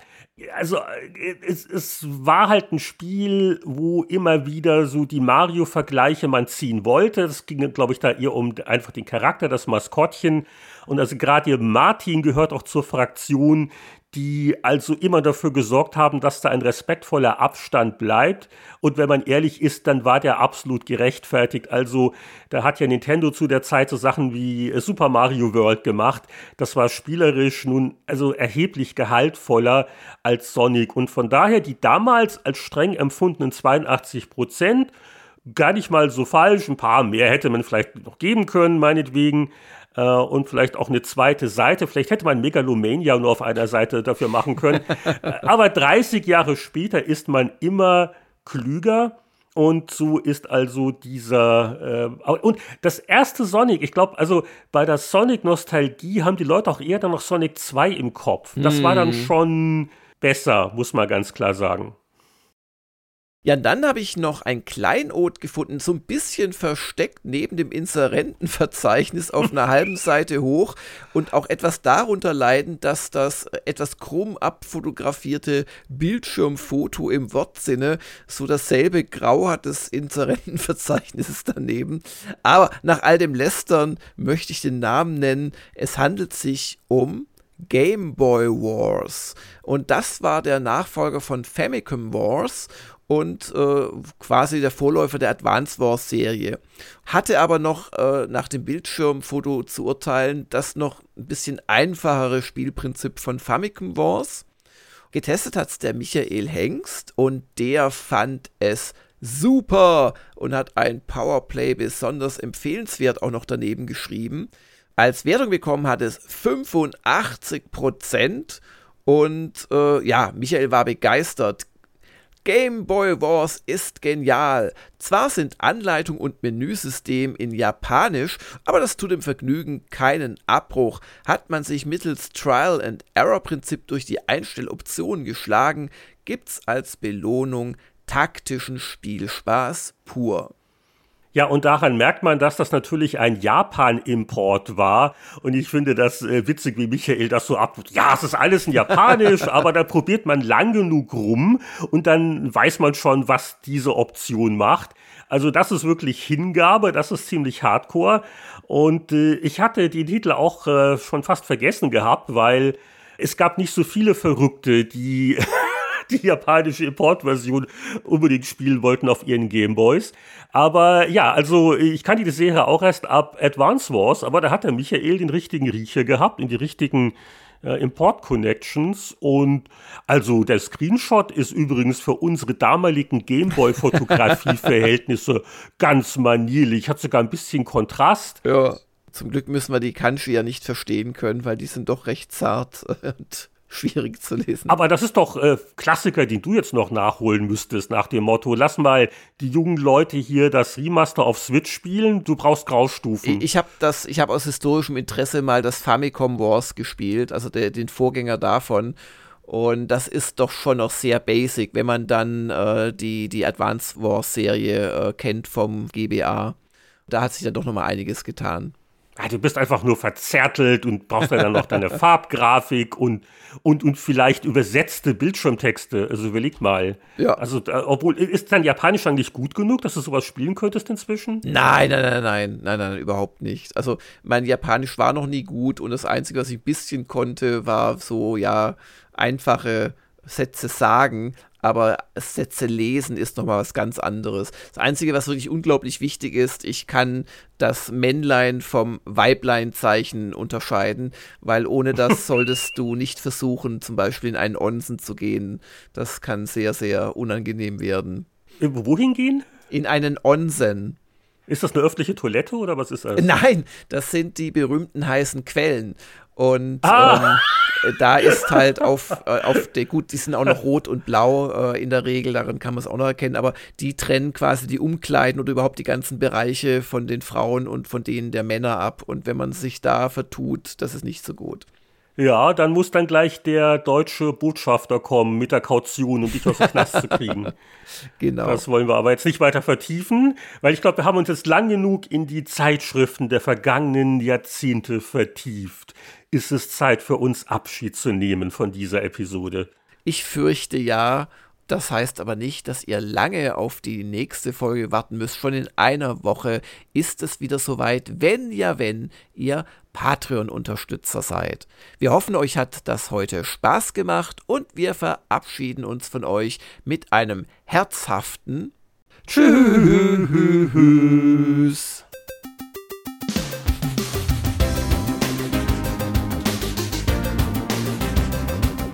Also äh, es, es war halt ein Spiel, wo immer wieder so die Mario-Vergleiche man ziehen wollte. Es ging, glaube ich, da eher um einfach den Charakter, das Maskottchen. Und also gerade Martin gehört auch zur Fraktion, die also immer dafür gesorgt haben, dass da ein respektvoller Abstand bleibt. Und wenn man ehrlich ist, dann war der absolut gerechtfertigt. Also da hat ja Nintendo zu der Zeit so Sachen wie Super Mario World gemacht. Das war spielerisch nun also erheblich gehaltvoller als Sonic. Und von daher die damals als streng empfundenen 82 Prozent gar nicht mal so falsch. Ein paar mehr hätte man vielleicht noch geben können, meinetwegen äh, und vielleicht auch eine zweite Seite. Vielleicht hätte man Megalomania nur auf einer Seite dafür machen können. Äh, aber 30 Jahre später ist man immer klüger. Und so ist also dieser äh, und das erste Sonic, ich glaube, also bei der Sonic-Nostalgie haben die Leute auch eher dann noch Sonic 2 im Kopf. Das mm. war dann hm. schon besser, muss man ganz klar sagen. Ja, dann habe ich noch ein Kleinod gefunden, so ein bisschen versteckt neben dem Inserentenverzeichnis auf einer halben Seite hoch und auch etwas darunter leiden, dass das etwas krumm abfotografierte Bildschirmfoto im Wortsinne so dasselbe Grau hat des Inserentenverzeichnisses daneben. Aber nach all dem Lästern möchte ich den Namen nennen. Es handelt sich um Game Boy Wars. Und das war der Nachfolger von Famicom Wars und äh, quasi der Vorläufer der Advance Wars Serie. Hatte aber noch äh, nach dem Bildschirmfoto zu urteilen das noch ein bisschen einfachere Spielprinzip von Famicom Wars. Getestet hat es der Michael Hengst und der fand es super und hat ein Powerplay besonders empfehlenswert auch noch daneben geschrieben. Als Wertung bekommen hat es 85 Prozent und äh, ja, Michael war begeistert. Game Boy Wars ist genial. Zwar sind Anleitung und Menüsystem in Japanisch, aber das tut dem Vergnügen keinen Abbruch. Hat man sich mittels Trial and Error Prinzip durch die Einstelloptionen geschlagen, gibt's als Belohnung taktischen Spielspaß pur. Ja, und daran merkt man, dass das natürlich ein Japan-Import war. Und ich finde das äh, witzig, wie Michael das so ab. Ja, es ist alles in Japanisch, aber da probiert man lang genug rum und dann weiß man schon, was diese Option macht. Also das ist wirklich Hingabe, das ist ziemlich hardcore. Und äh, ich hatte die Titel auch äh, schon fast vergessen gehabt, weil es gab nicht so viele Verrückte, die die japanische Importversion unbedingt spielen wollten auf ihren Gameboys. Aber ja, also ich kannte die Serie auch erst ab Advance Wars, aber da hat der Michael den richtigen Riecher gehabt, in die richtigen äh, Import-Connections. Und also der Screenshot ist übrigens für unsere damaligen Gameboy-Fotografie-Verhältnisse ganz manierlich. Hat sogar ein bisschen Kontrast. Ja. Zum Glück müssen wir die Kanji ja nicht verstehen können, weil die sind doch recht zart und schwierig zu lesen. Aber das ist doch äh, Klassiker, den du jetzt noch nachholen müsstest, nach dem Motto, lass mal die jungen Leute hier das Remaster auf Switch spielen, du brauchst Graustufen. Ich, ich habe das, ich habe aus historischem Interesse mal das Famicom Wars gespielt, also der, den Vorgänger davon. Und das ist doch schon noch sehr basic, wenn man dann äh, die, die Advance Wars Serie äh, kennt vom GBA. Da hat sich dann doch noch mal einiges getan ja, du bist einfach nur verzärtelt und brauchst dann noch deine Farbgrafik und, und, und vielleicht übersetzte Bildschirmtexte. Also überleg mal. Ja. Also, obwohl, ist dein Japanisch eigentlich gut genug, dass du sowas spielen könntest inzwischen? Nein, nein, nein, nein, nein, nein, überhaupt nicht. Also, mein Japanisch war noch nie gut und das Einzige, was ich ein bisschen konnte, war so, ja, einfache Sätze sagen, aber Sätze lesen ist nochmal was ganz anderes. Das Einzige, was wirklich unglaublich wichtig ist, ich kann das Männlein vom Weibleinzeichen unterscheiden, weil ohne das solltest du nicht versuchen, zum Beispiel in einen Onsen zu gehen. Das kann sehr, sehr unangenehm werden. Wohin gehen? In einen Onsen. Ist das eine öffentliche Toilette oder was ist das? Nein, das sind die berühmten heißen Quellen. Und ah. ähm, da ist halt auf, äh, auf der, gut, die sind auch noch rot und blau äh, in der Regel, daran kann man es auch noch erkennen, aber die trennen quasi die Umkleiden oder überhaupt die ganzen Bereiche von den Frauen und von denen der Männer ab. Und wenn man sich da vertut, das ist nicht so gut. Ja, dann muss dann gleich der deutsche Botschafter kommen mit der Kaution, um dich aus dem Knast zu kriegen. Genau. Das wollen wir aber jetzt nicht weiter vertiefen, weil ich glaube, wir haben uns jetzt lang genug in die Zeitschriften der vergangenen Jahrzehnte vertieft. Ist es Zeit für uns Abschied zu nehmen von dieser Episode? Ich fürchte ja, das heißt aber nicht, dass ihr lange auf die nächste Folge warten müsst. Schon in einer Woche ist es wieder soweit, wenn ja, wenn ihr Patreon-Unterstützer seid. Wir hoffen, euch hat das heute Spaß gemacht und wir verabschieden uns von euch mit einem herzhaften Tschüss.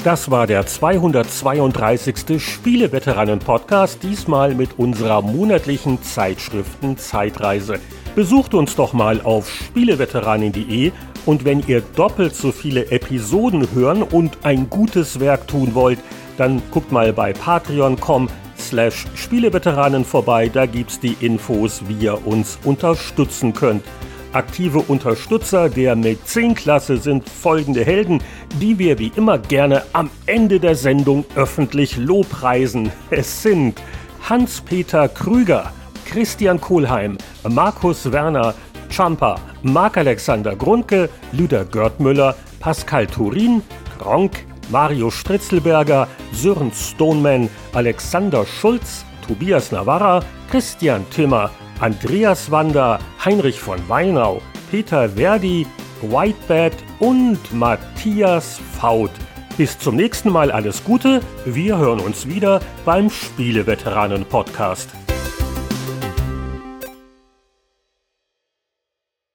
Das war der 232. Spieleveteranen-Podcast, diesmal mit unserer monatlichen Zeitschriften Zeitreise. Besucht uns doch mal auf spieleveteranen.de und wenn ihr doppelt so viele Episoden hören und ein gutes Werk tun wollt, dann guckt mal bei patreon.com slash Spieleveteranen vorbei, da gibt's die Infos, wie ihr uns unterstützen könnt. Aktive Unterstützer der Mäzen-Klasse sind folgende Helden, die wir wie immer gerne am Ende der Sendung öffentlich lobpreisen. Es sind Hans-Peter Krüger, Christian Kohlheim, Markus Werner, Champa, Marc-Alexander Grundke, Lüder Görtmüller, Pascal Turin, Gronk, Mario Stritzelberger, Sören Stoneman, Alexander Schulz, Tobias Navarra, Christian Timmer, Andreas Wander, Heinrich von Weinau, Peter Verdi, Whitebad und Matthias Faut. Bis zum nächsten Mal alles Gute. Wir hören uns wieder beim Spieleveteranen-Podcast.